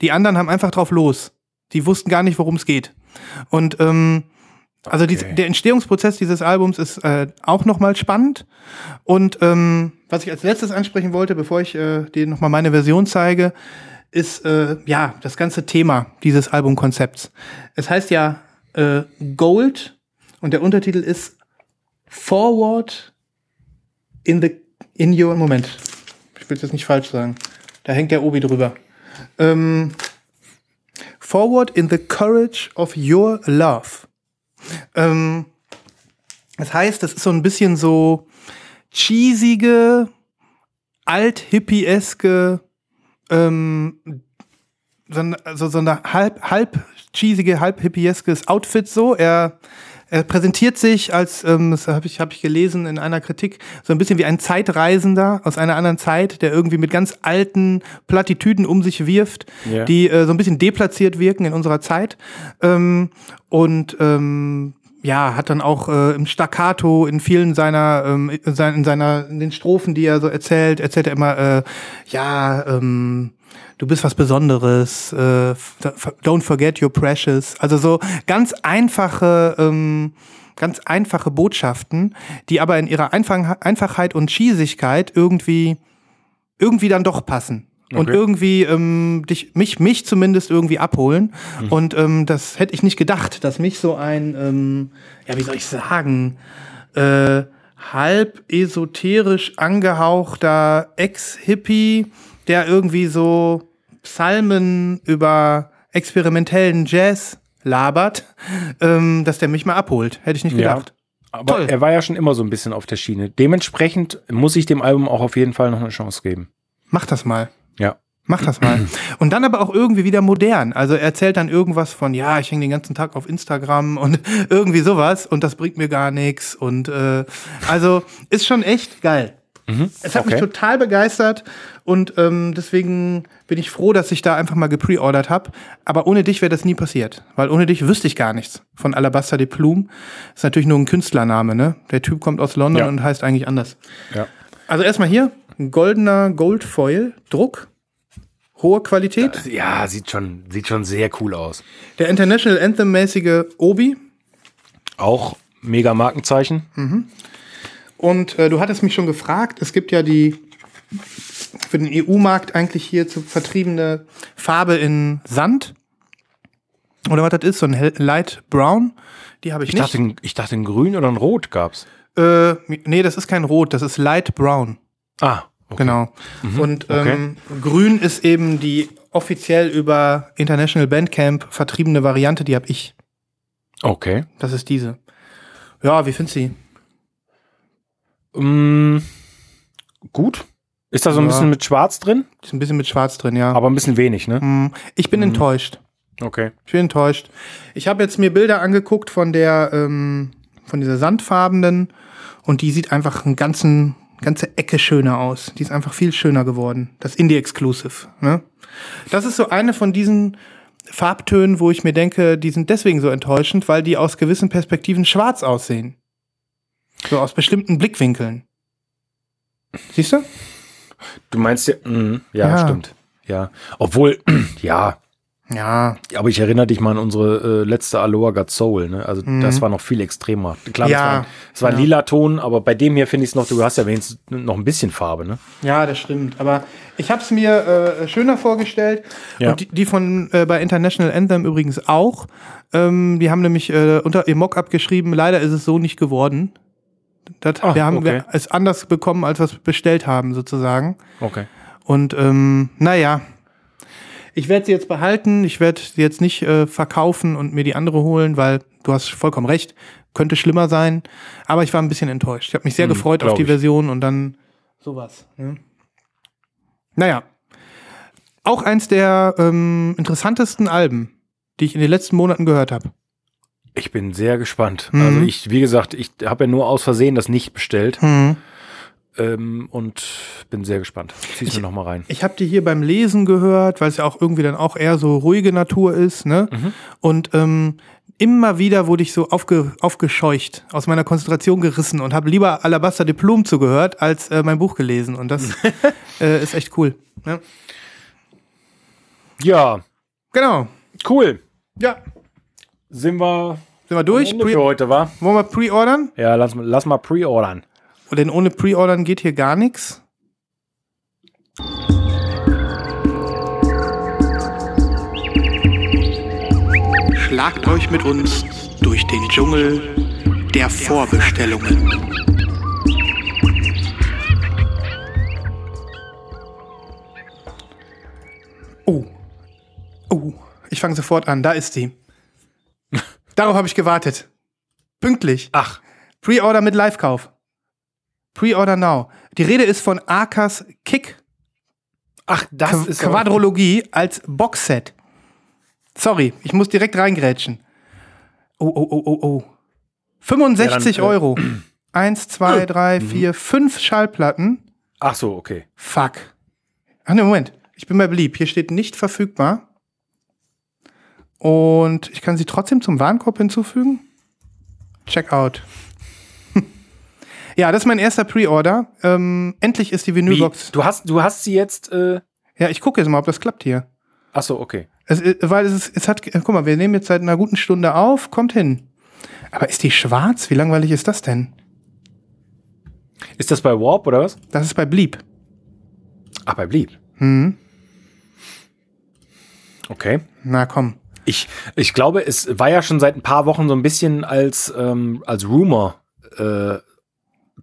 Speaker 2: Die anderen haben einfach drauf los. Die wussten gar nicht, worum es geht. Und ähm, also
Speaker 1: Okay.
Speaker 2: der Entstehungsprozess dieses Albums ist äh, auch nochmal spannend. Und ähm, was ich als letztes ansprechen wollte, bevor ich äh, dir nochmal meine Version zeige, ist äh, ja das ganze Thema dieses Albumkonzepts. Es heißt ja äh, Gold und der Untertitel ist Forward in the in your Moment. Ich will das nicht falsch sagen. Da hängt der Obi drüber. Ähm, Forward in the courage of your love. Ähm, das heißt, das ist so ein bisschen so cheesige, alt-hippieske, ähm, so, ein, so, so eine halb, halb cheesige, halb hippieskes Outfit so. Er, er präsentiert sich als, ähm, das habe ich, hab ich gelesen in einer Kritik, so ein bisschen wie ein Zeitreisender aus einer anderen Zeit, der irgendwie mit ganz alten Plattitüden um sich wirft,
Speaker 1: Ja.
Speaker 2: die äh, so ein bisschen deplatziert wirken in unserer Zeit. Ähm, und ähm, ja, hat dann auch äh, im Staccato in vielen seiner, ähm, in seiner, in seiner, in den Strophen, die er so erzählt, erzählt er immer, äh, ja, ähm, du bist was Besonderes, äh, don't forget your precious. Also so ganz einfache, ähm, ganz einfache Botschaften, die aber in ihrer Einfach Einfachheit und Schiesigkeit irgendwie, irgendwie dann doch passen und
Speaker 1: Okay.
Speaker 2: irgendwie ähm, dich, mich, mich zumindest irgendwie abholen. Und ähm, das hätte ich nicht gedacht, dass mich so ein, ähm, ja, wie soll ich sagen, äh, halb esoterisch angehauchter Ex-Hippie, der irgendwie so Psalmen über experimentellen Jazz labert, ähm, dass der mich mal abholt. Hätte ich nicht
Speaker 1: Ja.
Speaker 2: gedacht.
Speaker 1: Aber
Speaker 2: Toll.
Speaker 1: er war ja schon immer so ein bisschen auf der Schiene. Dementsprechend muss ich dem Album auch auf jeden Fall noch eine Chance geben.
Speaker 2: Mach das mal.
Speaker 1: Ja.
Speaker 2: Mach das mal. Und dann aber auch irgendwie wieder modern. Also er erzählt dann irgendwas von, ja, ich hänge den ganzen Tag auf Instagram und irgendwie sowas und das bringt mir gar nichts. Und äh, also ist schon echt geil. Es hat mich
Speaker 1: okay.
Speaker 2: total begeistert und ähm, deswegen bin ich froh, dass ich da einfach mal gepreordert habe. Aber ohne dich wäre das nie passiert, weil ohne dich wüsste ich gar nichts von Alabaster de Plume. Ist natürlich nur ein Künstlername, ne? Der Typ kommt aus London
Speaker 1: Ja.
Speaker 2: und heißt eigentlich anders.
Speaker 1: Ja.
Speaker 2: Also erstmal hier, ein goldener Goldfoil-Druck. Hohe Qualität.
Speaker 1: Ja, sieht schon, sieht schon sehr cool aus.
Speaker 2: Der International Anthem-mäßige Obi.
Speaker 1: Auch mega Markenzeichen.
Speaker 2: Und äh, du hattest mich schon gefragt, es gibt ja die für den EU-Markt eigentlich hier zu vertriebene Farbe in Sand. Oder was das ist, so ein hell- Light Brown. Die habe ich,
Speaker 1: Ich
Speaker 2: nicht.
Speaker 1: dachte, ich dachte, ein Grün oder ein Rot gab's.
Speaker 2: äh, nee, das ist kein Rot, das ist Light Brown.
Speaker 1: Ah, okay.
Speaker 2: Genau. Und ähm, grün ist eben die offiziell über International Bandcamp vertriebene Variante, die habe ich.
Speaker 1: Okay.
Speaker 2: Das ist diese. Ja, wie findest du sie?
Speaker 1: Mm, gut. Ist da so ein
Speaker 2: Ja.
Speaker 1: bisschen mit Schwarz drin?
Speaker 2: Ist ein bisschen mit Schwarz drin, ja.
Speaker 1: Aber ein bisschen wenig, ne?
Speaker 2: Hm, Ich bin enttäuscht.
Speaker 1: Okay.
Speaker 2: Ich bin enttäuscht. Ich habe jetzt mir Bilder angeguckt von der, ähm, von dieser sandfarbenen und die sieht einfach einen ganzen, ganze Ecke schöner aus. Die ist einfach viel schöner geworden. Das Indie Exclusive. Ne? Das ist so eine von diesen Farbtönen, wo ich mir denke, die sind deswegen so enttäuschend, weil die aus gewissen Perspektiven schwarz aussehen. So aus bestimmten Blickwinkeln. Siehst du?
Speaker 1: Du meinst ja, mm, ja,
Speaker 2: Ja.
Speaker 1: stimmt. Ja. Obwohl, ja,
Speaker 2: Ja.
Speaker 1: aber ich erinnere dich mal an unsere äh, letzte Aloha Got Soul, ne? Also das war noch viel extremer. Klar,
Speaker 2: Mhm. Ja.
Speaker 1: das war, war ein
Speaker 2: Ja.
Speaker 1: lila Ton, aber bei dem hier finde ich es noch, du hast ja wenigstens noch ein bisschen Farbe, ne?
Speaker 2: Ja, das stimmt. Aber ich habe es mir äh, schöner vorgestellt.
Speaker 1: Ja.
Speaker 2: Und die, die von äh, bei International Anthem übrigens auch. Ähm, die haben nämlich äh, unter ihr Mockup geschrieben, leider ist es so nicht geworden. Das,
Speaker 1: Ah,
Speaker 2: wir haben
Speaker 1: okay.
Speaker 2: wir es anders bekommen, als wir es bestellt haben, sozusagen.
Speaker 1: Okay.
Speaker 2: Und ähm, naja, ich werde sie jetzt behalten. Ich werde sie jetzt nicht äh, verkaufen und mir die andere holen, weil du hast vollkommen recht, könnte schlimmer sein. Aber ich war ein bisschen enttäuscht. Ich habe mich sehr gefreut auf die
Speaker 1: ich.
Speaker 2: Version und dann sowas. Ne? Naja, auch eins der ähm, interessantesten Alben, die ich in den letzten Monaten gehört habe.
Speaker 1: Ich bin sehr gespannt.
Speaker 2: Mhm.
Speaker 1: Also ich, wie gesagt, ich habe ja nur aus Versehen das nicht bestellt
Speaker 2: Hm.
Speaker 1: ähm, und bin sehr gespannt. Zieh's mir noch mal rein.
Speaker 2: Ich habe die hier beim Lesen gehört, weil es ja auch irgendwie dann auch eher so ruhige Natur ist, ne? Und ähm, immer wieder wurde ich so aufge, aufgescheucht, aus meiner Konzentration gerissen und habe lieber Alabaster Diplom zugehört, als äh, mein Buch gelesen. Und das äh, ist echt cool. Ne?
Speaker 1: Ja,
Speaker 2: Genau.
Speaker 1: cool.
Speaker 2: Ja.
Speaker 1: Sind wir
Speaker 2: Sind wir durch?
Speaker 1: Ende
Speaker 2: Pre
Speaker 1: für heute, wa?
Speaker 2: wollen wir pre-ordern?
Speaker 1: Ja, lass, mal- lass mal pre-ordern.
Speaker 2: Denn ohne pre-ordern geht hier gar nichts.
Speaker 3: Schlagt euch mit uns durch den Dschungel der Vorbestellungen.
Speaker 2: Oh. Oh. Ich fange sofort an. Da ist sie. Darauf habe ich gewartet. Pünktlich.
Speaker 1: Ach,
Speaker 2: Pre-Order mit Live-Kauf. Pre-Order now. Die Rede ist von Arkas Kick
Speaker 1: ach, das
Speaker 2: Qu
Speaker 1: ist
Speaker 2: Quadrologie als Boxset. Sorry, ich muss direkt reingrätschen. Oh, oh, oh, oh, oh. 65
Speaker 1: Ja, dann, äh,
Speaker 2: Euro. Eins, zwei, drei, vier, fünf Schallplatten.
Speaker 1: Ach so, okay.
Speaker 2: Fuck. Ach ne, Moment. Ich bin mal beliebt. Hier steht nicht verfügbar. Und ich kann sie trotzdem zum Warenkorb hinzufügen. Check out. ja, das ist mein erster Pre-Order. Ähm, endlich ist die
Speaker 1: Wie,
Speaker 2: Vinylbox.
Speaker 1: du, hast, du hast sie jetzt. Äh,
Speaker 2: Ja, ich gucke jetzt mal, ob das klappt hier.
Speaker 1: achso, okay.
Speaker 2: Es, äh, weil es, ist, es hat, äh, guck mal, wir nehmen jetzt seit einer guten Stunde auf, kommt hin. Aber ist die schwarz? Wie langweilig ist das denn?
Speaker 1: Ist das bei Warp oder was?
Speaker 2: Das ist bei Bleep.
Speaker 1: Ach, bei Bleep.
Speaker 2: Mhm.
Speaker 1: Okay.
Speaker 2: Na komm.
Speaker 1: Ich, ich glaube, es war ja schon seit ein paar Wochen so ein bisschen als, ähm, als Rumor äh,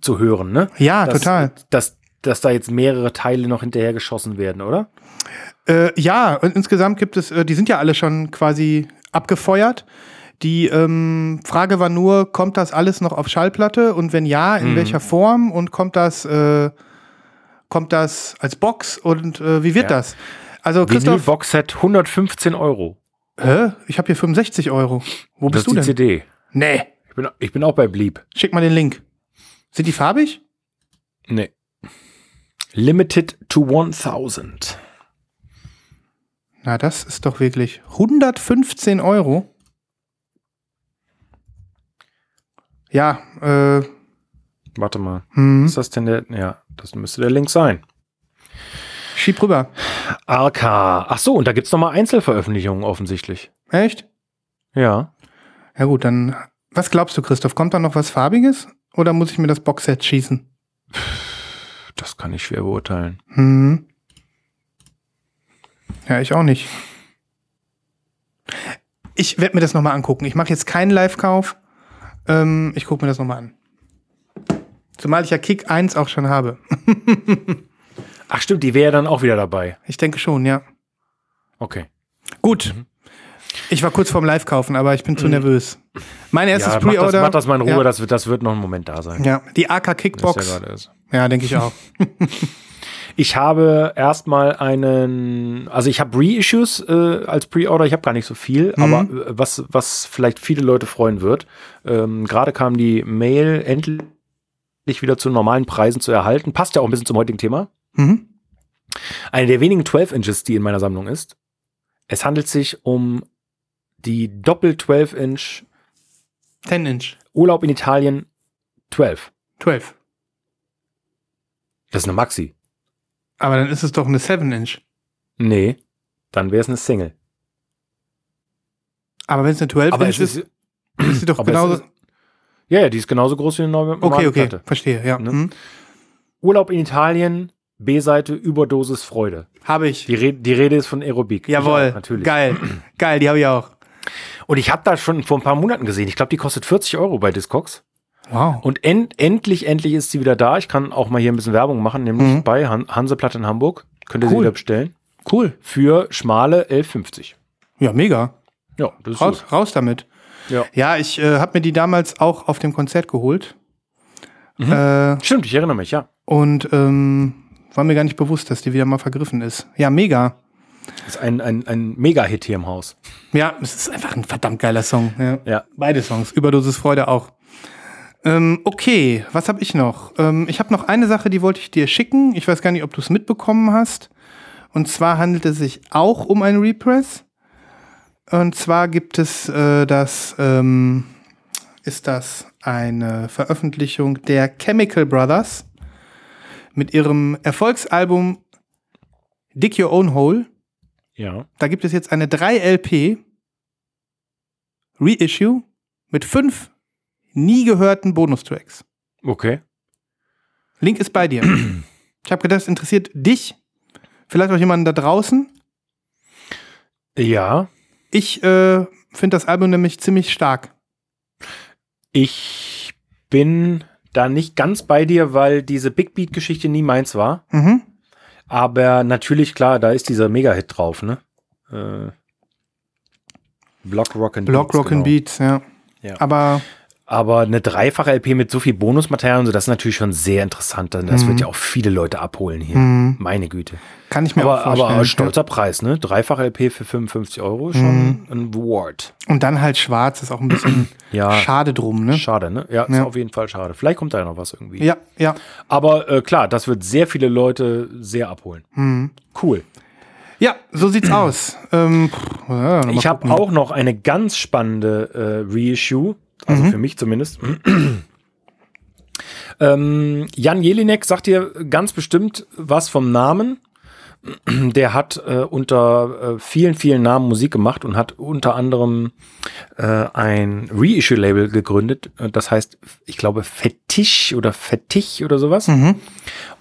Speaker 1: zu hören, ne?
Speaker 2: Ja,
Speaker 1: dass,
Speaker 2: total.
Speaker 1: Dass, dass da jetzt mehrere Teile noch hinterher geschossen werden, oder?
Speaker 2: Äh, ja, und insgesamt gibt es, äh, die sind ja alle schon quasi abgefeuert. Die ähm, Frage war nur, kommt das alles noch auf Schallplatte und wenn ja, in welcher Form und kommt das, äh, kommt das als Box und äh, wie wird
Speaker 1: Ja.
Speaker 2: das? Also Christoph,
Speaker 1: Vinyl-Boxset 115 Euro.
Speaker 2: Hä? ich habe hier 65 Euro. Wo
Speaker 1: Das
Speaker 2: bist du
Speaker 1: ist die
Speaker 2: denn?
Speaker 1: CD.
Speaker 2: Nee,
Speaker 1: Ich bin, ich bin auch bei Bleep.
Speaker 2: schick mal den Link. Sind die farbig?
Speaker 1: Nee. Limited to 1000.
Speaker 2: Na, das ist doch wirklich 115 Euro. Ja, äh,
Speaker 1: Warte mal.
Speaker 2: hm,
Speaker 1: Ist das denn der? Ja, das müsste der Link sein.
Speaker 2: Schieb rüber.
Speaker 1: Arca. Ach so, und da gibt's noch mal Einzelveröffentlichungen offensichtlich.
Speaker 2: Echt?
Speaker 1: Ja.
Speaker 2: Ja gut, dann was glaubst du, Christoph? Kommt da noch was farbiges oder muss ich mir das Boxset schießen?
Speaker 1: Das kann ich schwer beurteilen.
Speaker 2: Hm. Ja, ich auch nicht. Ich werde mir das nochmal angucken. Ich mache jetzt keinen Live-Kauf. Ähm, ich gucke mir das nochmal an. Zumal ich ja Kick 1 auch schon habe.
Speaker 1: Ach stimmt, die wäre dann auch wieder dabei.
Speaker 2: Ich denke schon, ja.
Speaker 1: Okay.
Speaker 2: Gut. Ich war kurz vorm Live-Kaufen, aber ich bin zu nervös. Mein erstes
Speaker 1: Ja, mach das,
Speaker 2: Pre-Order.
Speaker 1: mach das mal in Ruhe,
Speaker 2: Ja,
Speaker 1: das, wird, das wird noch einen Moment da sein.
Speaker 2: ja, die AK Kickbox.
Speaker 1: ja.
Speaker 2: Ja, denke ich auch.
Speaker 1: Ich habe erstmal einen, also ich habe Reissues äh, als Pre-Order, ich habe gar nicht so viel,
Speaker 2: Mhm.
Speaker 1: aber äh, was, was vielleicht viele Leute freuen wird, ähm, gerade kam die Mail endlich wieder zu normalen Preisen zu erhalten, passt ja auch ein bisschen zum heutigen Thema.
Speaker 2: Mhm.
Speaker 1: Eine der wenigen 12 Inches, die in meiner Sammlung ist. Es handelt sich um die Doppel 12 Inch
Speaker 2: 10 Inch.
Speaker 1: Urlaub in Italien 12.
Speaker 2: 12.
Speaker 1: Das ist eine Maxi.
Speaker 2: Aber dann ist es doch eine 7 Inch.
Speaker 1: Nee, dann wäre es eine Single.
Speaker 2: Aber wenn es eine 12
Speaker 1: Aber
Speaker 2: Inch ist,
Speaker 1: ist,
Speaker 2: ist sie doch genauso.
Speaker 1: ist- ja, ja, die ist genauso groß wie eine neue
Speaker 2: Okay,
Speaker 1: normale
Speaker 2: okay,
Speaker 1: Platte.
Speaker 2: verstehe, ja.
Speaker 1: Ne?
Speaker 2: Mhm.
Speaker 1: Urlaub in Italien, B-Seite, Überdosis Freude.
Speaker 2: Habe ich.
Speaker 1: Die, Re die Rede ist von Aerobik.
Speaker 2: Jawohl.
Speaker 1: Auch, natürlich.
Speaker 2: Geil. Geil, die habe ich auch.
Speaker 1: Und ich habe da schon vor ein paar Monaten gesehen. Ich glaube, die kostet 40 Euro bei Discogs.
Speaker 2: Wow.
Speaker 1: Und end endlich, endlich ist sie wieder da. Ich kann auch mal hier ein bisschen Werbung machen, nämlich
Speaker 2: Mhm.
Speaker 1: bei Han Hanseplatte in Hamburg. Könnt ihr sie
Speaker 2: Cool.
Speaker 1: wieder bestellen.
Speaker 2: Cool.
Speaker 1: Für schmale 11,50.
Speaker 2: Ja, mega.
Speaker 1: Ja, das ist
Speaker 2: Raus, raus damit.
Speaker 1: Ja.
Speaker 2: Ja, ich äh, habe mir die damals auch auf dem Konzert geholt. Äh,
Speaker 1: gut. Stimmt, ich erinnere mich, ja.
Speaker 2: und ähm, war mir gar nicht bewusst, dass die wieder mal vergriffen ist. Ja, mega.
Speaker 1: Das ist ein, ein, ein Mega-Hit hier im Haus.
Speaker 2: Ja, es ist einfach ein verdammt geiler Song. Ja.
Speaker 1: Ja.
Speaker 2: Beide Songs. Überdosis Freude auch. Ähm, okay, was habe ich noch? Ähm, ich habe noch eine Sache, die wollte ich dir schicken. Ich weiß gar nicht, ob du es mitbekommen hast. Und zwar handelt es sich auch um ein Repress. Und zwar gibt es äh, das, ähm, ist das eine Veröffentlichung der Chemical Brothers mit ihrem Erfolgsalbum Dig Your Own Hole.
Speaker 1: Ja.
Speaker 2: Da gibt es jetzt eine 3LP Reissue mit fünf nie gehörten Bonustracks.
Speaker 1: Okay.
Speaker 2: Link ist bei dir. Ich habe gedacht, es interessiert dich, vielleicht auch jemanden da draußen.
Speaker 1: Ja.
Speaker 2: Ich äh, finde das Album nämlich ziemlich stark.
Speaker 1: Ich bin da nicht ganz bei dir, weil diese Big Beat-Geschichte nie meins war.
Speaker 2: Mhm.
Speaker 1: Aber natürlich, klar, da ist dieser Mega-Hit drauf, ne? Äh, Block Rock and
Speaker 2: Block
Speaker 1: Beats,
Speaker 2: Rock and
Speaker 1: genau.
Speaker 2: Beats, ja.
Speaker 1: Ja.
Speaker 2: Aber
Speaker 1: Aber eine dreifache LP mit so viel Bonusmaterial und so, das ist natürlich schon sehr interessant. denn Das
Speaker 2: Mhm.
Speaker 1: wird ja auch viele Leute abholen hier.
Speaker 2: Mhm.
Speaker 1: Meine Güte.
Speaker 2: kann ich mir
Speaker 1: Aber,
Speaker 2: auch vorstellen.
Speaker 1: aber stolzer Preis, ne? Dreifache LP für 55 Euro ist schon ein Award.
Speaker 2: Und dann halt schwarz ist auch ein bisschen
Speaker 1: Ja.
Speaker 2: schade drum, ne?
Speaker 1: Schade, ne? Ja, ist
Speaker 2: Ja.
Speaker 1: auf jeden Fall schade. Vielleicht kommt da ja noch was irgendwie.
Speaker 2: Ja, ja.
Speaker 1: Aber äh, klar, das wird sehr viele Leute sehr abholen.
Speaker 2: Mhm.
Speaker 1: Cool.
Speaker 2: Ja, so sieht's aus. Ähm, pff, ja,
Speaker 1: Ich habe auch noch eine ganz spannende äh, Reissue. Also für mich zumindest. ähm, Jan Jelinek sagt dir ganz bestimmt was vom Namen. Der hat äh, unter äh, vielen, vielen Namen Musik gemacht und hat unter anderem äh, ein Reissue-Label gegründet. Das heißt, ich glaube, Fetisch oder Fetisch oder sowas.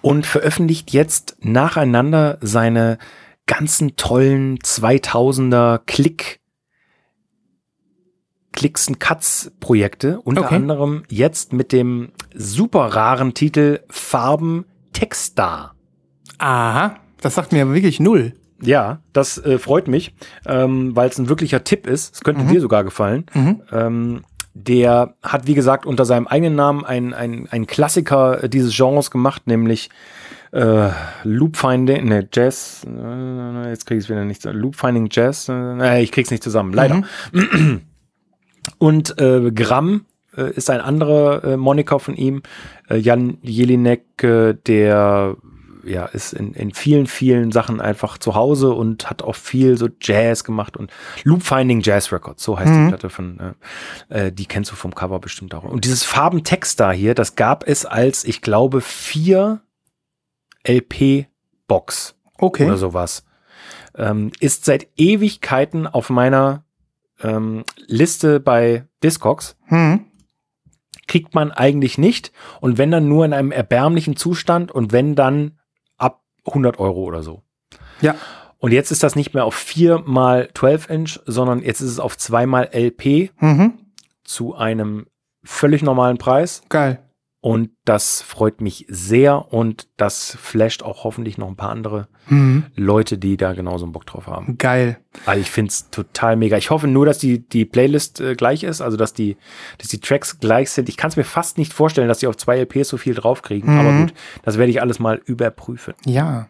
Speaker 1: Und veröffentlicht jetzt nacheinander seine ganzen tollen 2000er Klick Klicks and Cuts Projekte, unter
Speaker 2: Okay.
Speaker 1: anderem jetzt mit dem super raren Titel Farben Textar.
Speaker 2: Aha, das sagt mir aber wirklich null.
Speaker 1: Ja, das äh, freut mich, ähm, weil es ein wirklicher Tipp ist. Es könnte dir sogar gefallen. Ähm, der hat, wie gesagt, unter seinem eigenen Namen ein, ein, ein Klassiker äh, dieses Genres gemacht, nämlich äh, Loop Finding, ne, Jazz, äh, jetzt krieg ich es wieder nicht, Loop Finding Jazz, äh, ich krieg's nicht zusammen, leider. Und äh, Gramm äh, ist ein anderer äh, Moniker von ihm. Äh, Jan Jelinek, äh, der ja, ist in, in vielen, vielen Sachen einfach zu Hause und hat auch viel so Jazz gemacht und Loop Finding Jazz Records, so heißt die Platte von, äh, äh, die kennst du vom Cover bestimmt auch. Und dieses Farbentext da hier, das gab es als, ich glaube, vier LP-Box
Speaker 2: Okay.
Speaker 1: oder sowas. Ähm, ist seit Ewigkeiten auf meiner ähm, Liste bei Discogs.
Speaker 2: Hm.
Speaker 1: Kriegt man eigentlich nicht. Und wenn dann nur in einem erbärmlichen Zustand und wenn dann ab 100 Euro oder so.
Speaker 2: Ja.
Speaker 1: Und jetzt ist das nicht mehr auf 4 mal 12 Inch, sondern jetzt ist es auf 2 mal LP
Speaker 2: Mhm.
Speaker 1: zu einem völlig normalen Preis.
Speaker 2: Geil.
Speaker 1: Und das freut mich sehr und das flasht auch hoffentlich noch ein paar andere
Speaker 2: Mhm.
Speaker 1: Leute, die da genauso einen Bock drauf haben.
Speaker 2: Geil.
Speaker 1: Also ich finde es total mega. Ich hoffe nur, dass die, die Playlist äh, gleich ist, also dass die, dass die Tracks gleich sind. Ich kann es mir fast nicht vorstellen, dass die auf zwei LPs so viel draufkriegen. Aber gut, das werde ich alles mal überprüfen.
Speaker 2: Ja.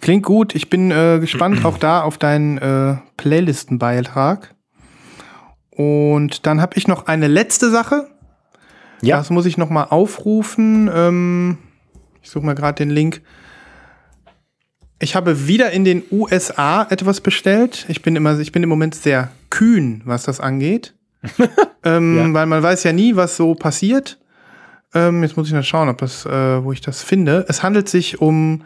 Speaker 2: Klingt gut. Ich bin äh, gespannt auch da auf deinen äh, Playlistenbeitrag. Und dann habe ich noch eine letzte Sache.
Speaker 1: Ja.
Speaker 2: Das muss ich noch mal aufrufen. Ähm, ich suche mal gerade den Link. Ich habe wieder in den USA etwas bestellt. Ich bin immer, ich bin im Moment sehr kühn, was das angeht. ähm,
Speaker 1: Ja.
Speaker 2: Weil man weiß ja nie, was so passiert. Ähm, jetzt muss ich mal schauen, ob das, äh, wo ich das finde. Es handelt sich um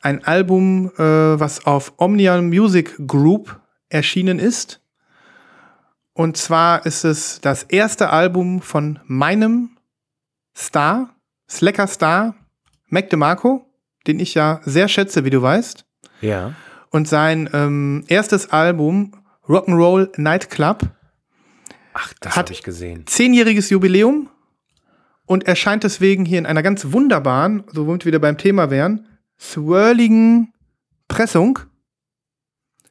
Speaker 2: ein Album, äh, was auf Omnia Music Group erschienen ist. Und zwar ist es das erste Album von meinem Star, Slacker Star, Mac DeMarco, den ich ja sehr schätze, wie du weißt.
Speaker 1: Ja.
Speaker 2: Und sein ähm, erstes Album, Rock'n'Roll Nightclub,
Speaker 1: Ach, das habe ich gesehen.
Speaker 2: zehnjähriges Jubiläum und erscheint deswegen hier in einer ganz wunderbaren, so womit wir wieder beim Thema wären, swirligen Pressung.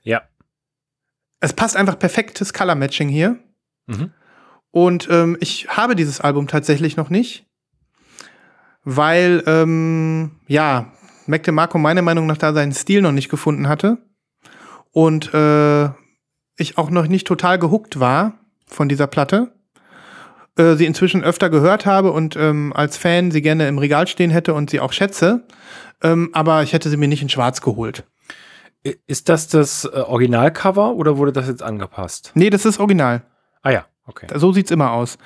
Speaker 1: Ja.
Speaker 2: Es passt einfach perfektes Color Matching hier.
Speaker 1: Mhm.
Speaker 2: Und ähm, ich habe dieses Album tatsächlich noch nicht, weil, ähm, ja, Mac DeMarco meiner Meinung nach da seinen Stil noch nicht gefunden hatte. Und äh, ich auch noch nicht total gehuckt war von dieser Platte. Äh, sie inzwischen öfter gehört habe und ähm, als Fan sie gerne im Regal stehen hätte und sie auch schätze. Ähm, aber ich hätte sie mir nicht in schwarz geholt.
Speaker 1: Ist das das äh, Originalcover oder wurde das jetzt angepasst?
Speaker 2: Nee, das ist original.
Speaker 1: Ah ja, okay.
Speaker 2: So sieht's immer aus.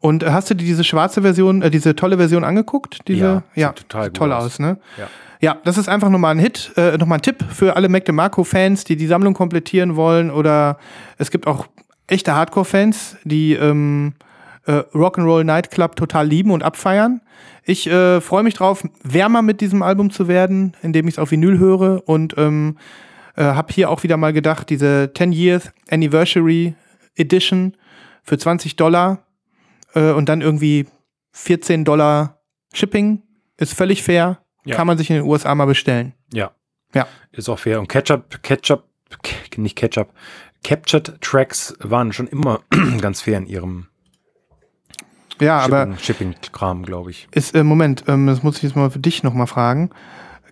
Speaker 2: Und äh, hast du dir diese schwarze Version, äh, diese tolle Version angeguckt? Diese,
Speaker 1: Ja, sieht total
Speaker 2: toll
Speaker 1: aus.
Speaker 2: aus, ne?
Speaker 1: Ja.
Speaker 2: Ja, das ist einfach nochmal ein Hit, äh, nochmal ein Tipp für alle Mac DeMarco-Fans, die die Sammlung komplettieren wollen. Oder es gibt auch echte Hardcore-Fans, die ähm, äh, Rock'n'Roll Nightclub total lieben und abfeiern. Ich äh, freue mich drauf, wärmer mit diesem Album zu werden, indem ich es auf Vinyl höre und ähm, äh, habe hier auch wieder mal gedacht, diese 10 Years Anniversary Edition für 20 Dollar äh, und dann irgendwie 14 Dollar Shipping ist völlig fair.
Speaker 1: Ja.
Speaker 2: Kann man sich in den USA mal bestellen.
Speaker 1: Ja.
Speaker 2: Ja.
Speaker 1: Ist auch fair. Und Ketchup, Ketchup, Ke- nicht Ketchup, Captured Tracks waren schon immer ganz fair in ihrem
Speaker 2: Ja, aber
Speaker 1: Shipping- Shipping-Kram, glaube ich.
Speaker 2: ist, äh, Moment, ähm, das muss ich jetzt mal für dich nochmal fragen.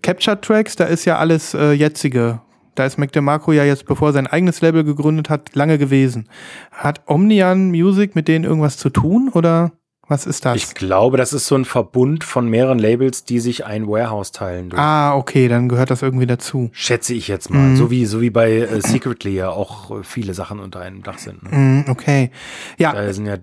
Speaker 2: Capture Tracks, da ist ja alles äh, jetzige. Da ist Mac DeMarco ja jetzt, bevor er sein eigenes Label gegründet hat, lange gewesen. Hat Omnian Music mit denen irgendwas zu tun oder was ist das?
Speaker 1: Ich glaube, das ist so ein Verbund von mehreren Labels, die sich ein Warehouse teilen. Du.
Speaker 2: ah, okay, dann gehört das irgendwie dazu.
Speaker 1: Schätze ich jetzt mal. So, wie, so wie bei äh, Secretly ja auch äh, viele Sachen unter einem Dach sind. Ne?
Speaker 2: Mm, okay. Ja,
Speaker 1: Da sind ja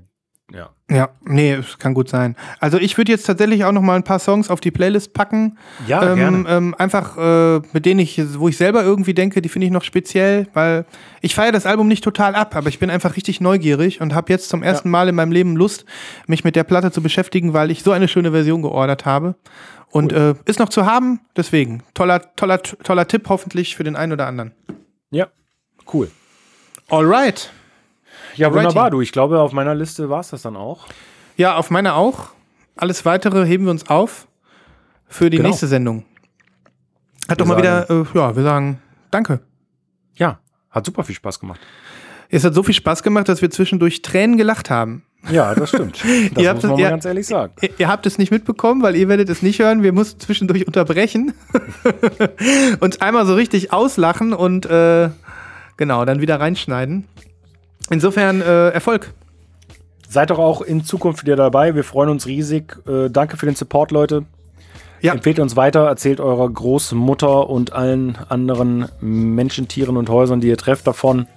Speaker 1: ja.
Speaker 2: Ja, nee, es kann gut sein. Also ich würde jetzt tatsächlich auch noch mal ein paar Songs auf die Playlist packen.
Speaker 1: Ja,
Speaker 2: ähm,
Speaker 1: gerne.
Speaker 2: Ähm, einfach, äh, mit denen ich, wo ich selber irgendwie denke, die finde ich noch speziell, weil ich feiere das Album nicht total ab, aber ich bin einfach richtig neugierig und habe jetzt zum ersten Mal in meinem Leben Lust, mich mit der Platte zu beschäftigen, weil ich so eine schöne Version geordert habe. Und äh, ist noch zu haben, deswegen. Toller, toller, toller Tipp hoffentlich für den einen oder anderen.
Speaker 1: Ja, cool.
Speaker 2: Alright.
Speaker 1: Ja,
Speaker 2: Alrighty.
Speaker 1: wunderbar, du. Ich glaube, auf meiner Liste war es das dann auch.
Speaker 2: Ja, auf meiner auch. Alles weitere heben wir uns auf für die
Speaker 1: Genau.
Speaker 2: nächste Sendung. Hat
Speaker 1: Wir
Speaker 2: doch mal wieder, äh, ja, wir sagen Danke.
Speaker 1: Ja, hat super viel Spaß gemacht.
Speaker 2: Es hat so viel Spaß gemacht, dass wir zwischendurch Tränen gelacht haben.
Speaker 1: Ja, das stimmt. Das
Speaker 2: Ihr habt
Speaker 1: muss man
Speaker 2: es-
Speaker 1: mal
Speaker 2: ihr-
Speaker 1: ganz ehrlich sagen.
Speaker 2: Ihr, ihr habt es nicht mitbekommen, weil ihr werdet es nicht hören. Wir mussten zwischendurch unterbrechen, uns einmal so richtig auslachen und äh, genau, dann wieder reinschneiden. Insofern äh, Erfolg.
Speaker 1: Seid doch auch in Zukunft wieder dabei. Wir freuen uns riesig. Äh, danke für den Support, Leute.
Speaker 2: Ja.
Speaker 1: Empfehlt uns weiter, erzählt eurer Großmutter und allen anderen Menschen, Tieren und Häusern, die ihr trefft, davon,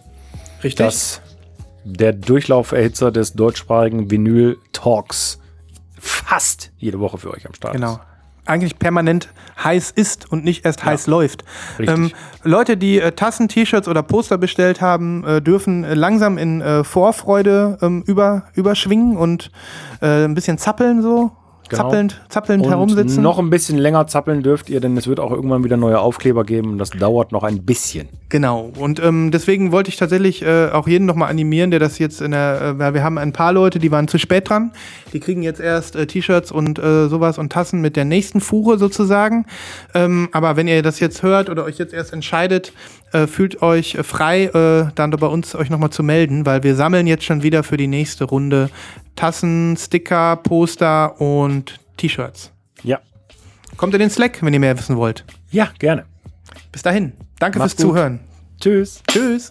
Speaker 2: Richtig.
Speaker 1: dass der Durchlauferhitzer des deutschsprachigen Vinyl Talks fast jede Woche für euch am Start
Speaker 2: Genau.
Speaker 1: ist.
Speaker 2: Eigentlich permanent heiß ist und nicht erst heiß läuft. Ähm, Leute, die äh, Tassen, T-Shirts oder Poster bestellt haben, äh, dürfen äh, langsam in äh, Vorfreude ähm, über, überschwingen und äh, ein bisschen zappeln so.
Speaker 1: Genau.
Speaker 2: Zappelnd, zappelnd
Speaker 1: Und
Speaker 2: herumsitzen.
Speaker 1: noch ein bisschen länger zappeln dürft ihr, denn es wird auch irgendwann wieder neue Aufkleber geben. und Das dauert noch ein bisschen.
Speaker 2: Genau. Und ähm, deswegen wollte ich tatsächlich äh, auch jeden nochmal animieren, der das jetzt in der, äh, weil wir haben ein paar Leute, die waren zu spät dran. Die kriegen jetzt erst äh, T-Shirts und äh, sowas und Tassen mit der nächsten Fuhre sozusagen. Ähm, aber wenn ihr das jetzt hört oder euch jetzt erst entscheidet, äh, fühlt euch äh, frei, äh, dann bei uns euch nochmal zu melden, weil wir sammeln jetzt schon wieder für die nächste Runde Tassen, Sticker, Poster und T-Shirts.
Speaker 1: Ja.
Speaker 2: Kommt in den Slack, wenn ihr mehr wissen wollt.
Speaker 1: Ja, gerne.
Speaker 2: Bis dahin. Danke
Speaker 1: Macht's
Speaker 2: fürs
Speaker 1: gut.
Speaker 2: Zuhören.
Speaker 1: Tschüss.
Speaker 2: Tschüss.